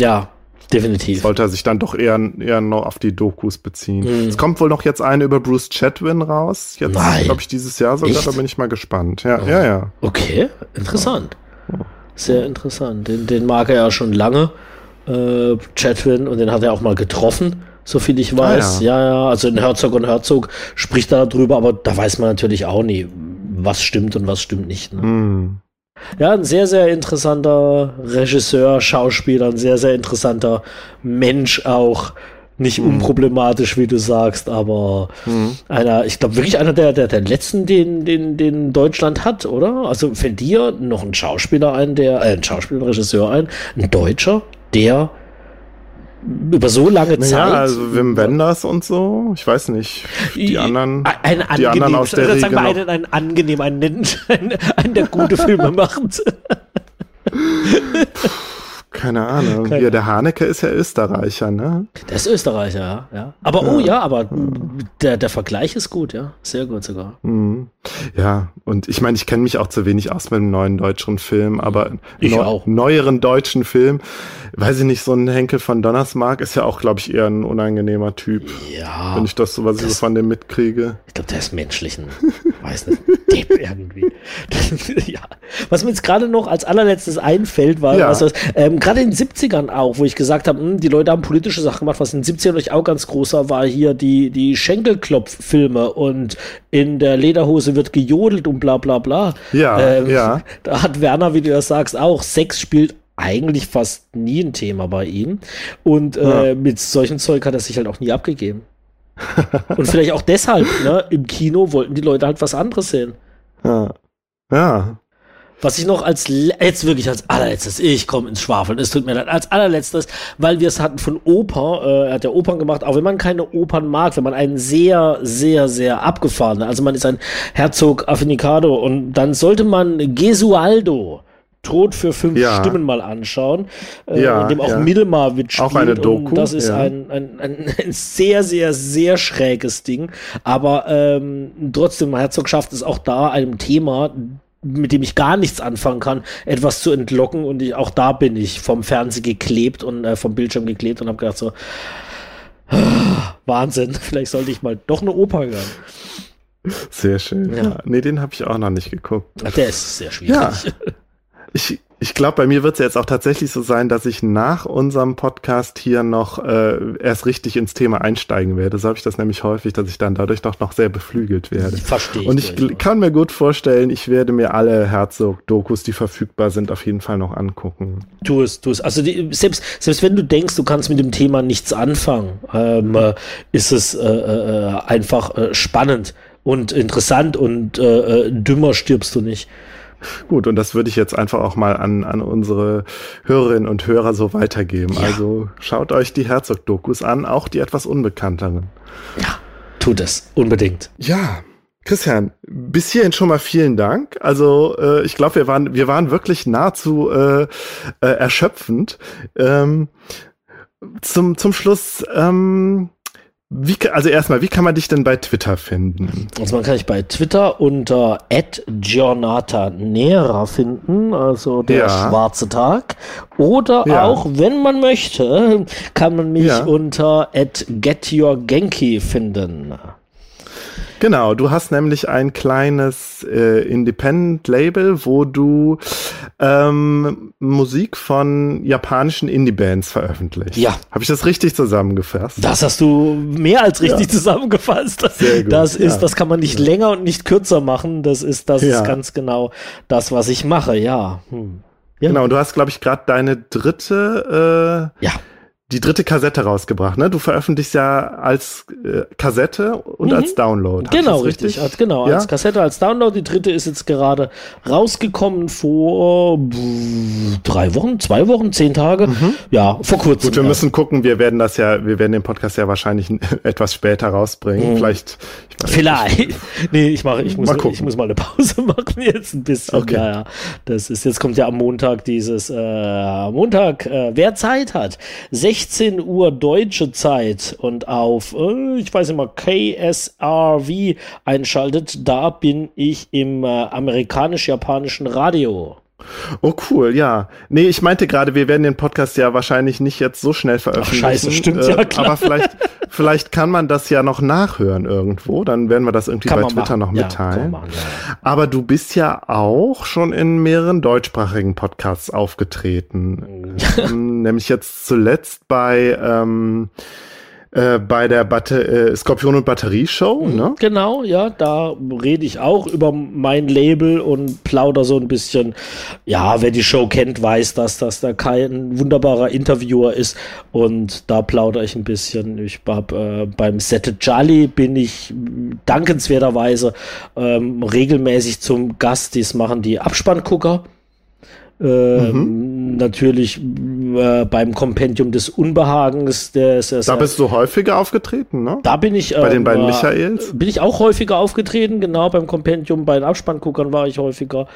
Ja, definitiv. sollte er sich dann doch eher, eher noch auf die Dokus beziehen. Mhm. Es kommt wohl noch jetzt eine über Bruce Chatwin raus. Jetzt, glaube ich, dieses Jahr sogar. Echt? Da bin ich mal gespannt. Ja, ja, ja. Okay, interessant. Sehr interessant. Den, den mag er ja schon lange. äh, Chatwin, und den hat er auch mal getroffen, so viel ich weiß. Ah, ja. ja, ja, also in Herzog und Herzog spricht er darüber, aber da weiß man natürlich auch nie, was stimmt und was stimmt nicht. Ne? Mm. Ja, ein sehr, sehr interessanter Regisseur, Schauspieler, ein sehr, sehr interessanter Mensch auch. Nicht hm. unproblematisch, wie du sagst, aber hm. einer, ich glaube wirklich einer der, der, der letzten, den, den, den Deutschland hat, oder? Also fällt dir noch ein Schauspieler ein, der, äh, ein Schauspieler, ein Regisseur ein, ein Deutscher, der über so lange Zeit. Ja, also Wim Wenders und so. Ich weiß nicht. Die anderen. Ein, ein die anderen aus der also, wir einen, einen angenehm, einen, einen, einen der gute Filme macht. Keine Ahnung. Keine Hier, der Haneke ist ja Österreicher, ne? Der ist Österreicher, ja. ja. Aber, oh ja. oh ja, aber der, der Vergleich ist gut, ja. Sehr gut sogar. Mhm. Ja, und ich meine, ich kenne mich auch zu wenig aus mit dem neuen deutschen Film, aber ich neu, auch. neueren deutschen Film, weiß ich nicht, so ein Henkel von Donnersmark ist ja auch, glaube ich, eher ein unangenehmer Typ. Ja. Wenn ich das so, was das, ich so von dem mitkriege. Ich glaube, der ist menschlich ein, weiß nicht, Depp irgendwie. ja. Was mir jetzt gerade noch als allerletztes einfällt, war, ja. ähm, gerade in den 70ern auch, wo ich gesagt habe, hm, die Leute haben politische Sachen gemacht, was in den 70ern euch auch ganz großer war, hier die, die Schenkelklopf-Filme und in der Lederhose wird gejodelt und bla bla bla. Ja, ähm, ja. Da hat Werner, wie du das sagst, auch Sex spielt eigentlich fast nie ein Thema bei ihm. Und äh, ja. mit solchem Zeug hat er sich halt auch nie abgegeben. Und vielleicht auch deshalb, ne, im Kino wollten die Leute halt was anderes sehen. Ja. Ja. Was ich noch als, jetzt wirklich als allerletztes, ich komme ins Schwafeln, es tut mir leid, als allerletztes, weil wir es hatten von Oper, äh, er hat ja Opern gemacht, auch wenn man keine Opern mag, wenn man einen sehr, sehr, sehr abgefahrenen, also man ist ein Herzog Affinicado und dann sollte man Gesualdo, Tod für fünf ja. Stimmen mal anschauen, äh, ja, in dem auch ja. Milmarwitsch spielt. Auch eine Doku. das ist ja. ein, ein, ein, sehr, sehr, sehr schräges Ding. Aber ähm, trotzdem, Herzog schafft es auch da, einem Thema mit dem ich gar nichts anfangen kann, etwas zu entlocken. Und ich, auch da bin ich vom Fernseher geklebt und äh, vom Bildschirm geklebt und habe gedacht so, Wahnsinn, vielleicht sollte ich mal doch eine Oper hören. Sehr schön. Ja. ja. Nee, den habe ich auch noch nicht geguckt. Ach, der ist sehr schwierig. Ja. Ich, ich glaube, bei mir wird es jetzt auch tatsächlich so sein, dass ich nach unserem Podcast hier noch äh, erst richtig ins Thema einsteigen werde. So habe ich das nämlich häufig, dass ich dann dadurch doch noch sehr beflügelt werde. Verstehe. Und ich ich kann mir gut vorstellen, ich werde mir alle Herzog-Dokus, die verfügbar sind, auf jeden Fall noch angucken. Tu es, tu es. Also die, selbst, selbst wenn du denkst, du kannst mit dem Thema nichts anfangen, ähm, äh, ist es äh, äh, einfach äh, spannend und interessant und äh, äh, dümmer stirbst du nicht. Gut, und das würde ich jetzt einfach auch mal an, an unsere Hörerinnen und Hörer so weitergeben. Ja. Also schaut euch die Herzog-Dokus an, auch die etwas unbekannteren. Ja, tut es, unbedingt. Ja, Christian, bis hierhin schon mal vielen Dank. Also äh, ich glaube, wir waren, wir waren wirklich nahezu äh, äh, erschöpfend. Ähm, zum, zum Schluss, ähm, wie, also erstmal, wie kann man dich denn bei Twitter finden? Also man kann dich bei Twitter unter @giornata_nera finden, also der ja. schwarze Tag. Oder ja. auch, wenn man möchte, kann man mich ja. unter @getyourgenki finden. Genau, du hast nämlich ein kleines äh, Independent-Label, wo du ähm, Musik von japanischen Indie-Bands veröffentlicht. Ja. Habe ich das richtig zusammengefasst? Das hast du mehr als richtig ja. zusammengefasst. Sehr gut, das ist, ja. das kann man nicht länger und nicht kürzer machen. Das ist, das ja. ist ganz genau das, was ich mache, ja. Hm. Ja. Genau, du hast, glaube ich, gerade deine dritte äh, ja die dritte Kassette rausgebracht, ne? Du veröffentlichst ja als äh, Kassette und mhm. als Download. Genau, richtig. Als, genau, ja? als Kassette, als Download. Die dritte ist jetzt gerade rausgekommen vor drei Wochen, zwei Wochen, zehn Tage. Mhm. Ja, vor kurzem. Gut, wir müssen gucken, wir werden das ja, wir werden den Podcast ja wahrscheinlich etwas später rausbringen. Mhm. Vielleicht. Ich Vielleicht. nee, ich mache, ich muss, mal ich muss mal eine Pause machen jetzt ein bisschen. Okay. Ja, ja. Das ist, jetzt kommt ja am Montag dieses äh, Montag, äh, wer Zeit hat. 16 16 Uhr deutsche Zeit und auf, äh, ich weiß mal, KSRV einschaltet, da bin ich im äh, amerikanisch-japanischen Radio. Oh cool, ja. Nee, ich meinte gerade, wir werden den Podcast ja wahrscheinlich nicht jetzt so schnell veröffentlichen. Ach, scheiße, stimmt äh, ja klar. Aber vielleicht, vielleicht kann man das ja noch nachhören irgendwo. Dann werden wir das irgendwie kann bei Twitter machen. noch mitteilen. Ja, machen, ja. Aber du bist ja auch schon in mehreren deutschsprachigen Podcasts aufgetreten. Nämlich jetzt zuletzt bei ähm, äh, bei der Batter äh, Skorpion und Batterie Show, mhm, ne? Genau, ja, da rede ich auch über mein Label und plauder so ein bisschen. Ja, wer die Show kennt, weiß, dass das da kein wunderbarer Interviewer ist und da plaudere ich ein bisschen. Ich hab, äh, beim Sette Jolly bin ich dankenswerterweise ähm, regelmäßig zum Gast. Dies machen die Abspanngucker. Äh, mhm. Natürlich äh, beim Kompendium des Unbehagens. Des, des, da bist du häufiger aufgetreten, ne? Da bin ich. Bei den beiden äh, Michaels? Bin ich auch häufiger aufgetreten, genau. Beim Kompendium, bei den Abspannguckern war ich häufiger.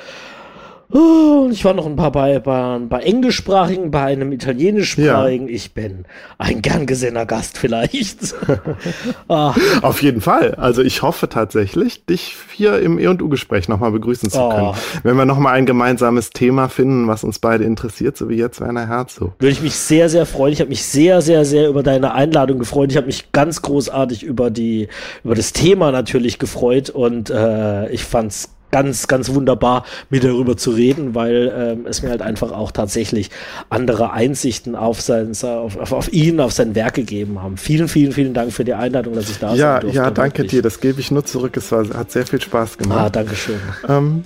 Oh, ich war noch ein paar bei, bei, bei englischsprachigen, bei einem italienischsprachigen. Ja. Ich bin ein gern gesehener Gast vielleicht. ah. Auf jeden Fall. Also ich hoffe tatsächlich, dich hier im E&U-Gespräch nochmal begrüßen zu können. Oh. Wenn wir nochmal ein gemeinsames Thema finden, was uns beide interessiert, so wie jetzt Werner Herzog. Würde ich mich sehr, sehr freuen. Ich habe mich sehr, sehr, sehr über deine Einladung gefreut. Ich habe mich ganz großartig über die, über das Thema natürlich gefreut und äh, ich fand's ganz, ganz wunderbar, mit darüber zu reden, weil ähm, es mir halt einfach auch tatsächlich andere Einsichten auf, sein, auf, auf, auf ihn, auf sein Werk gegeben haben. Vielen, vielen, vielen Dank für die Einladung, dass ich da ja, sein durfte. Ja, danke wirklich. dir. Das gebe ich nur zurück. Es war, hat sehr viel Spaß gemacht. Ah, danke schön. Ähm,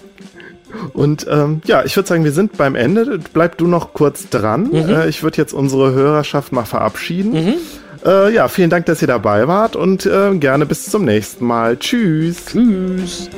und ähm, ja, ich würde sagen, wir sind beim Ende. Bleib du noch kurz dran. Mhm. Äh, ich würde jetzt unsere Hörerschaft mal verabschieden. Mhm. Äh, ja, vielen Dank, dass ihr dabei wart und äh, gerne bis zum nächsten Mal. Tschüss. Tschüss.